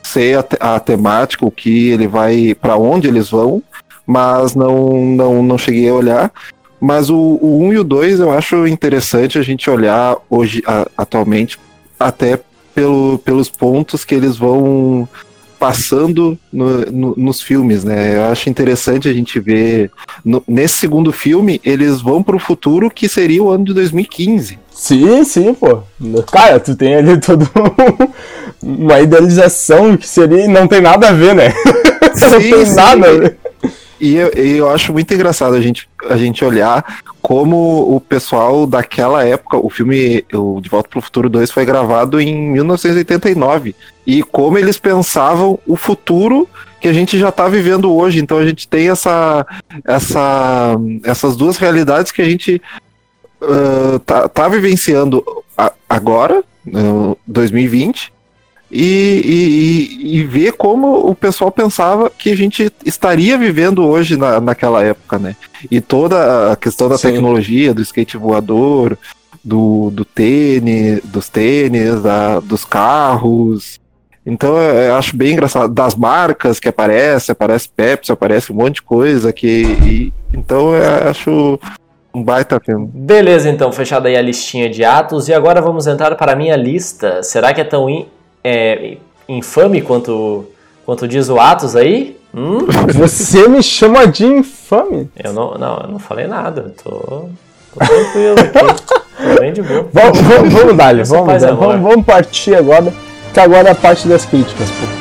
[SPEAKER 3] sei a, te- a temática, o que ele vai. para onde eles vão, mas não, não, não cheguei a olhar. Mas o, o 1 e o 2 eu acho interessante a gente olhar hoje, a- atualmente, até pelo, pelos pontos que eles vão passando no- no- nos filmes, né? Eu acho interessante a gente ver. no- nesse segundo filme, eles vão pro futuro que seria o ano de 2015.
[SPEAKER 2] Sim, sim, pô. Cara, tu tem ali todo uma idealização que seria. não tem nada a ver, né? não
[SPEAKER 3] Sim,
[SPEAKER 2] tem
[SPEAKER 3] sim.
[SPEAKER 2] nada a ver.
[SPEAKER 3] E eu, eu acho muito engraçado a gente, a gente olhar como o pessoal daquela época, o filme o De Volta pro Futuro 2 foi gravado em 1989, e como eles pensavam o futuro que a gente já está vivendo hoje. Então a gente tem essa, essa, essas duas realidades que a gente ah, tá, vivenciando agora, no 2020, e, e, e- ver como o pessoal pensava que a gente estaria vivendo hoje na, naquela época, né? E toda a questão da
[SPEAKER 2] Sim.
[SPEAKER 3] tecnologia, do skate voador, do, do tênis, dos tênis, da- dos carros. Então eu acho bem engraçado. Das marcas que aparece, aparece Pepsi, aparece um monte de coisa que. e- então eu acho um baita filme.
[SPEAKER 1] Beleza, então, fechada aí a listinha de atos. E agora vamos entrar para a minha lista. Será que é tão in- é, infame quanto, quanto diz o Atos aí? Hum?
[SPEAKER 2] Você me chama de infame?
[SPEAKER 1] Eu não, não, eu não falei nada. Eu tô, tô tranquilo aqui. Tô bem de boa.
[SPEAKER 2] Vamos, vamos, vamos dar, vamos, vamos, vamos partir agora, que agora é a parte das críticas. Pô.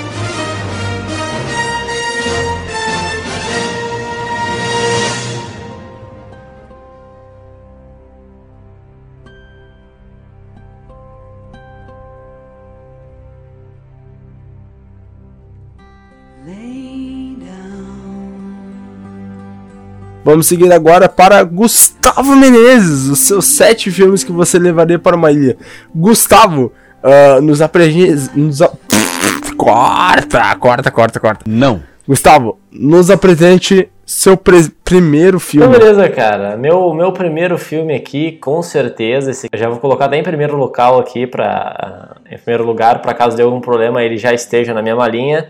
[SPEAKER 2] Vamos seguir agora para Gustavo Menezes, os seus sete filmes que você levaria para uma ilha. Gustavo, ah, nos apresente. Nos a- Corta, corta, corta, corta.
[SPEAKER 20] Não.
[SPEAKER 2] Gustavo, nos apresente seu pre- primeiro filme.
[SPEAKER 1] Então, beleza, cara. Meu, meu primeiro filme aqui, com certeza, esse, eu já vou colocar até em primeiro local aqui, pra, em primeiro lugar, para caso dê algum problema ele já esteja na minha malinha,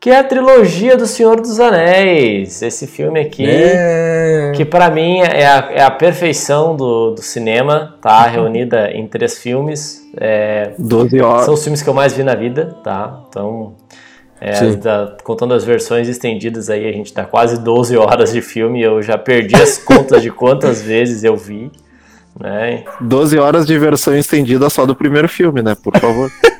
[SPEAKER 1] que é a trilogia do Senhor dos Anéis. Esse filme aqui,
[SPEAKER 2] É.
[SPEAKER 1] que pra mim é a, é a perfeição do, do cinema, tá? Reunida em três filmes. É,
[SPEAKER 3] 12 horas.
[SPEAKER 1] São os filmes que eu mais vi na vida, tá? Então, É, da- contando as versões estendidas aí, a gente tá quase 12 horas de filme. Eu já perdi as contas de quantas vezes eu vi. Né?
[SPEAKER 3] 12 horas de versão estendida só do primeiro filme, né? Por favor.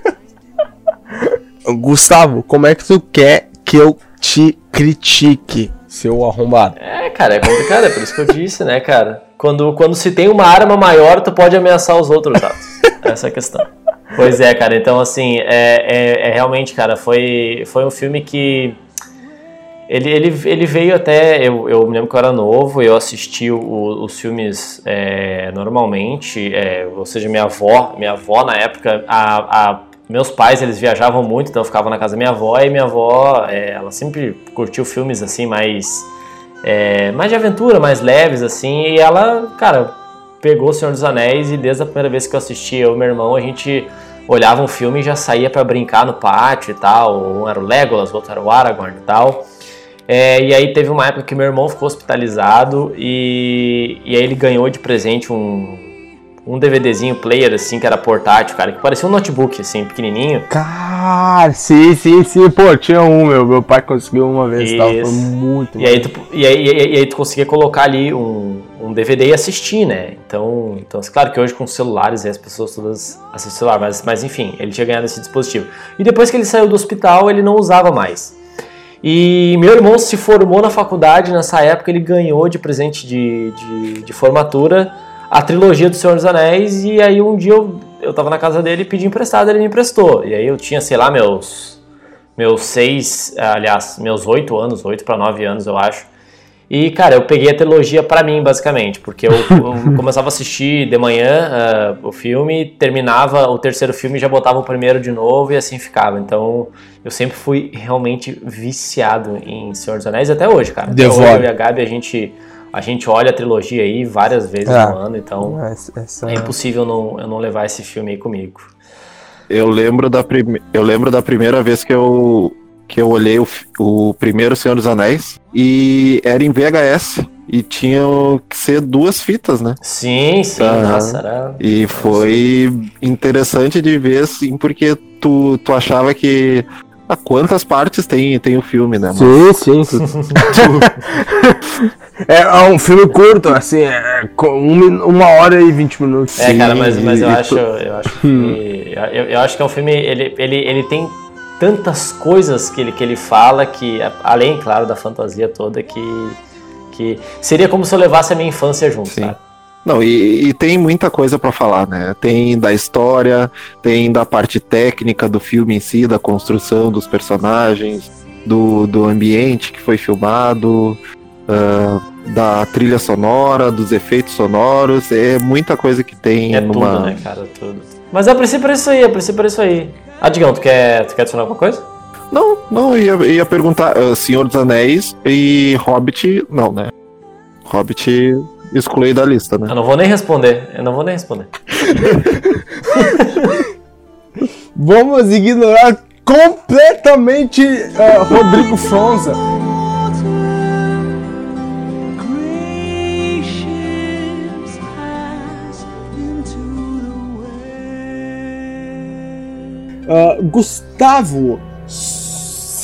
[SPEAKER 2] Gustavo, como é que tu quer que eu te critique, seu arrombado?
[SPEAKER 1] É, cara, é complicado, é por isso que eu disse, né, cara? Quando, quando se tem uma arma maior, tu pode ameaçar os outros, Tato. Essa é a questão. Pois é, cara, então assim, é, é, é realmente, cara, foi, foi um filme que. Ele, ele, ele veio até. Eu, eu me lembro que eu era novo, eu assisti o- os filmes é, normalmente, é, ou seja, minha avó, minha avó na época, a, a- meus pais eles viajavam muito, então eu ficava na casa da minha avó e minha avó, é, ela sempre curtiu filmes assim mais é, mais de aventura, mais leves, assim, e ela, cara, pegou O Senhor dos Anéis e desde a primeira vez que eu assisti, eu e meu irmão, a gente olhava um filme e já saía pra brincar no pátio e tal, um era o Legolas, outro era o Aragorn e tal. É, e aí teve uma época que meu irmão ficou hospitalizado e, e aí ele ganhou de presente um, um DVDzinho player, assim, que era portátil, cara, que parecia um notebook, assim, pequenininho.
[SPEAKER 2] Cara, sim, sim, sim. Pô, tinha um, meu. Meu pai conseguiu uma vez, tá? Foi muito
[SPEAKER 1] E aí, tu, e, aí, e, aí, e aí tu conseguia colocar ali um, um DVD e assistir, né? Então, então, claro que hoje com celulares as pessoas todas assistem celular, mas, mas enfim, ele tinha ganhado esse dispositivo. E depois que ele saiu do hospital, ele não usava mais. E meu irmão se formou na faculdade, nessa época ele ganhou de presente de, de, de formatura a trilogia do Senhor dos Anéis, e aí um dia eu, eu tava na casa dele e pedi emprestado, ele me emprestou. E aí eu tinha, sei lá, meus meus seis, aliás, meus oito anos, oito para nove anos, eu acho. E, cara, eu peguei a trilogia pra mim, basicamente, porque eu, eu começava a assistir de manhã ah, o filme, terminava o terceiro filme e já botava o primeiro de novo e assim ficava. Então, eu sempre fui realmente viciado em Senhor dos Anéis, até hoje, cara. Até hoje,
[SPEAKER 2] Devoro.
[SPEAKER 1] eu e a Gabi, a gente, a gente olha a trilogia aí várias vezes
[SPEAKER 2] É.
[SPEAKER 1] no ano, então
[SPEAKER 2] Essa- essa-
[SPEAKER 1] é impossível não, eu não levar esse filme aí comigo.
[SPEAKER 3] Eu lembro da, prime... eu lembro da primeira vez que eu, que eu olhei o, o primeiro Senhor dos Anéis e era em VHS e tinham que ser duas fitas, né?
[SPEAKER 1] Sim, sim,
[SPEAKER 3] Aham.
[SPEAKER 1] nossa, era...
[SPEAKER 3] E foi interessante de ver, assim, porque tu, tu achava que. Ah, quantas partes tem, tem o filme, né?
[SPEAKER 2] Sim, sim. tu- é, é um filme curto, assim, é com um uma hora e vinte minutos.
[SPEAKER 1] É, cara, mas, mas eu acho, eu acho que eu, eu acho que é um filme, ele, ele, ele tem tantas coisas que ele, que ele fala que, além, claro, da fantasia toda, que, que seria como se eu levasse a minha infância junto, sabe?
[SPEAKER 3] Não, e, e tem muita coisa pra falar, né? Tem da história, tem da parte técnica do filme em si, da construção dos personagens, do, do ambiente que foi filmado, ah, da trilha sonora, dos efeitos sonoros, é muita coisa que tem
[SPEAKER 1] É
[SPEAKER 3] numa.
[SPEAKER 1] tudo, né, cara, tudo. Mas a princípio é isso aí, a princípio é isso aí. Ah, Digão, tu quer, tu quer adicionar alguma coisa?
[SPEAKER 3] Não, não, eu ia, ia perguntar, ah, Senhor dos Anéis e Hobbit, não, né? Hobbit excluí da lista, né?
[SPEAKER 1] Eu não vou nem responder, eu não vou nem responder.
[SPEAKER 2] Vamos ignorar completamente ah, Rodrigo Fronza. Ah, Gustavo,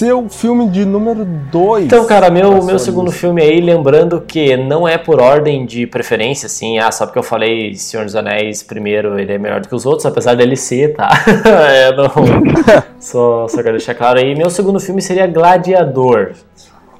[SPEAKER 2] seu filme de número 2.
[SPEAKER 1] Então, cara, meu, meu segundo filme aí, lembrando que não é por ordem de preferência, assim, ah, só porque eu falei Senhor dos Anéis primeiro, ele é melhor do que os outros, apesar dele ser, tá? é, não, só, só quero deixar claro aí. Meu segundo filme seria Gladiador.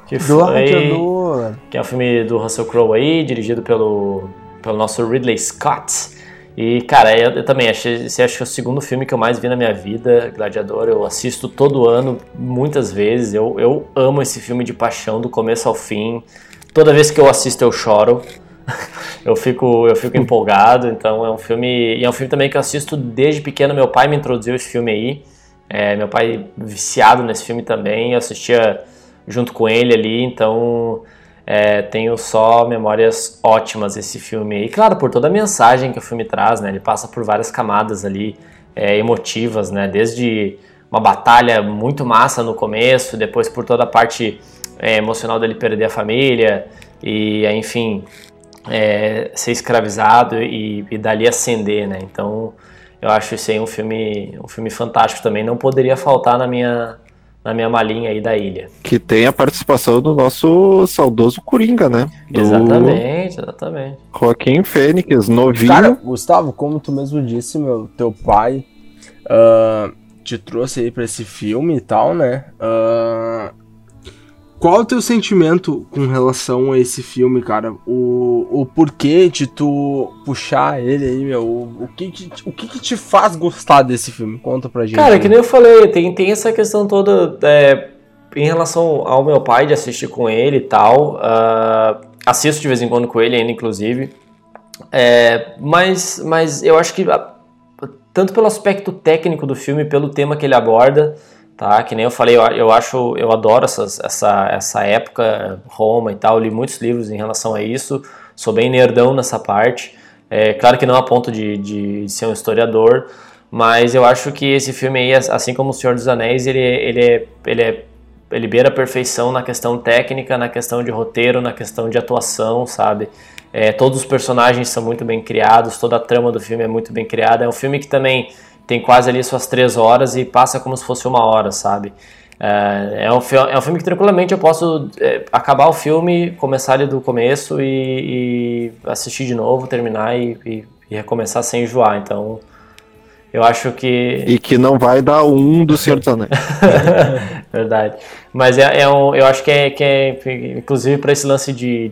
[SPEAKER 1] Que foi-
[SPEAKER 2] Gladiador.
[SPEAKER 1] que é um filme do Russell Crowe aí, dirigido pelo, pelo nosso Ridley Scott. E, cara, eu, eu também achei, esse acho que é o segundo filme que eu mais vi na minha vida, Gladiador. Eu assisto todo ano, muitas vezes. Eu, eu amo esse filme de paixão, do começo ao fim. Toda vez que eu assisto, eu choro. eu fico, eu fico empolgado. Então, é um filme. E é um filme também que eu assisto desde pequeno. Meu pai me introduziu esse filme aí. É, meu pai viciado nesse filme também. Eu assistia junto com ele ali. Então. É, tenho só memórias ótimas desse filme. E claro, por toda a mensagem que o filme traz, né? Ele passa por várias camadas ali é, emotivas, né? Desde uma batalha muito massa no começo, depois por toda a parte é, emocional dele perder a família e, enfim, é, ser escravizado e, e dali ascender, né? Então, eu acho isso aí um filme, um filme fantástico também. Não poderia faltar na minha na minha malinha aí da ilha.
[SPEAKER 3] Que tem a participação do nosso saudoso Coringa, né? Do
[SPEAKER 1] Exatamente, exatamente.
[SPEAKER 3] Joaquim Fênix, novinho.
[SPEAKER 2] Cara, Gustavo, como tu mesmo disse, meu, teu pai ah, te trouxe aí pra esse filme e tal, né? Ah, qual o teu sentimento com relação a esse filme, cara? O, o porquê de tu puxar ele aí, meu? O, o, que, que, o que, que te faz gostar desse filme? Conta pra gente.
[SPEAKER 1] Cara,
[SPEAKER 2] aí.
[SPEAKER 1] que nem eu falei, tem, tem essa questão toda é, em relação ao meu pai de assistir com ele e tal. ah, assisto de vez em quando com ele ainda, inclusive. É, mas, mas eu acho que ah, tanto pelo aspecto técnico do filme, pelo tema que ele aborda, tá? Que nem eu falei, eu, eu acho, eu adoro essas, essa, essa época, Roma e tal, li muitos livros em relação a isso, sou bem nerdão nessa parte. É, claro que não a ponto de, de ser um historiador, mas eu acho que esse filme aí, assim como O Senhor dos Anéis, ele, ele, é, ele, é, ele beira a perfeição na questão técnica, na questão de roteiro, na questão de atuação, sabe? É, todos os personagens são muito bem criados, toda a trama do filme é muito bem criada. É um filme que também tem quase ali suas três horas e passa como se fosse uma hora, sabe? É, é um, é um filme que tranquilamente eu posso é, acabar o filme, começar ele do começo e, e assistir de novo, terminar e, e- e recomeçar sem enjoar. Então, eu acho que.
[SPEAKER 3] E que não vai dar um do Senhor dos Anéis.
[SPEAKER 1] Verdade. Mas é, é um, eu acho que é, que é inclusive para esse lance de,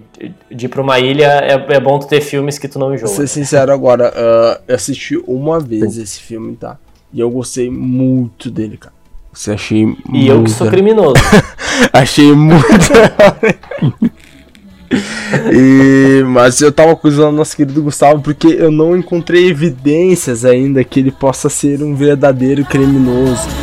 [SPEAKER 1] de, ir pra uma ilha, é, é bom tu ter filmes que tu não enjoa.
[SPEAKER 2] Vou ser sincero agora, ah, eu assisti uma vez esse filme, tá? E eu gostei muito dele, cara. Você achei
[SPEAKER 1] E eu que sou criminoso.
[SPEAKER 2] achei muito. e, mas eu tava acusando o nosso querido Gustavo porque eu não encontrei evidências ainda que ele possa ser um verdadeiro criminoso.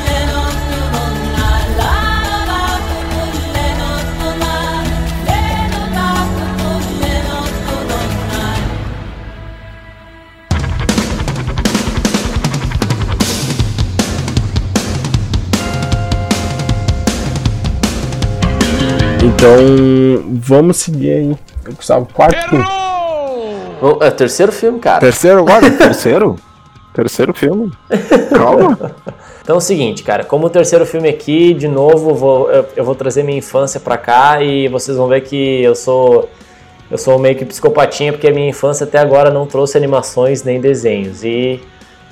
[SPEAKER 2] Então, vamos seguir aí. Gustavo, quarto filme.
[SPEAKER 1] Oh, É o terceiro filme, cara.
[SPEAKER 2] Terceiro agora?
[SPEAKER 3] Terceiro? Terceiro filme? Calma.
[SPEAKER 1] Então é o seguinte, cara, como o terceiro filme aqui, de novo, vou, eu, eu vou trazer minha infância pra cá e vocês vão ver que eu sou eu sou meio que psicopatinha porque a minha infância até agora não trouxe animações nem desenhos. E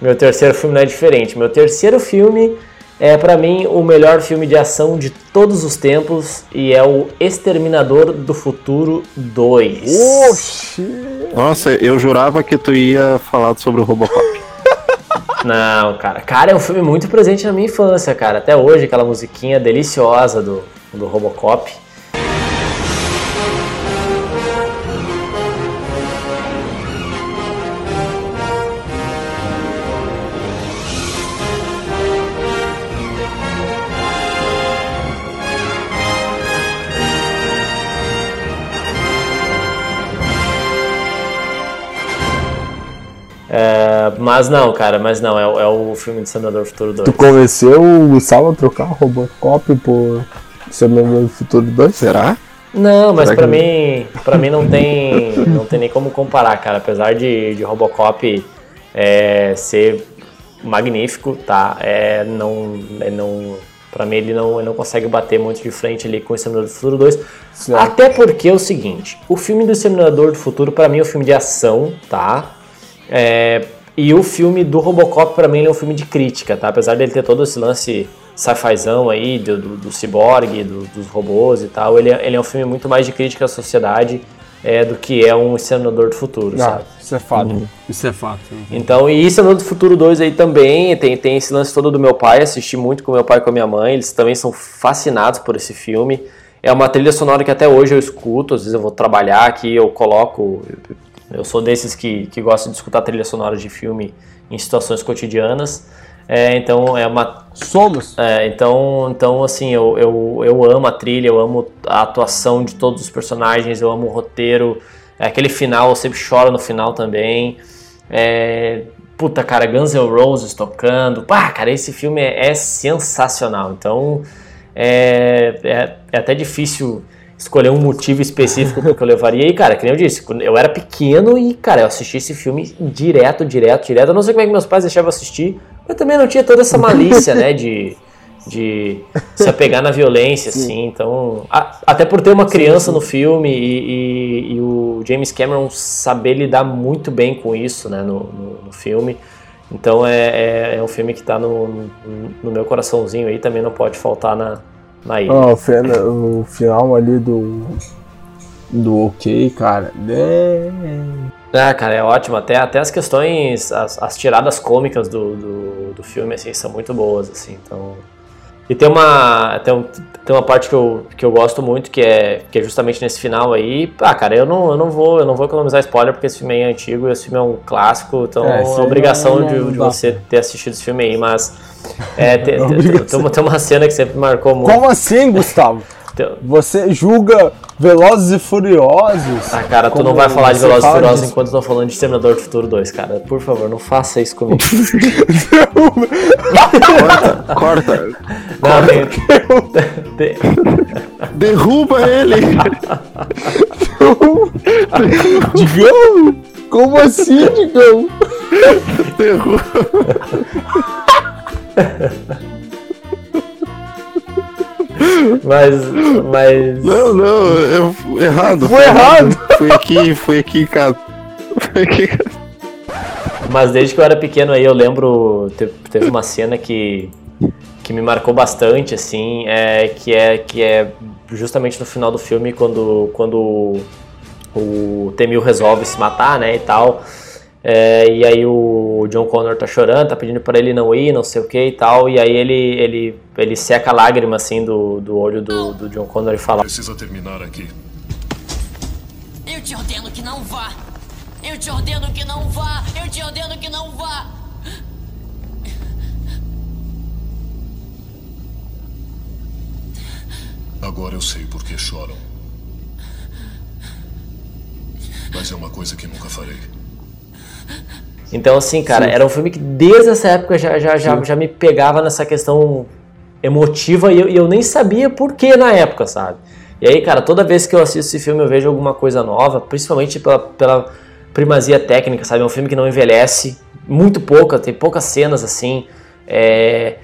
[SPEAKER 1] meu terceiro filme não é diferente. Meu terceiro filme é pra mim o melhor filme de ação de todos os tempos e é o Exterminador do Futuro 2.
[SPEAKER 2] Oxi!
[SPEAKER 3] Nossa, eu jurava que tu ia falar sobre o Robocop.
[SPEAKER 1] Não, cara. Cara, é um filme muito presente na minha infância, cara. Até hoje, aquela musiquinha deliciosa do, do Robocop. Mas não, cara, mas não, é, o- é o filme de Senador Futuro 2.
[SPEAKER 2] Tu convenceu o Gustavo a trocar o Robocop por Exterminador do Futuro 2?
[SPEAKER 3] Será?
[SPEAKER 1] Não, mas pra
[SPEAKER 3] que-
[SPEAKER 1] mim, para mim não tem, não tem nem como comparar, cara. Apesar de, de Robocop é, ser magnífico, tá? É, não, é, não, para mim ele não, ele não consegue bater muito de frente ali com o Exterminador do Futuro 2. Até porque é o seguinte, o filme do Exterminador do Futuro para mim é um filme de ação, tá? É, e o filme do Robocop, pra mim, ele é um filme de crítica, tá? Apesar dele ter todo esse lance sci-fizão aí, do, do, do ciborgue, do- dos robôs e tal, ele é, ele é um filme muito mais de crítica à sociedade é, do que é um Exterminador do Futuro,
[SPEAKER 2] Ah,
[SPEAKER 1] sabe?
[SPEAKER 2] isso é fato. Isso é fato.
[SPEAKER 1] Então, e Exterminador do Futuro 2 aí também, tem, tem esse lance todo do meu pai, assisti muito com meu pai e com a minha mãe, eles também são fascinados por esse filme. É uma trilha sonora que até hoje eu escuto, às vezes eu vou trabalhar aqui, eu coloco. Eu sou desses que, que gostam de escutar trilha sonora de filme em situações cotidianas. É, então é uma.
[SPEAKER 2] Somos!
[SPEAKER 1] É, então, então, assim, eu, eu, eu amo a trilha, eu amo a atuação de todos os personagens, eu amo o roteiro. É, aquele final, eu sempre choro no final também. É, puta, cara, Guns N' Roses tocando. Pá, cara, esse filme é, é sensacional. Então, é, é, é até difícil escolher um motivo específico porque eu levaria. E, cara, que nem eu disse, eu era pequeno e, cara, eu assisti esse filme direto, direto, direto. Eu não sei como é que meus pais deixavam assistir, mas também não tinha toda essa malícia, né, de, de se apegar na violência, assim. Então, a- até por ter uma criança no filme e, e- e o James Cameron saber lidar muito bem com isso, né, no, no- no filme. Então é, é, é um filme que tá no, no, no meu coraçãozinho aí, também não pode faltar na, na ilha.
[SPEAKER 2] O, fina- o final ali do. Do ok, cara. É...
[SPEAKER 1] Ah, cara, é ótimo. Até, até as questões, as, as tiradas cômicas do, do, do filme, assim, são muito boas, assim. Então... E tem uma, tem, um- tem uma parte que eu, que eu gosto muito, que é, que é justamente nesse final aí. Ah, cara, eu não, eu não vou eu não vou economizar spoiler, porque esse filme aí é antigo, esse filme é um clássico, então
[SPEAKER 2] É,
[SPEAKER 1] é
[SPEAKER 2] aí
[SPEAKER 1] obrigação
[SPEAKER 2] não-
[SPEAKER 1] de,
[SPEAKER 2] não
[SPEAKER 1] de você ter assistido esse filme aí, mas... É, tem, tem,
[SPEAKER 2] Obrigação.
[SPEAKER 1] tem uma, tem uma cena que sempre marcou muito.
[SPEAKER 2] Como assim, Gustavo?
[SPEAKER 1] Então-
[SPEAKER 2] Você julga Velozes e Furiosos?
[SPEAKER 1] Ah, cara, tu não vai falar de Velozes e Furiosos
[SPEAKER 2] de-
[SPEAKER 1] enquanto eu tô falando de Exterminador do Futuro 2, cara. Por favor, não faça isso comigo.
[SPEAKER 3] Corta.
[SPEAKER 1] Não, tem- tem-
[SPEAKER 3] Derruba ele!
[SPEAKER 2] Digão? Como assim, Digão?
[SPEAKER 3] Derruba.
[SPEAKER 1] Mas. Mas.
[SPEAKER 3] Não, não, eu fui errado.
[SPEAKER 2] Foi errado.
[SPEAKER 3] Foi aqui, foi aqui em casa. Foi aqui em casa.
[SPEAKER 1] Mas desde que eu era pequeno aí, eu lembro. te- Teve uma cena que. Que me marcou bastante, assim, é, que, é, que é justamente no final do filme, quando, quando o Temil resolve se matar, né, e tal. É, e aí o John Connor tá chorando, tá pedindo pra ele não ir, não sei o que e tal. E aí ele, ele, ele seca a lágrima, assim, do, do olho do, do John Connor e fala...
[SPEAKER 16] Precisa terminar aqui.
[SPEAKER 19] Eu te ordeno que não vá. Eu te ordeno que não vá. Eu te ordeno que não vá.
[SPEAKER 16] Agora eu sei por que choram. Mas é uma coisa que nunca farei.
[SPEAKER 1] Então, assim, cara,
[SPEAKER 16] Sim.
[SPEAKER 1] era um filme que desde essa época já, já, já, já me pegava nessa questão emotiva e eu, e eu nem sabia por que na época, sabe? E aí, cara, toda vez que eu assisto esse filme eu vejo alguma coisa nova, principalmente pela, pela primazia técnica, sabe? É um filme que não envelhece, muito pouca, tem poucas cenas assim, é,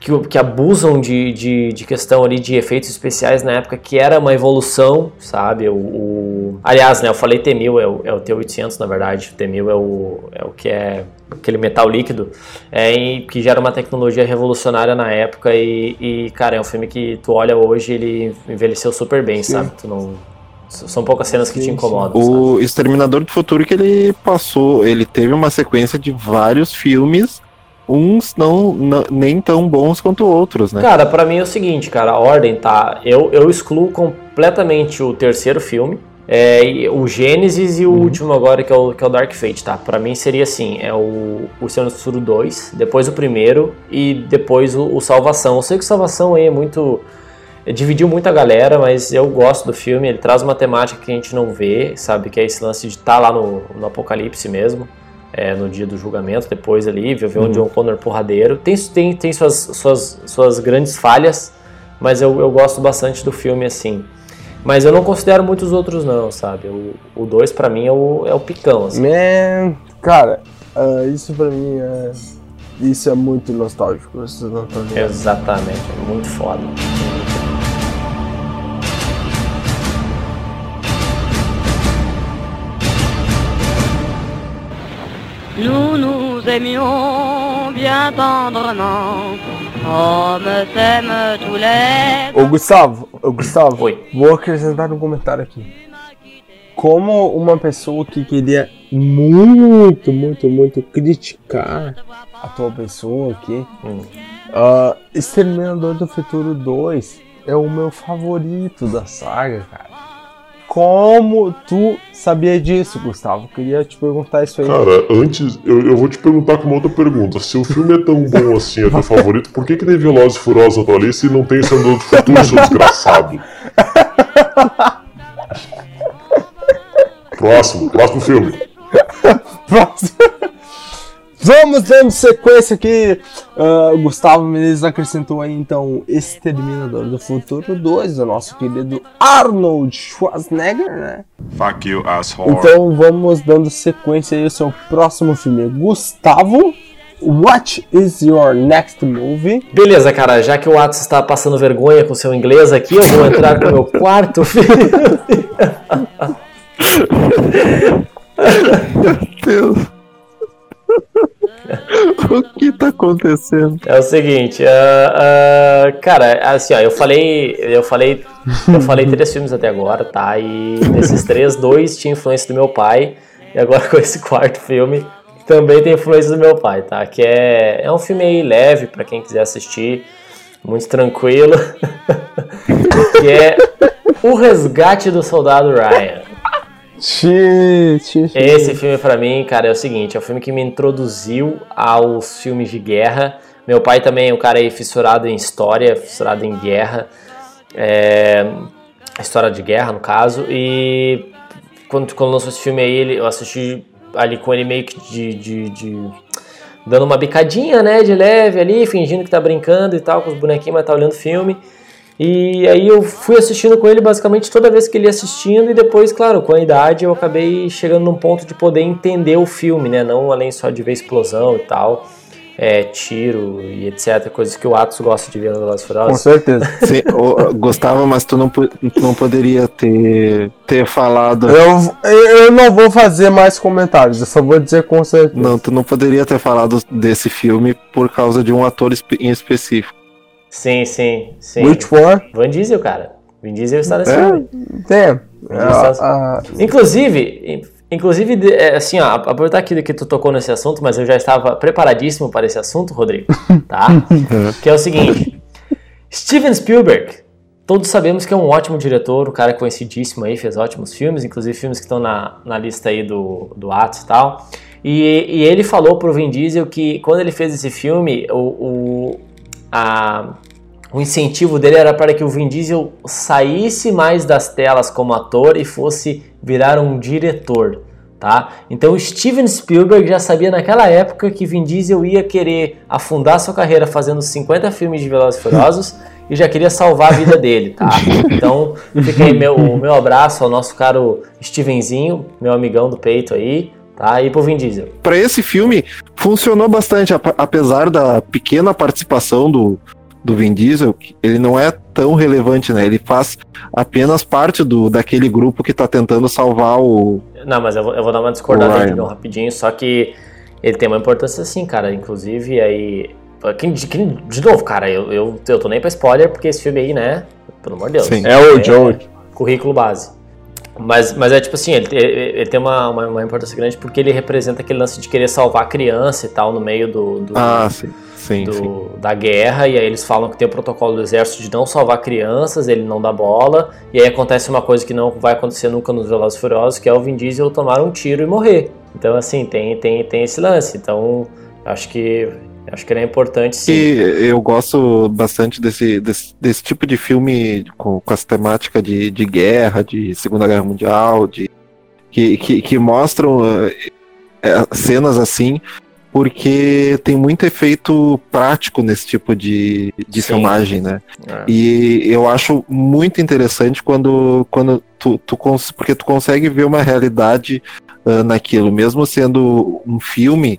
[SPEAKER 1] que, que, abusam de, de, de questão ali de efeitos especiais na época, que era uma evolução, sabe? O, o- aliás, né, eu falei T-1000, é o, é o T-800 na verdade, o T-1000 é o, é o que é aquele metal líquido, é, e que já era uma tecnologia revolucionária na época e, e, cara, é um filme que tu olha hoje ele envelheceu super bem,
[SPEAKER 3] Sim.
[SPEAKER 1] sabe? Tu não, são poucas cenas que te incomodam.
[SPEAKER 3] O Exterminador do Futuro que ele passou, ele teve uma sequência de vários filmes, uns não, não- nem tão bons quanto outros, né?
[SPEAKER 1] Cara, pra mim é o seguinte, cara, a ordem tá. Eu, eu excluo completamente o terceiro filme. é, o Gênesis e o último agora, que é o, que é o Dark Fate, tá? Pra mim seria assim: é o, o Senhor do Futuro 2, depois o primeiro e depois o, o Salvação. Eu sei que o Salvação aí é muito. é, dividiu muito a galera, mas eu gosto do filme. Ele traz uma temática que a gente não vê, sabe? Que é esse lance de estar lá no, no apocalipse mesmo. É, no dia do julgamento, depois ali, um
[SPEAKER 3] Uhum.
[SPEAKER 1] John Connor porradeiro. Tem, tem, tem suas, suas, suas grandes falhas, mas eu, eu gosto bastante do filme assim. Mas eu não considero muitos outros não, sabe? O 2 pra mim é o, é o picão, assim.
[SPEAKER 2] Man, cara, ah, isso pra mim é. Isso é muito nostálgico. Isso tá ligado?
[SPEAKER 1] Exatamente, é muito foda.
[SPEAKER 23] Nous nous aimions bien tendrement, comme s'aiment tous les...
[SPEAKER 2] Ô Gustavo, ô Gustavo, vou acrescentar um comentário aqui. Como uma pessoa que queria muito, muito, muito criticar a tua pessoa aqui, ah, Exterminador do Futuro 2 é o meu favorito da saga, cara. Como tu sabia disso, Gustavo? Queria te perguntar isso aí.
[SPEAKER 16] Cara, antes, eu, eu vou te perguntar com uma outra pergunta. Se o filme é tão bom assim, é teu favorito, por que que tem Velozes e Furiosos atual ali se não tem Exterminador do Futuro, seu desgraçado? Próximo, próximo filme.
[SPEAKER 2] Próximo. Vamos dando sequência aqui. Ah, Gustavo Menezes acrescentou aí então Exterminador do Futuro 2, o nosso querido Arnold Schwarzenegger, né?
[SPEAKER 24] Fuck you, asshole.
[SPEAKER 2] Então vamos dando sequência aí ao seu próximo filme. Gustavo, What is your next movie?
[SPEAKER 1] Beleza, cara, já que o Atos está passando vergonha com seu inglês aqui, eu vou entrar com o meu quarto filme.
[SPEAKER 3] Meu Deus. o que tá acontecendo?
[SPEAKER 1] É o seguinte, ah, ah, cara, assim, ó, eu falei, eu falei, eu falei três filmes até agora, tá? E desses três, dois tinha influência do meu pai, e agora com esse quarto filme também tem influência do meu pai, tá? Que é, é um filme aí leve pra quem quiser assistir, muito tranquilo, que é O Resgate do Soldado Ryan. Esse filme pra mim, cara, é o seguinte, é o filme que me introduziu aos filmes de guerra. Meu pai também é um cara aí fissurado em história, fissurado em guerra, é, história de guerra no caso. E quando, quando lançou esse filme aí, ele- eu assisti ali com ele meio que de, de- de- dando uma bicadinha, né, de leve ali, fingindo que tá brincando e tal com os bonequinhos, mas tá olhando filme. E aí eu fui assistindo com ele basicamente toda vez que ele ia assistindo e depois, claro, com a idade eu acabei chegando num ponto de poder entender o filme, né? Não além só de ver explosão e tal, é, tiro e etc. Coisas que o Atos gosta de ver no Velozes Furiosos.
[SPEAKER 2] Com certeza.
[SPEAKER 3] Sim, Gostava, mas tu não, não poderia ter, ter falado.
[SPEAKER 2] Eu, eu não vou fazer mais comentários, eu só vou dizer com certeza.
[SPEAKER 3] Não, tu não poderia ter falado desse filme por causa de um ator em específico.
[SPEAKER 1] Sim, sim, sim.
[SPEAKER 2] Which one?
[SPEAKER 1] Vin Diesel, cara. Vin Diesel está nesse
[SPEAKER 2] É,
[SPEAKER 1] filme. está-
[SPEAKER 2] Ah, ah,
[SPEAKER 1] Inclusive, in- inclusive, é, assim, ó, aproveitar aqui que tu tocou nesse assunto, mas eu já estava preparadíssimo para esse assunto, Rodrigo, tá? que é o seguinte, Steven Spielberg, todos sabemos que é um ótimo diretor, um cara conhecidíssimo aí, fez ótimos filmes, inclusive filmes que estão na, na lista aí do, do Atos e tal, e, e ele falou pro Vin Diesel que quando ele fez esse filme, o, o, a, o incentivo dele era para que o Vin Diesel saísse mais das telas como ator e fosse virar um diretor, tá? Então o Steven Spielberg já sabia naquela época que Vin Diesel ia querer afundar sua carreira fazendo 50 filmes de Velozes e Furiosos e já queria salvar a vida dele, tá? Então fica aí meu, o meu abraço ao nosso caro Stevenzinho, meu amigão do peito aí, tá? E pro Vin Diesel.
[SPEAKER 3] Pra esse filme, funcionou bastante, ap- apesar da pequena participação do, do Vin Diesel, que ele não é tão relevante, né? Ele faz apenas parte do, daquele grupo que tá tentando salvar o.
[SPEAKER 1] Não, mas eu vou, eu vou dar uma discordada. Digão, rapidinho, só que ele tem uma importância sim, cara. Inclusive, aí. quem- de, quem- de novo, cara, eu, eu, eu tô nem pra spoiler, porque esse filme aí, né? Pelo amor de Deus.
[SPEAKER 2] Sim. É o George.
[SPEAKER 1] Currículo base. Mas, mas é tipo assim, ele, ele- ele tem uma, uma, uma importância grande porque ele representa aquele lance de querer salvar a criança e tal no meio do, do,
[SPEAKER 3] Ah, sim. Sim,
[SPEAKER 1] do-
[SPEAKER 3] sim.
[SPEAKER 1] da guerra, e aí eles falam que tem o protocolo do exército de não salvar crianças, ele não dá bola, e aí acontece uma coisa que não vai acontecer nunca nos Velozes Furiosos, que é o Vin Diesel tomar um tiro e morrer. Então, assim, tem, tem, tem esse lance. Então, acho que acho que ele é importante sim.
[SPEAKER 3] E eu gosto bastante desse, desse, desse tipo de filme com, com essa temática de, de guerra, de Segunda Guerra Mundial, de, que, que, que mostram eh, cenas assim, porque tem muito efeito prático nesse tipo de, de
[SPEAKER 1] Sim.
[SPEAKER 3] filmagem, né?
[SPEAKER 1] É.
[SPEAKER 3] E eu acho muito interessante quando, quando tu, tu cons- porque tu consegue ver uma realidade ah, naquilo, mesmo sendo um filme,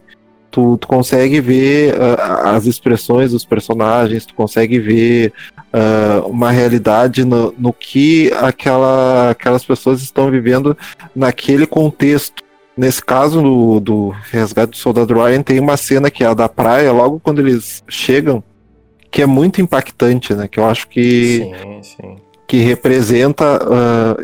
[SPEAKER 3] tu, tu consegue ver ah, as expressões dos personagens, tu consegue ver ah, uma realidade no, no que aquela, aquelas pessoas estão vivendo naquele contexto. Nesse caso do, do Resgate do Soldado Ryan, tem uma cena que é a da praia, logo quando eles chegam, que é muito impactante, né? Que eu acho que
[SPEAKER 1] Sim, sim.
[SPEAKER 3] que representa ah,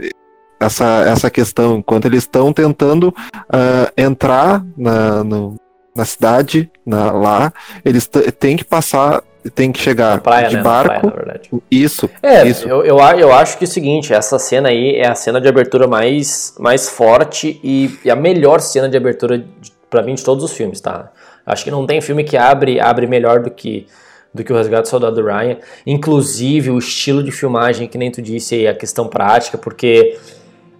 [SPEAKER 3] essa, essa questão. Enquanto eles estão tentando ah, entrar na, no- na cidade, na- lá, eles têm que passar, têm que chegar
[SPEAKER 1] praia,
[SPEAKER 3] de
[SPEAKER 1] né? Praia,
[SPEAKER 3] barco.
[SPEAKER 1] na verdade.
[SPEAKER 3] isso,
[SPEAKER 1] É,
[SPEAKER 3] isso.
[SPEAKER 1] Eu, eu, eu acho que é o seguinte, essa cena aí é a cena de abertura mais, mais forte e, e a melhor cena de abertura pra mim de todos os filmes, tá? Acho que não tem filme que abre, abre melhor do que do que o Resgate do Soldado Ryan, inclusive o estilo de filmagem, que nem tu disse aí, a questão prática, porque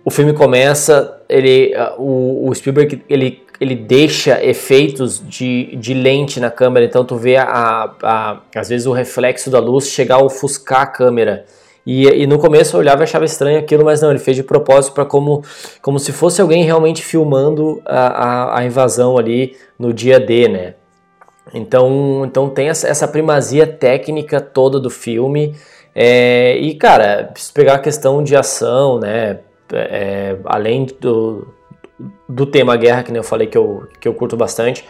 [SPEAKER 1] o filme começa, ele, o, o Spielberg, ele, ele deixa efeitos de, de lente na câmera, então tu vê, a, a, às vezes, o reflexo da luz chegar a ofuscar a câmera. E, e no começo eu olhava e achava estranho aquilo, mas não, ele fez de propósito para como, como se fosse alguém realmente filmando a, a, a invasão ali no dia D, né? Então, então tem essa, essa primazia técnica toda do filme. É, e, cara, se pegar a questão de ação, né? é, além do, do tema guerra, que nem eu falei que eu, que eu curto bastante,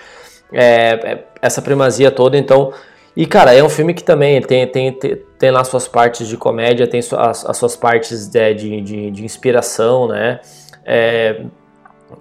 [SPEAKER 1] é, é, essa primazia toda, então. E, cara, é um filme que também tem, tem, tem, tem lá suas partes de comédia, tem as, as suas partes de, de, de, de inspiração, né? É,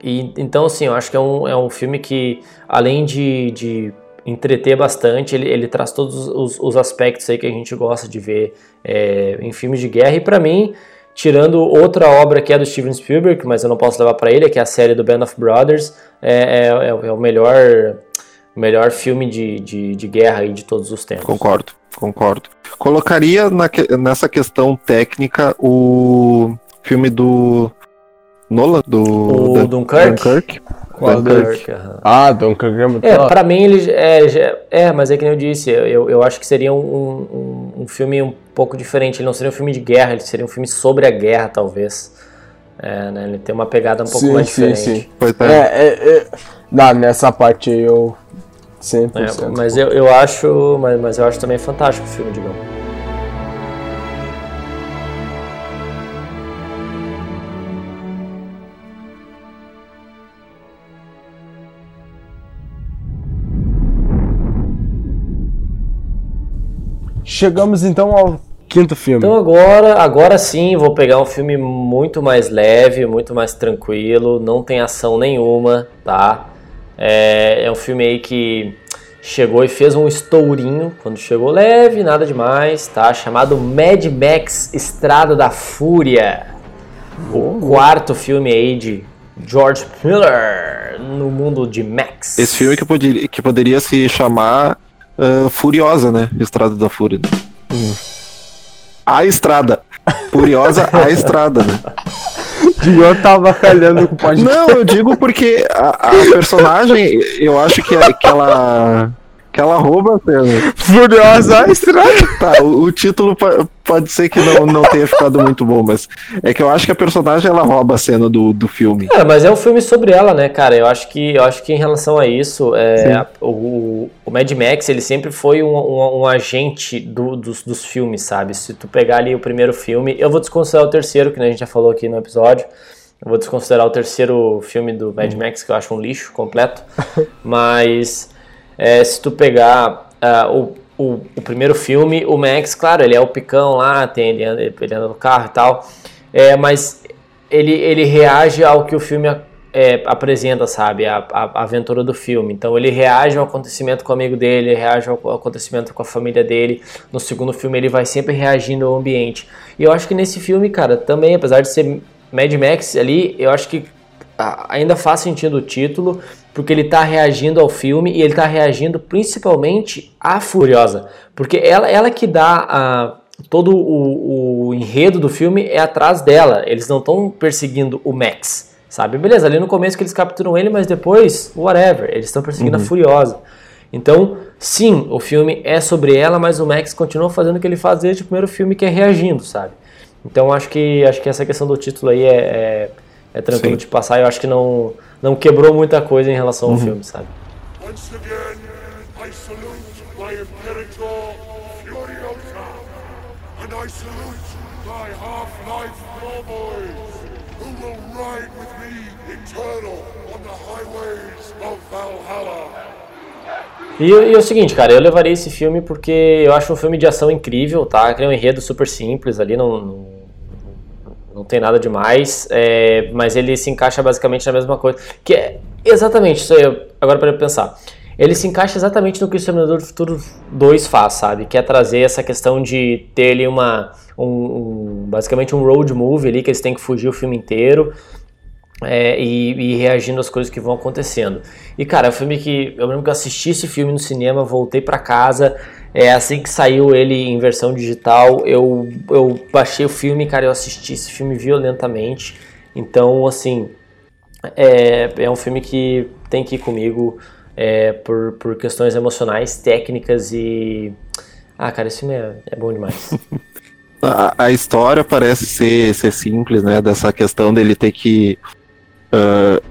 [SPEAKER 1] e, então, assim, eu acho que é um, é um filme que, além de, de entreter bastante, ele, ele traz todos os, os aspectos aí que a gente gosta de ver é, em filmes de guerra. E pra mim, tirando outra obra que é do Steven Spielberg, mas eu não posso levar pra ele, que é a série do Band of Brothers, é, é, é o- é o melhor, o melhor filme de, de, de guerra aí de todos os tempos.
[SPEAKER 3] Concordo, concordo. Colocaria na nessa questão técnica o filme do Nolan, do
[SPEAKER 1] O
[SPEAKER 3] Dan-
[SPEAKER 1] Dunkirk?
[SPEAKER 3] Dunkirk.
[SPEAKER 2] Qual
[SPEAKER 1] Dunkirk.
[SPEAKER 2] Ah, Dunkirk é muito
[SPEAKER 1] É,
[SPEAKER 2] top.
[SPEAKER 1] pra mim ele é, é, mas é que nem eu disse, eu, eu acho que seria um, um, um filme um pouco diferente. Ele não seria um filme de guerra, ele seria um filme sobre a guerra, talvez. É, né, Ele tem uma pegada um pouco
[SPEAKER 2] sim,
[SPEAKER 1] mais
[SPEAKER 2] sim,
[SPEAKER 1] diferente.
[SPEAKER 2] sim. É, é, é, dá, nessa parte aí eu 100%.
[SPEAKER 1] É, mas eu, eu acho, mas, mas eu acho também fantástico o filme, digamos.
[SPEAKER 2] Chegamos então ao quinto filme.
[SPEAKER 1] Então agora, agora sim, vou pegar um filme muito mais leve, muito mais tranquilo, não tem ação nenhuma, tá? É, é um filme aí que chegou e fez um estourinho quando chegou leve, nada demais, tá? Chamado Mad Max Estrada da Fúria. O quarto filme aí de George Miller no mundo de Max.
[SPEAKER 3] Esse filme que poderia, que poderia se chamar ah, Furiosa, né? Estrada da Fúria. A Estrada. Furiosa a Estrada, né?
[SPEAKER 2] Dior tava calhando com o podcast.
[SPEAKER 3] Não, eu digo porque a, a personagem, eu acho que, é- que ela. Que ela rouba a cena.
[SPEAKER 2] Furiosa a estrada.
[SPEAKER 3] Tá, o, o título po- pode ser que não, não tenha ficado muito bom, mas é que eu acho que a personagem ela rouba a cena do, do filme.
[SPEAKER 1] Cara, mas é um filme sobre ela, né, cara? Eu acho que, eu acho que em relação a isso, é, a- o, o Mad Max, ele sempre foi um, um- um agente do- dos, dos filmes, sabe? Se tu pegar ali o primeiro filme, eu vou desconsiderar o terceiro, que nem a gente já falou aqui no episódio. Eu vou desconsiderar o terceiro filme do Mad Max, que eu acho um lixo completo. Mas é, se tu pegar ah, o, o, o primeiro filme, o Max, claro, ele é o picão lá, tem, ele, anda, ele anda no carro e tal. É, mas ele, ele reage ao que o filme é, apresenta, sabe? A, a, a aventura do filme. Então ele reage ao acontecimento com o amigo dele, ele reage ao acontecimento com a família dele. No segundo filme ele vai sempre reagindo ao ambiente. E eu acho que nesse filme, cara, também, apesar de ser Mad Max ali, eu acho que a- ainda faz sentido o título, porque ele tá reagindo ao filme e ele tá reagindo principalmente à Furiosa. Porque ela, ela que dá a, todo o, o enredo do filme é atrás dela. Eles não estão perseguindo o Max, sabe? Beleza, ali no começo que eles capturam ele, mas depois, whatever, eles estão perseguindo
[SPEAKER 2] Uhum.
[SPEAKER 1] a Furiosa. Então, sim, o filme é sobre ela, mas o Max continua fazendo o que ele faz desde o primeiro filme, que é reagindo, sabe? Então, acho que acho que essa questão do título aí é, é, é tranquilo
[SPEAKER 3] Sim.
[SPEAKER 1] de passar. Eu acho que não, não quebrou muita coisa em relação ao
[SPEAKER 3] Uhum.
[SPEAKER 1] filme, sabe?
[SPEAKER 12] Once again, I salute my Imperator Furiosa, and I salute my Half-Life Warboys, who will ride with me eternal on the highways of Valhalla.
[SPEAKER 1] E, e é o seguinte, cara, eu levaria esse filme porque eu acho um filme de ação incrível, tá? Que é um enredo super simples ali, não, não, não tem nada demais, é, mas ele se encaixa basicamente na mesma coisa. Que é exatamente isso aí, agora para pensar. Ele se encaixa exatamente no que o Exterminador do Futuro 2 faz, sabe? Que é trazer essa questão de ter ali uma. Um, um- basicamente um road movie ali, que eles têm que fugir o filme inteiro. É, e, e reagindo às coisas que vão acontecendo. E cara, é um filme que eu lembro que eu assisti esse filme no cinema, voltei pra casa, é assim que saiu ele em versão digital, eu, eu baixei o filme, cara, eu assisti esse filme violentamente. Então, assim, é, é um filme que tem que ir comigo é, por, por questões emocionais, técnicas e. Ah, cara, esse filme é, é bom demais.
[SPEAKER 3] A, a história parece ser, ser simples, né? Dessa questão dele ter que ah,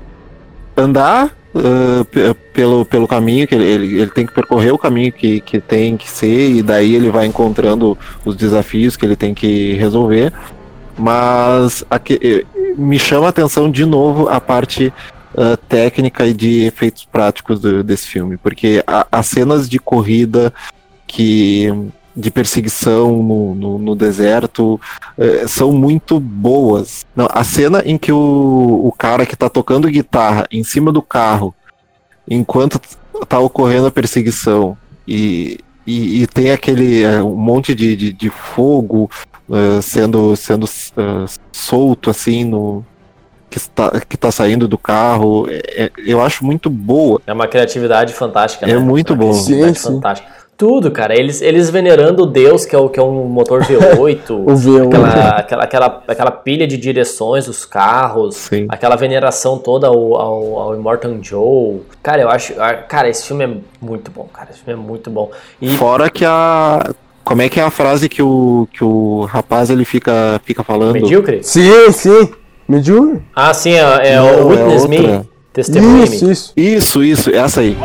[SPEAKER 3] andar uh, pe- pelo, pelo caminho que ele, ele, ele tem que percorrer o caminho que, que tem que ser e daí ele vai encontrando os desafios que ele tem que resolver. Mas aqui, eh, me chama a atenção de novo a parte uh, técnica e de efeitos práticos do- desse filme porque as cenas de corrida que de perseguição no, no, no deserto eh, são muito boas. Não, a cena em que o, o cara que tá tocando guitarra em cima do carro enquanto tá ocorrendo a perseguição e, e, e tem aquele eh, um monte de, de, de fogo eh, sendo, sendo eh, solto assim no que está, que tá saindo do carro, é- é- eu acho muito boa.
[SPEAKER 1] É uma criatividade fantástica,
[SPEAKER 3] É
[SPEAKER 1] né?
[SPEAKER 3] muito
[SPEAKER 1] Uma
[SPEAKER 3] bom.
[SPEAKER 1] criatividade
[SPEAKER 3] Sim, sim.
[SPEAKER 1] fantástica. Tudo, cara. Eles, eles venerando o Deus, que é, o, que é um motor V8.
[SPEAKER 2] O V8.
[SPEAKER 1] Aquela, aquela, aquela, aquela pilha de direções dos carros. Aquela veneração toda ao, ao, ao Immortan Joe. Cara, eu acho. ah, Cara, esse filme é muito bom, cara. Esse filme é muito bom. E
[SPEAKER 3] Fora que a. Como é que é a frase que o, que o rapaz ele fica, fica falando?
[SPEAKER 1] Medíocre?
[SPEAKER 2] Sim, sim. Medíocre?
[SPEAKER 1] Ah, sim, é, é
[SPEAKER 3] Não,
[SPEAKER 1] o Witness Me.
[SPEAKER 3] outra.
[SPEAKER 1] Testemunhe
[SPEAKER 2] Isso, isso.
[SPEAKER 3] Isso, isso, essa aí.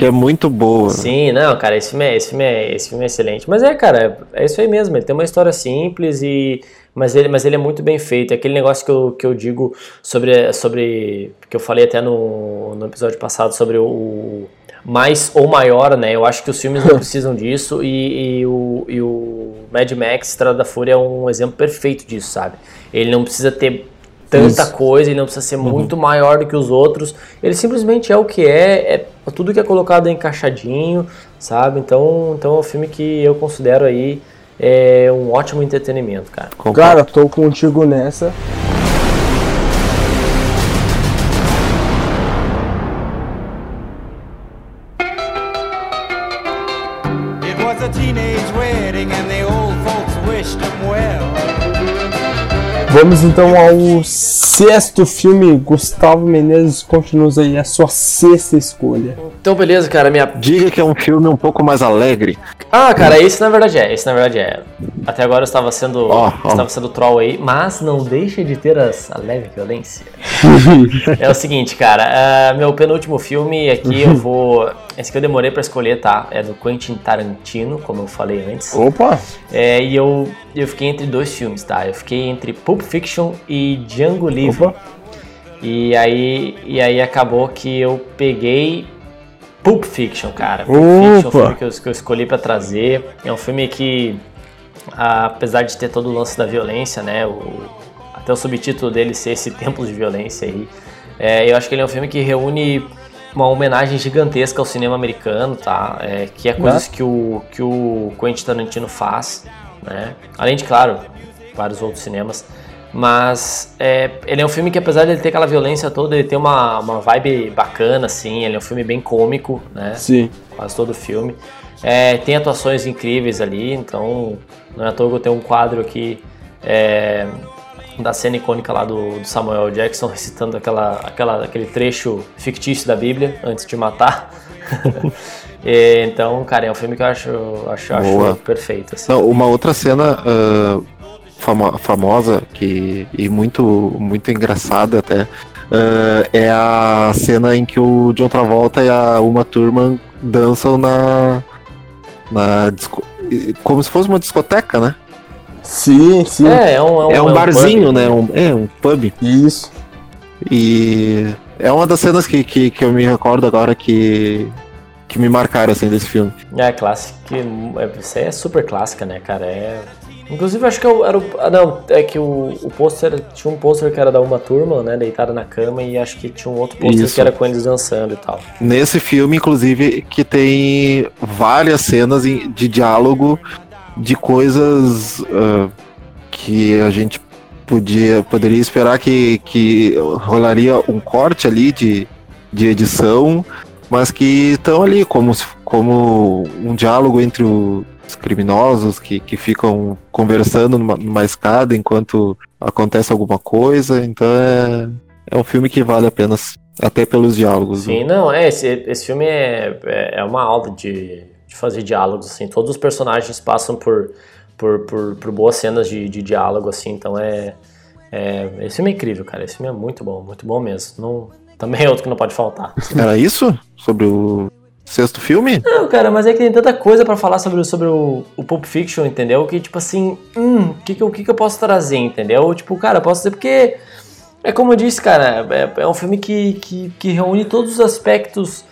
[SPEAKER 3] Que é muito boa.
[SPEAKER 1] Sim, não, cara, esse filme, é, esse, filme é, esse filme é excelente. Mas é, cara, é isso aí mesmo. Ele tem uma história simples e. Mas ele, mas ele é muito bem feito. É aquele negócio que eu, que eu digo sobre. sobre que eu falei até no, no episódio passado sobre o, mais ou maior, né? Eu acho que os filmes não precisam disso e, e o, e o Mad Max Estrada da Fúria é um exemplo perfeito disso, sabe? Ele não precisa ter tanta
[SPEAKER 2] Isso.
[SPEAKER 1] coisa, ele não precisa ser muito maior do que os outros. Ele simplesmente é o que é, é tudo que é colocado é encaixadinho, sabe? Então, então é um filme que eu considero aí é, um ótimo entretenimento, cara.
[SPEAKER 2] Cara, tô contigo nessa. Vamos então ao sexto filme. Gustavo Menezes, continua aí a sua sexta escolha.
[SPEAKER 1] Então, beleza, cara, minha...
[SPEAKER 3] Diga que é um filme um pouco mais alegre.
[SPEAKER 1] Ah, cara, esse na verdade é, esse na verdade é. Até agora eu estava sendo,
[SPEAKER 3] Ó, ó.
[SPEAKER 1] estava sendo troll aí, mas não deixa de ter as, a leve violência. é o seguinte, cara, ah, meu penúltimo filme aqui eu vou. Esse que eu demorei pra escolher, tá? É do Quentin Tarantino, como eu falei antes.
[SPEAKER 2] Opa!
[SPEAKER 1] É, e eu, eu fiquei entre dois filmes, tá? Eu fiquei entre Pulp Fiction e Django Livre.
[SPEAKER 2] Opa.
[SPEAKER 1] E aí, e aí acabou que eu peguei Pulp Fiction, cara. Pulp Fiction é um
[SPEAKER 2] Opa.
[SPEAKER 1] filme que eu, que eu escolhi pra trazer. É um filme que, apesar de ter todo o lance da violência, né? O, até o subtítulo dele ser esse Tempos de Violência aí. é, eu acho que ele é um filme que reúne uma homenagem gigantesca ao cinema americano, tá? É, que é coisas que o, que o Quentin Tarantino faz, né? Além de, claro, vários outros cinemas. Mas é, ele é um filme que, apesar de ele ter aquela violência toda, ele tem uma, uma vibe bacana, assim. Ele é um filme bem cômico, né?
[SPEAKER 2] Sim.
[SPEAKER 1] Quase todo o filme. É, tem atuações incríveis ali, então não é à toa que eu tenho um quadro aqui é, da cena icônica lá do, do Samuel Jackson recitando aquela, aquela, aquele trecho fictício da Bíblia antes de matar. E, então, cara, é um filme que eu acho, acho, acho perfeito. Assim.
[SPEAKER 3] Não, uma outra cena ah, famo- famosa que, e muito, muito engraçada até ah, é a cena em que o John Travolta e a Uma Thurman dançam na, na disco- como se fosse uma discoteca, né?
[SPEAKER 2] Sim, sim.
[SPEAKER 1] É, é um,
[SPEAKER 3] É um,
[SPEAKER 1] é um
[SPEAKER 3] barzinho,
[SPEAKER 1] pub.
[SPEAKER 3] né? Um, é um pub.
[SPEAKER 2] Isso.
[SPEAKER 3] E é uma das cenas que, que, que eu me recordo agora que, que me marcaram assim desse filme.
[SPEAKER 1] É, clássico. é, Isso aí é super clássica, né, cara? É. Inclusive, acho que eu- era o. Ah, não, é que o, o pôster. Tinha um pôster que era da Uma Turma, né? Deitada na cama, e acho que tinha um outro pôster que era com eles dançando e tal.
[SPEAKER 3] Nesse filme, inclusive, que tem várias cenas de diálogo de coisas ah, que a gente podia, poderia esperar que, que rolaria um corte ali de, de edição, mas que estão ali como, como um diálogo entre os criminosos que, que ficam conversando numa, numa escada enquanto acontece alguma coisa. Então é, é um filme que vale a pena, até pelos diálogos. né?
[SPEAKER 1] Sim, não, é, esse, esse filme é, é é uma aula de, de fazer diálogos, assim. Todos os personagens passam por, por, por, por boas cenas de, de diálogo, assim, então é, é... Esse filme é incrível, cara. Esse filme é muito bom, muito bom mesmo. Não, também é outro que não pode faltar.
[SPEAKER 3] Era isso? Sobre o sexto filme?
[SPEAKER 1] Não, cara, mas é que tem tanta coisa pra falar sobre, sobre o, o Pulp Fiction, entendeu? Que, tipo assim, hum, o que, que, eu- o que, que eu posso trazer, entendeu? Tipo, cara, eu posso dizer porque. É como eu disse, cara, é, é um filme que, que, que reúne todos os aspectos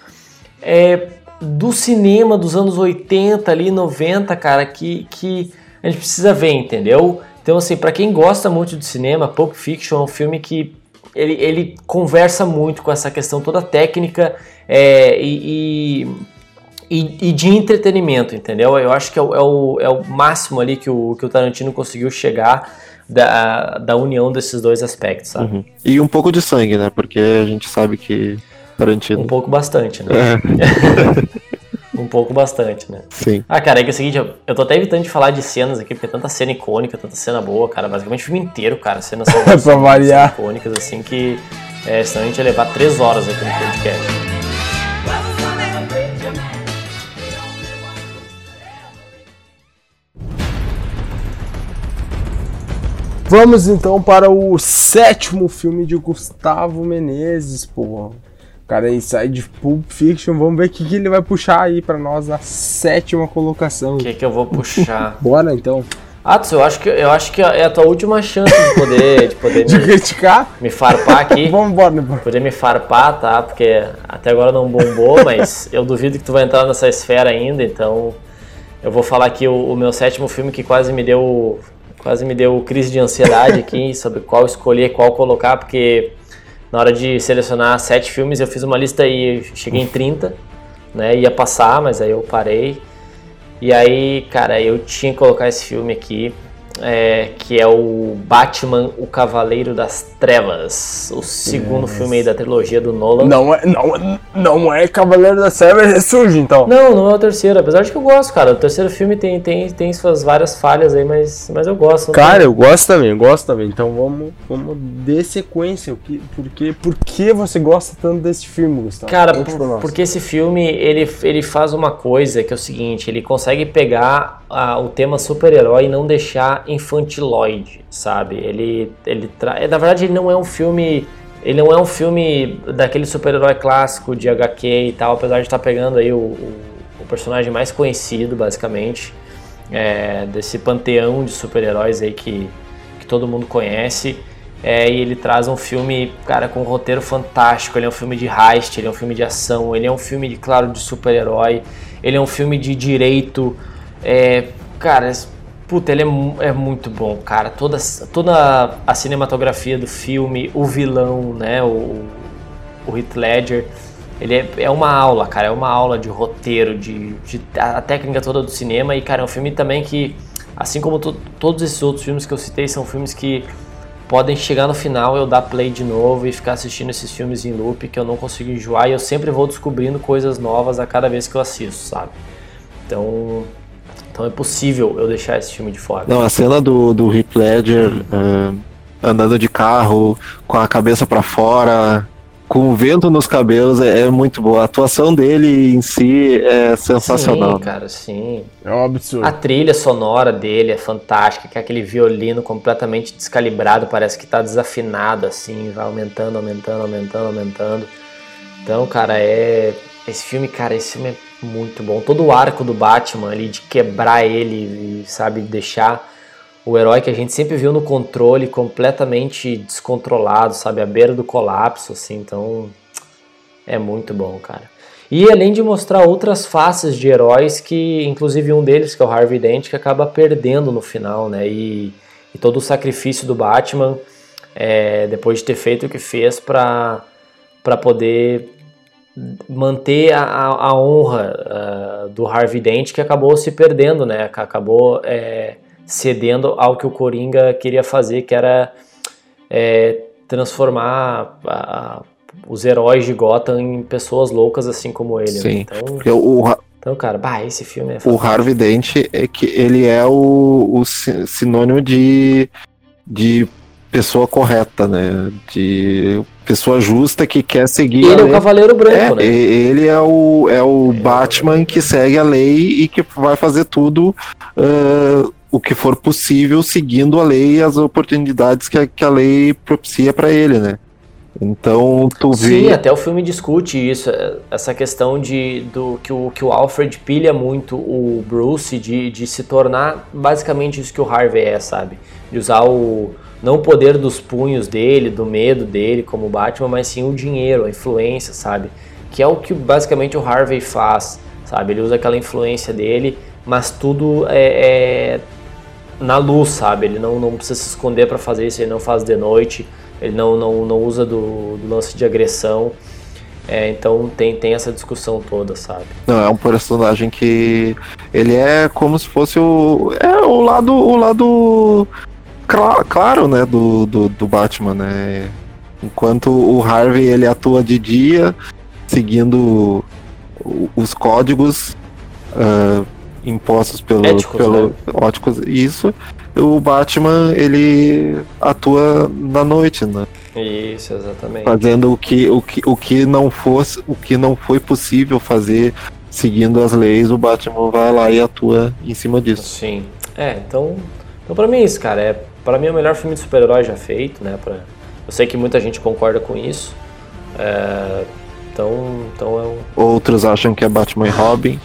[SPEAKER 1] é, do cinema dos anos 80 ali, 90, cara, que, que a gente precisa ver, entendeu? Então, assim, pra quem gosta muito de cinema, Pulp Fiction é um filme que ele, ele conversa muito com essa questão toda técnica é, e, e, e- de entretenimento, entendeu? Eu acho que é o, é o, é o máximo ali que o, que o Tarantino conseguiu chegar da, da união desses dois aspectos, sabe?
[SPEAKER 3] Uhum. E um pouco de sangue, né? Porque a gente sabe que Tarantino.
[SPEAKER 1] Um pouco bastante, né? um pouco bastante, né?
[SPEAKER 3] Sim.
[SPEAKER 1] Ah, cara, é que é o seguinte, eu, eu tô até evitando de falar de cenas aqui, porque é tanta cena icônica, tanta cena boa, cara. Basicamente o filme inteiro, cara. Cenas são,
[SPEAKER 2] Pra variar.
[SPEAKER 1] icônicas, assim, que é, senão a gente ia levar três horas aqui no podcast.
[SPEAKER 2] Vamos então para o sétimo filme de Gustavo Menezes, pô. Cara, aí sai de Pulp Fiction, vamos ver o que, que ele vai puxar aí pra nós na sétima colocação. O
[SPEAKER 1] que, que eu vou puxar?
[SPEAKER 2] Bora então.
[SPEAKER 1] Atos, eu acho que eu acho que é a tua última chance de poder de poder
[SPEAKER 2] De
[SPEAKER 1] me,
[SPEAKER 2] criticar?
[SPEAKER 1] me farpar aqui.
[SPEAKER 2] Vamos embora, né?
[SPEAKER 1] Poder me farpar, tá? Porque até agora não bombou, mas eu duvido que tu vai entrar nessa esfera ainda, então eu vou falar aqui o, o meu sétimo filme que quase me deu quase me deu crise de ansiedade aqui sobre qual escolher, qual colocar, porque na hora de selecionar sete filmes eu fiz uma lista e cheguei em 30, né? Ia passar, mas aí eu parei. E aí, cara, eu tinha que colocar esse filme aqui, é, que é o Batman, o Cavaleiro das Trevas, o segundo
[SPEAKER 2] Nossa.
[SPEAKER 1] filme aí da trilogia do Nolan.
[SPEAKER 2] Não é, não, não é Cavaleiro da Serra, é sujo então.
[SPEAKER 1] Não, não é o terceiro, apesar de que eu gosto, cara. O terceiro filme tem, tem, tem suas várias falhas aí, mas, mas eu gosto. não
[SPEAKER 2] Cara,
[SPEAKER 1] tem-
[SPEAKER 2] eu gosto também, eu gosto também. Então vamos, vamos de sequência. O que, por, que, você gosta tanto desse filme, Gustavo?
[SPEAKER 1] Cara, por- porque esse filme ele, ele faz uma coisa que é o seguinte: ele consegue pegar ah, o tema super-herói e não deixar infantiloide, sabe? Ele, ele tra... é, Na verdade, ele não é um filme. Ele não é um filme daquele super-herói clássico de HQ e tal, apesar de estar pegando aí o, o, o personagem mais conhecido, basicamente, é, desse panteão de super-heróis aí que, que todo mundo conhece. É, e ele traz um filme, cara, com um roteiro fantástico. Ele é um filme de heist, ele é um filme de ação, ele é um filme, de, claro, de super-herói. Ele é um filme de direito. É, cara, puta, ele é, é muito bom, cara. Toda, toda a cinematografia do filme, o vilão, né, o, o Heath Ledger. Ele é, é uma aula, cara, é uma aula de roteiro, de, de a técnica toda do cinema. E, cara, é um filme também que, assim como to- todos esses outros filmes que eu citei, são filmes que podem chegar no final eu dar play de novo e ficar assistindo esses filmes em loop que eu não consigo enjoar e eu sempre vou descobrindo coisas novas a cada vez que eu assisto, sabe? Então, então é possível eu deixar esse filme de fora.
[SPEAKER 3] Não, a cena do, do Heath Ledger ah, andando de carro, com a cabeça pra fora, com o vento nos cabelos, é, é muito boa. A atuação dele em si é sensacional.
[SPEAKER 1] Sim, cara, sim.
[SPEAKER 2] É um absurdo.
[SPEAKER 1] A trilha sonora dele é fantástica, que é aquele violino completamente descalibrado, parece que tá desafinado assim, vai aumentando, aumentando, aumentando, aumentando. Então, cara, é esse filme, cara, esse filme é muito bom. Todo o arco do Batman ali de quebrar ele sabe deixar o herói que a gente sempre viu no controle completamente descontrolado, sabe, à beira do colapso assim. Então, é muito bom, cara. E além de mostrar outras faces de heróis que, inclusive um deles, que é o Harvey Dent, que acaba perdendo no final, né? E, e todo o sacrifício do Batman, é, depois de ter feito o que fez para poder manter a, a, a honra ah, do Harvey Dent, que acabou se perdendo, né? Acabou é, cedendo ao que o Coringa queria fazer, que era é, transformar a- os heróis de Gotham em pessoas loucas assim como ele. né?
[SPEAKER 3] Sim.
[SPEAKER 1] Então,
[SPEAKER 3] Porque o, o,
[SPEAKER 1] então, cara, bah, esse filme é
[SPEAKER 3] o
[SPEAKER 1] fantástico.
[SPEAKER 3] Harvey Dent é que ele é o, o si- sinônimo de, de pessoa correta, né? De pessoa justa que quer seguir.
[SPEAKER 1] Ele é o
[SPEAKER 3] lei.
[SPEAKER 1] Cavaleiro Branco,
[SPEAKER 3] É,
[SPEAKER 1] né?
[SPEAKER 3] Ele é o, é o Batman que segue a lei e que vai fazer tudo ah, o que for possível seguindo a lei e as oportunidades que a, que a lei propicia pra ele, né? Então tu vê.
[SPEAKER 1] Sim, até o filme discute isso, é, essa questão de do que o, que o Alfred pilha muito o Bruce de, de se tornar basicamente isso que o Harvey é, sabe? De usar o não o poder dos punhos dele, do medo dele como Batman, mas sim o dinheiro, a influência, sabe? Que é o que basicamente o Harvey faz, sabe? Ele usa aquela influência dele, mas tudo é, é na luz, sabe? Ele não, não precisa se esconder para fazer isso, ele não faz de noite, ele não, não, não usa do, do lance de agressão. É, então tem, tem essa discussão toda, sabe?
[SPEAKER 3] Não, é um personagem que ele é como se fosse o é o lado o lado cla- claro, né, do, do, do Batman, né? Enquanto o Harvey ele atua de dia, seguindo os códigos ah, impostos pelo
[SPEAKER 1] Éticos,
[SPEAKER 3] pelo
[SPEAKER 1] né?
[SPEAKER 3] óticos, isso. O Batman ele atua na noite, né?
[SPEAKER 1] Isso, exatamente.
[SPEAKER 3] fazendo o que, o que, o que não fosse, o que não foi possível fazer seguindo as leis, o Batman vai lá e atua em cima disso.
[SPEAKER 1] Sim. É, então, então pra mim é isso, cara. É, pra mim é o melhor filme de super-herói já feito, né? Pra, eu sei que muita gente concorda com isso. É, então, então é um.
[SPEAKER 3] Outros acham que é Batman e Robin.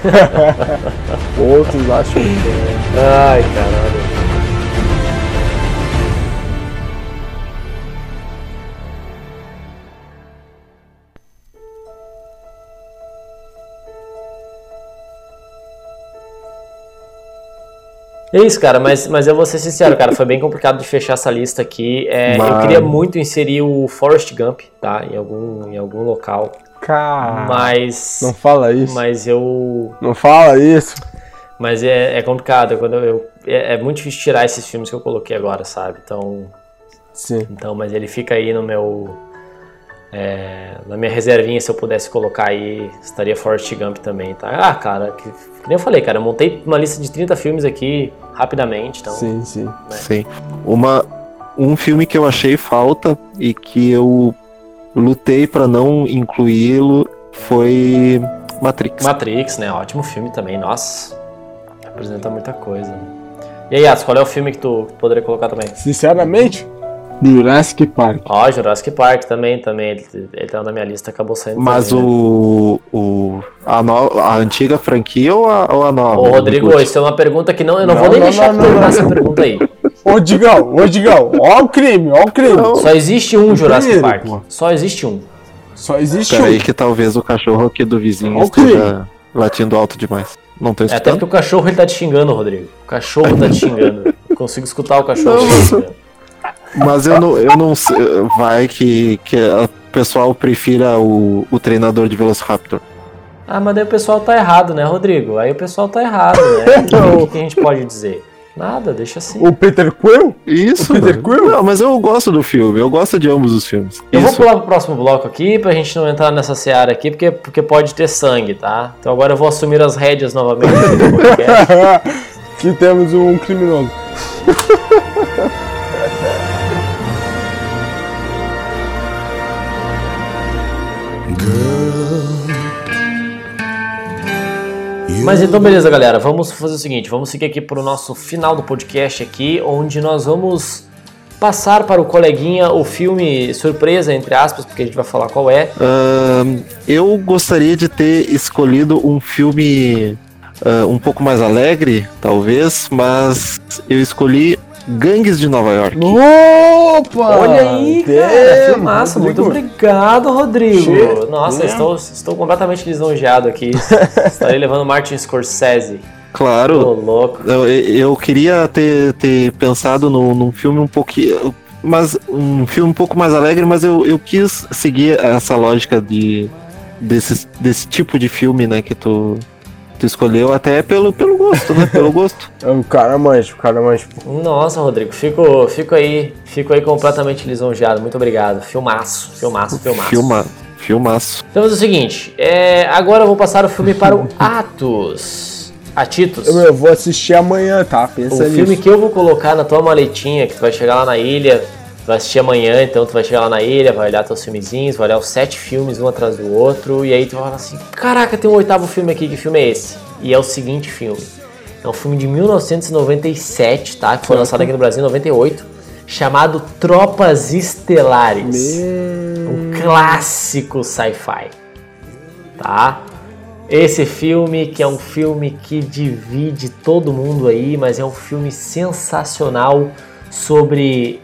[SPEAKER 2] Outros acham que é.
[SPEAKER 1] Ai, caralho. É isso, cara, mas, mas eu vou ser sincero, cara, foi bem complicado de fechar essa lista aqui. É, Eu queria muito inserir o Forrest Gump, tá? Em algum, em algum local.
[SPEAKER 2] Cara.
[SPEAKER 1] Mas.
[SPEAKER 2] Não fala isso.
[SPEAKER 1] Mas eu.
[SPEAKER 2] Não fala isso.
[SPEAKER 1] Mas é, é complicado. Quando eu, é, é muito difícil tirar esses filmes que eu coloquei agora, sabe? Então.
[SPEAKER 2] Sim.
[SPEAKER 1] Então, mas ele fica aí no meu. É, na minha reservinha, se eu pudesse colocar aí, estaria Forrest Gump também, tá? Ah, cara, que, que nem eu falei, cara, eu montei uma lista de 30 filmes aqui rapidamente, então.
[SPEAKER 2] Sim, sim.
[SPEAKER 3] Sim. Uma, um filme que eu achei falta e que eu lutei pra não incluí-lo foi Matrix.
[SPEAKER 1] Matrix, né? Ótimo filme também, nossa. Representa muita coisa. né? E aí, Atos, qual é o filme que tu poderia colocar também?
[SPEAKER 2] Sinceramente, Jurassic Park.
[SPEAKER 1] Ó, Jurassic Park também, também. Ele, ele tá na minha lista, acabou saindo.
[SPEAKER 3] Mas
[SPEAKER 1] também, né?
[SPEAKER 3] o, o a, no- a antiga franquia ou a, ou a nova?
[SPEAKER 1] Ô, Rodrigo, isso é uma pergunta que não, eu não,
[SPEAKER 2] Não,
[SPEAKER 1] vou nem
[SPEAKER 2] não,
[SPEAKER 1] deixar
[SPEAKER 2] não,
[SPEAKER 1] terminar
[SPEAKER 2] não.
[SPEAKER 1] essa pergunta aí.
[SPEAKER 2] Ô, Digão, ô, Digão, ó o crime, ó o crime.
[SPEAKER 1] Só existe um Jurassic
[SPEAKER 2] primeiro,
[SPEAKER 1] Park.
[SPEAKER 2] pô.
[SPEAKER 1] Só existe um.
[SPEAKER 2] Só existe
[SPEAKER 3] Peraí
[SPEAKER 2] um.
[SPEAKER 3] que talvez o cachorro aqui do vizinho
[SPEAKER 2] Ó
[SPEAKER 3] esteja latindo alto demais. Não tô
[SPEAKER 1] É até
[SPEAKER 3] escutando?
[SPEAKER 1] porque o cachorro ele tá te xingando, Rodrigo. O cachorro tá te xingando. Consigo escutar o cachorro.
[SPEAKER 3] Não,
[SPEAKER 1] te xingando.
[SPEAKER 3] Mas eu não, eu não sei. Vai que, que o pessoal prefira o, o treinador de Velociraptor.
[SPEAKER 1] Ah, mas daí o pessoal tá errado, né, Rodrigo? Aí o pessoal tá errado, né? O que, que a gente pode dizer? Nada, deixa assim.
[SPEAKER 2] O Peter Quill?
[SPEAKER 3] Isso.
[SPEAKER 2] O Peter Quill?
[SPEAKER 3] Não, mas eu gosto do filme. Eu gosto de ambos os filmes.
[SPEAKER 1] Eu vou
[SPEAKER 3] Isso.
[SPEAKER 1] pular pro próximo bloco aqui, pra gente não entrar nessa seara aqui, porque, porque pode ter sangue, tá? Então agora eu vou assumir as rédeas novamente do podcast.
[SPEAKER 2] que temos um criminoso.
[SPEAKER 1] Mas então, beleza, galera. Vamos fazer o seguinte: vamos seguir aqui pro nosso final do podcast aqui, onde nós vamos passar para o coleguinha o filme surpresa, entre aspas, porque a gente vai falar qual é.
[SPEAKER 3] Ahn, eu gostaria de ter escolhido um filme ah, um pouco mais alegre, talvez, mas eu escolhi Gangues de Nova York.
[SPEAKER 2] Opa!
[SPEAKER 1] Olha aí, cara, filmaço. Muito
[SPEAKER 2] Rodrigo.
[SPEAKER 1] obrigado, Rodrigo. Nossa,
[SPEAKER 2] Damn.
[SPEAKER 1] estou, estou completamente lisonjeado aqui. Estarei levando Martin Scorsese.
[SPEAKER 3] Claro,
[SPEAKER 1] louco.
[SPEAKER 3] eu, eu queria ter, ter pensado no, num filme um pouquinho. Mas um filme um pouco mais alegre, mas eu, eu quis seguir essa lógica de desse, desse tipo de filme, né, que tu, tu escolheu, até pelo, pelo gosto, né? Pelo gosto.
[SPEAKER 2] É um cara mancha, o cara mancha.
[SPEAKER 1] Nossa, Rodrigo, fico, fico aí, fico aí completamente lisonjeado. Muito obrigado. Filmaço, filmaço, filmaço.
[SPEAKER 3] Filma, filmaço.
[SPEAKER 1] Então é o seguinte, é, agora eu vou passar o filme para o Atos. Atitos.
[SPEAKER 2] Eu, eu vou assistir amanhã, tá?
[SPEAKER 1] O
[SPEAKER 2] Pensa nisso.
[SPEAKER 1] filme que eu vou colocar na tua maletinha, que tu vai chegar lá na ilha, vai assistir amanhã, então tu vai chegar lá na ilha, vai olhar teus filmezinhos, vai olhar os sete filmes um atrás do outro, e aí tu vai falar assim, caraca, tem um oitavo filme aqui, que filme é esse? E é o seguinte filme. É um filme de 1997, tá? Que foi lançado aqui no Brasil em 98, chamado Tropas Estelares. Um clássico sci-fi. Tá? Esse filme que é um filme que divide todo mundo aí, mas é um filme sensacional sobre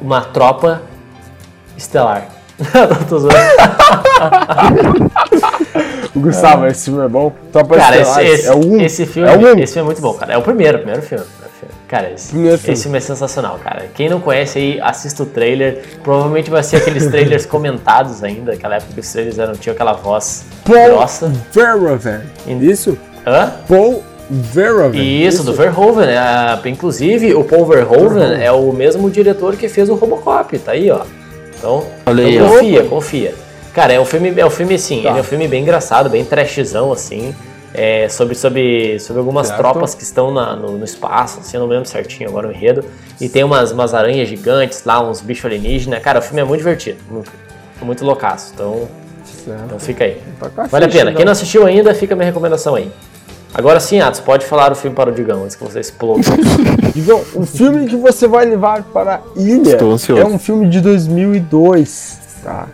[SPEAKER 1] uma tropa estelar. Tô zoando.
[SPEAKER 2] Gustavo, esse filme é bom. Tropa
[SPEAKER 1] Cara, esse,
[SPEAKER 2] Estelares,
[SPEAKER 1] esse,
[SPEAKER 2] é um.
[SPEAKER 1] esse filme,
[SPEAKER 2] é um.
[SPEAKER 1] esse filme é muito bom, cara. É o primeiro, primeiro filme. primeiro filme. Cara, esse,
[SPEAKER 2] Primeiro filme.
[SPEAKER 1] esse filme é sensacional, cara. Quem não conhece aí, assista o trailer. Provavelmente vai ser aqueles trailers comentados ainda, aquela época que os trailers eram, tinham aquela voz
[SPEAKER 2] Paul
[SPEAKER 1] grossa.
[SPEAKER 2] Verhoeven. Isso?
[SPEAKER 1] Hã?
[SPEAKER 2] Paul Verhoeven.
[SPEAKER 1] Isso, do Verhoeven. né? Ah, Inclusive, o Paul Verhoeven
[SPEAKER 2] Verhoeven.
[SPEAKER 1] é o mesmo diretor que fez o Robocop, tá aí, ó. Então,
[SPEAKER 3] Olha aí,
[SPEAKER 1] então
[SPEAKER 3] ó.
[SPEAKER 1] confia, confia. Cara, é um filme, é um filme assim,
[SPEAKER 2] Tá.
[SPEAKER 1] ele é um filme bem engraçado, bem trashzão, assim. é, sobre, sobre, sobre algumas
[SPEAKER 2] Certo.
[SPEAKER 1] tropas que estão na- no, no espaço, assim, eu não lembro certinho agora o enredo. E tem umas, umas aranhas gigantes lá, uns bichos alienígenas. Cara, o filme é muito divertido, muito, muito loucaço. Então, então fica aí.
[SPEAKER 2] Tá
[SPEAKER 1] Vale a pena.
[SPEAKER 2] então.
[SPEAKER 1] Quem não assistiu ainda, fica a minha recomendação aí. Agora sim, Atos, pode falar o filme para o Digão, antes que você exploda.
[SPEAKER 2] Digão, o filme que você vai levar para a ilha
[SPEAKER 3] Estou ansioso.
[SPEAKER 2] é um filme de 2002, tá?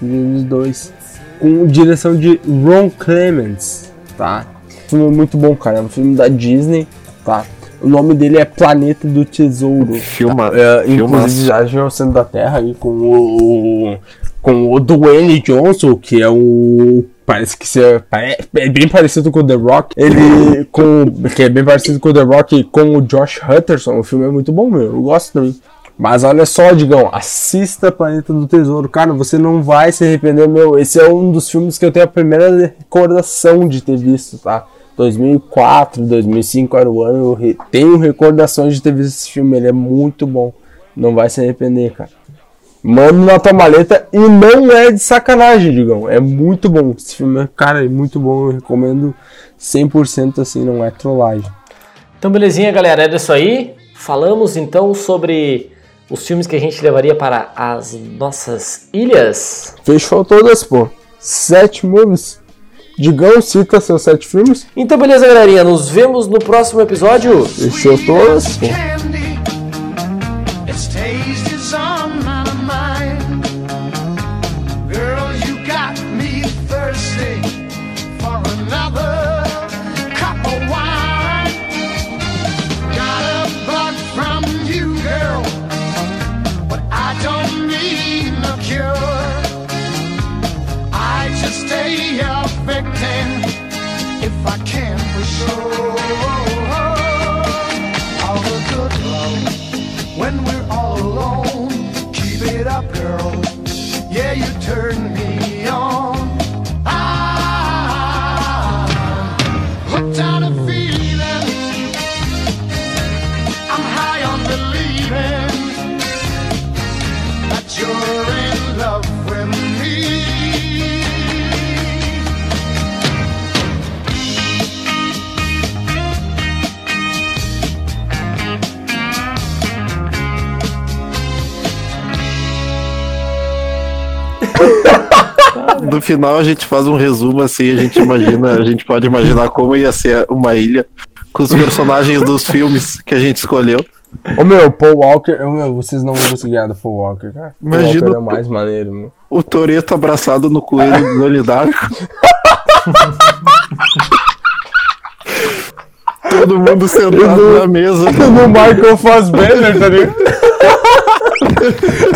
[SPEAKER 2] 2002, com direção de Ron Clements, tá? O filme muito bom, cara. É um filme da Disney, tá? O nome dele é Planeta do Tesouro.
[SPEAKER 3] Filma,
[SPEAKER 2] É, inclusive
[SPEAKER 3] filmaço.
[SPEAKER 2] já já o centro da Terra aí com o com o Dwayne Johnson, que é o parece que se- pare- é bem parecido com o The Rock. Ele com que é bem parecido com o The Rock com o Josh Hutcherson. O filme é muito bom, meu. Eu gosto também. Mas olha só, Digão, assista Planeta do Tesouro. Cara, você não vai se arrepender, meu. Esse é um dos filmes que eu tenho a primeira recordação de ter visto, tá? 2004, 2005 era o ano. Eu tenho recordações de ter visto esse filme. Ele é muito bom. Não vai se arrepender, cara. Manda na tua maleta e não é de sacanagem, Digão. É muito bom. Esse filme é, cara, é muito bom. Eu recomendo 100% assim, não é trollagem.
[SPEAKER 1] Então, belezinha, galera. Era isso aí. Falamos então sobre os filmes que a gente levaria para as nossas ilhas.
[SPEAKER 2] Fechou todas, pô. Sete movies. Digão, cita seus sete filmes.
[SPEAKER 1] Então, beleza, galerinha. Nos vemos no próximo episódio.
[SPEAKER 2] Fechou todas, pô.
[SPEAKER 10] No
[SPEAKER 3] final a gente faz um resumo assim, a gente imagina, a gente pode imaginar como ia ser uma ilha com os personagens dos filmes que a gente escolheu.
[SPEAKER 2] Ô meu, Paul Walker, ô, meu, vocês não vão conseguir ganhar do Paul Walker, cara. Paul
[SPEAKER 3] Imagina
[SPEAKER 2] Walker é mais maneiro, meu.
[SPEAKER 3] O Toreto abraçado no coelho do olho. Todo mundo sentado na mesa.
[SPEAKER 2] No Michael Fassbender, tá ligado?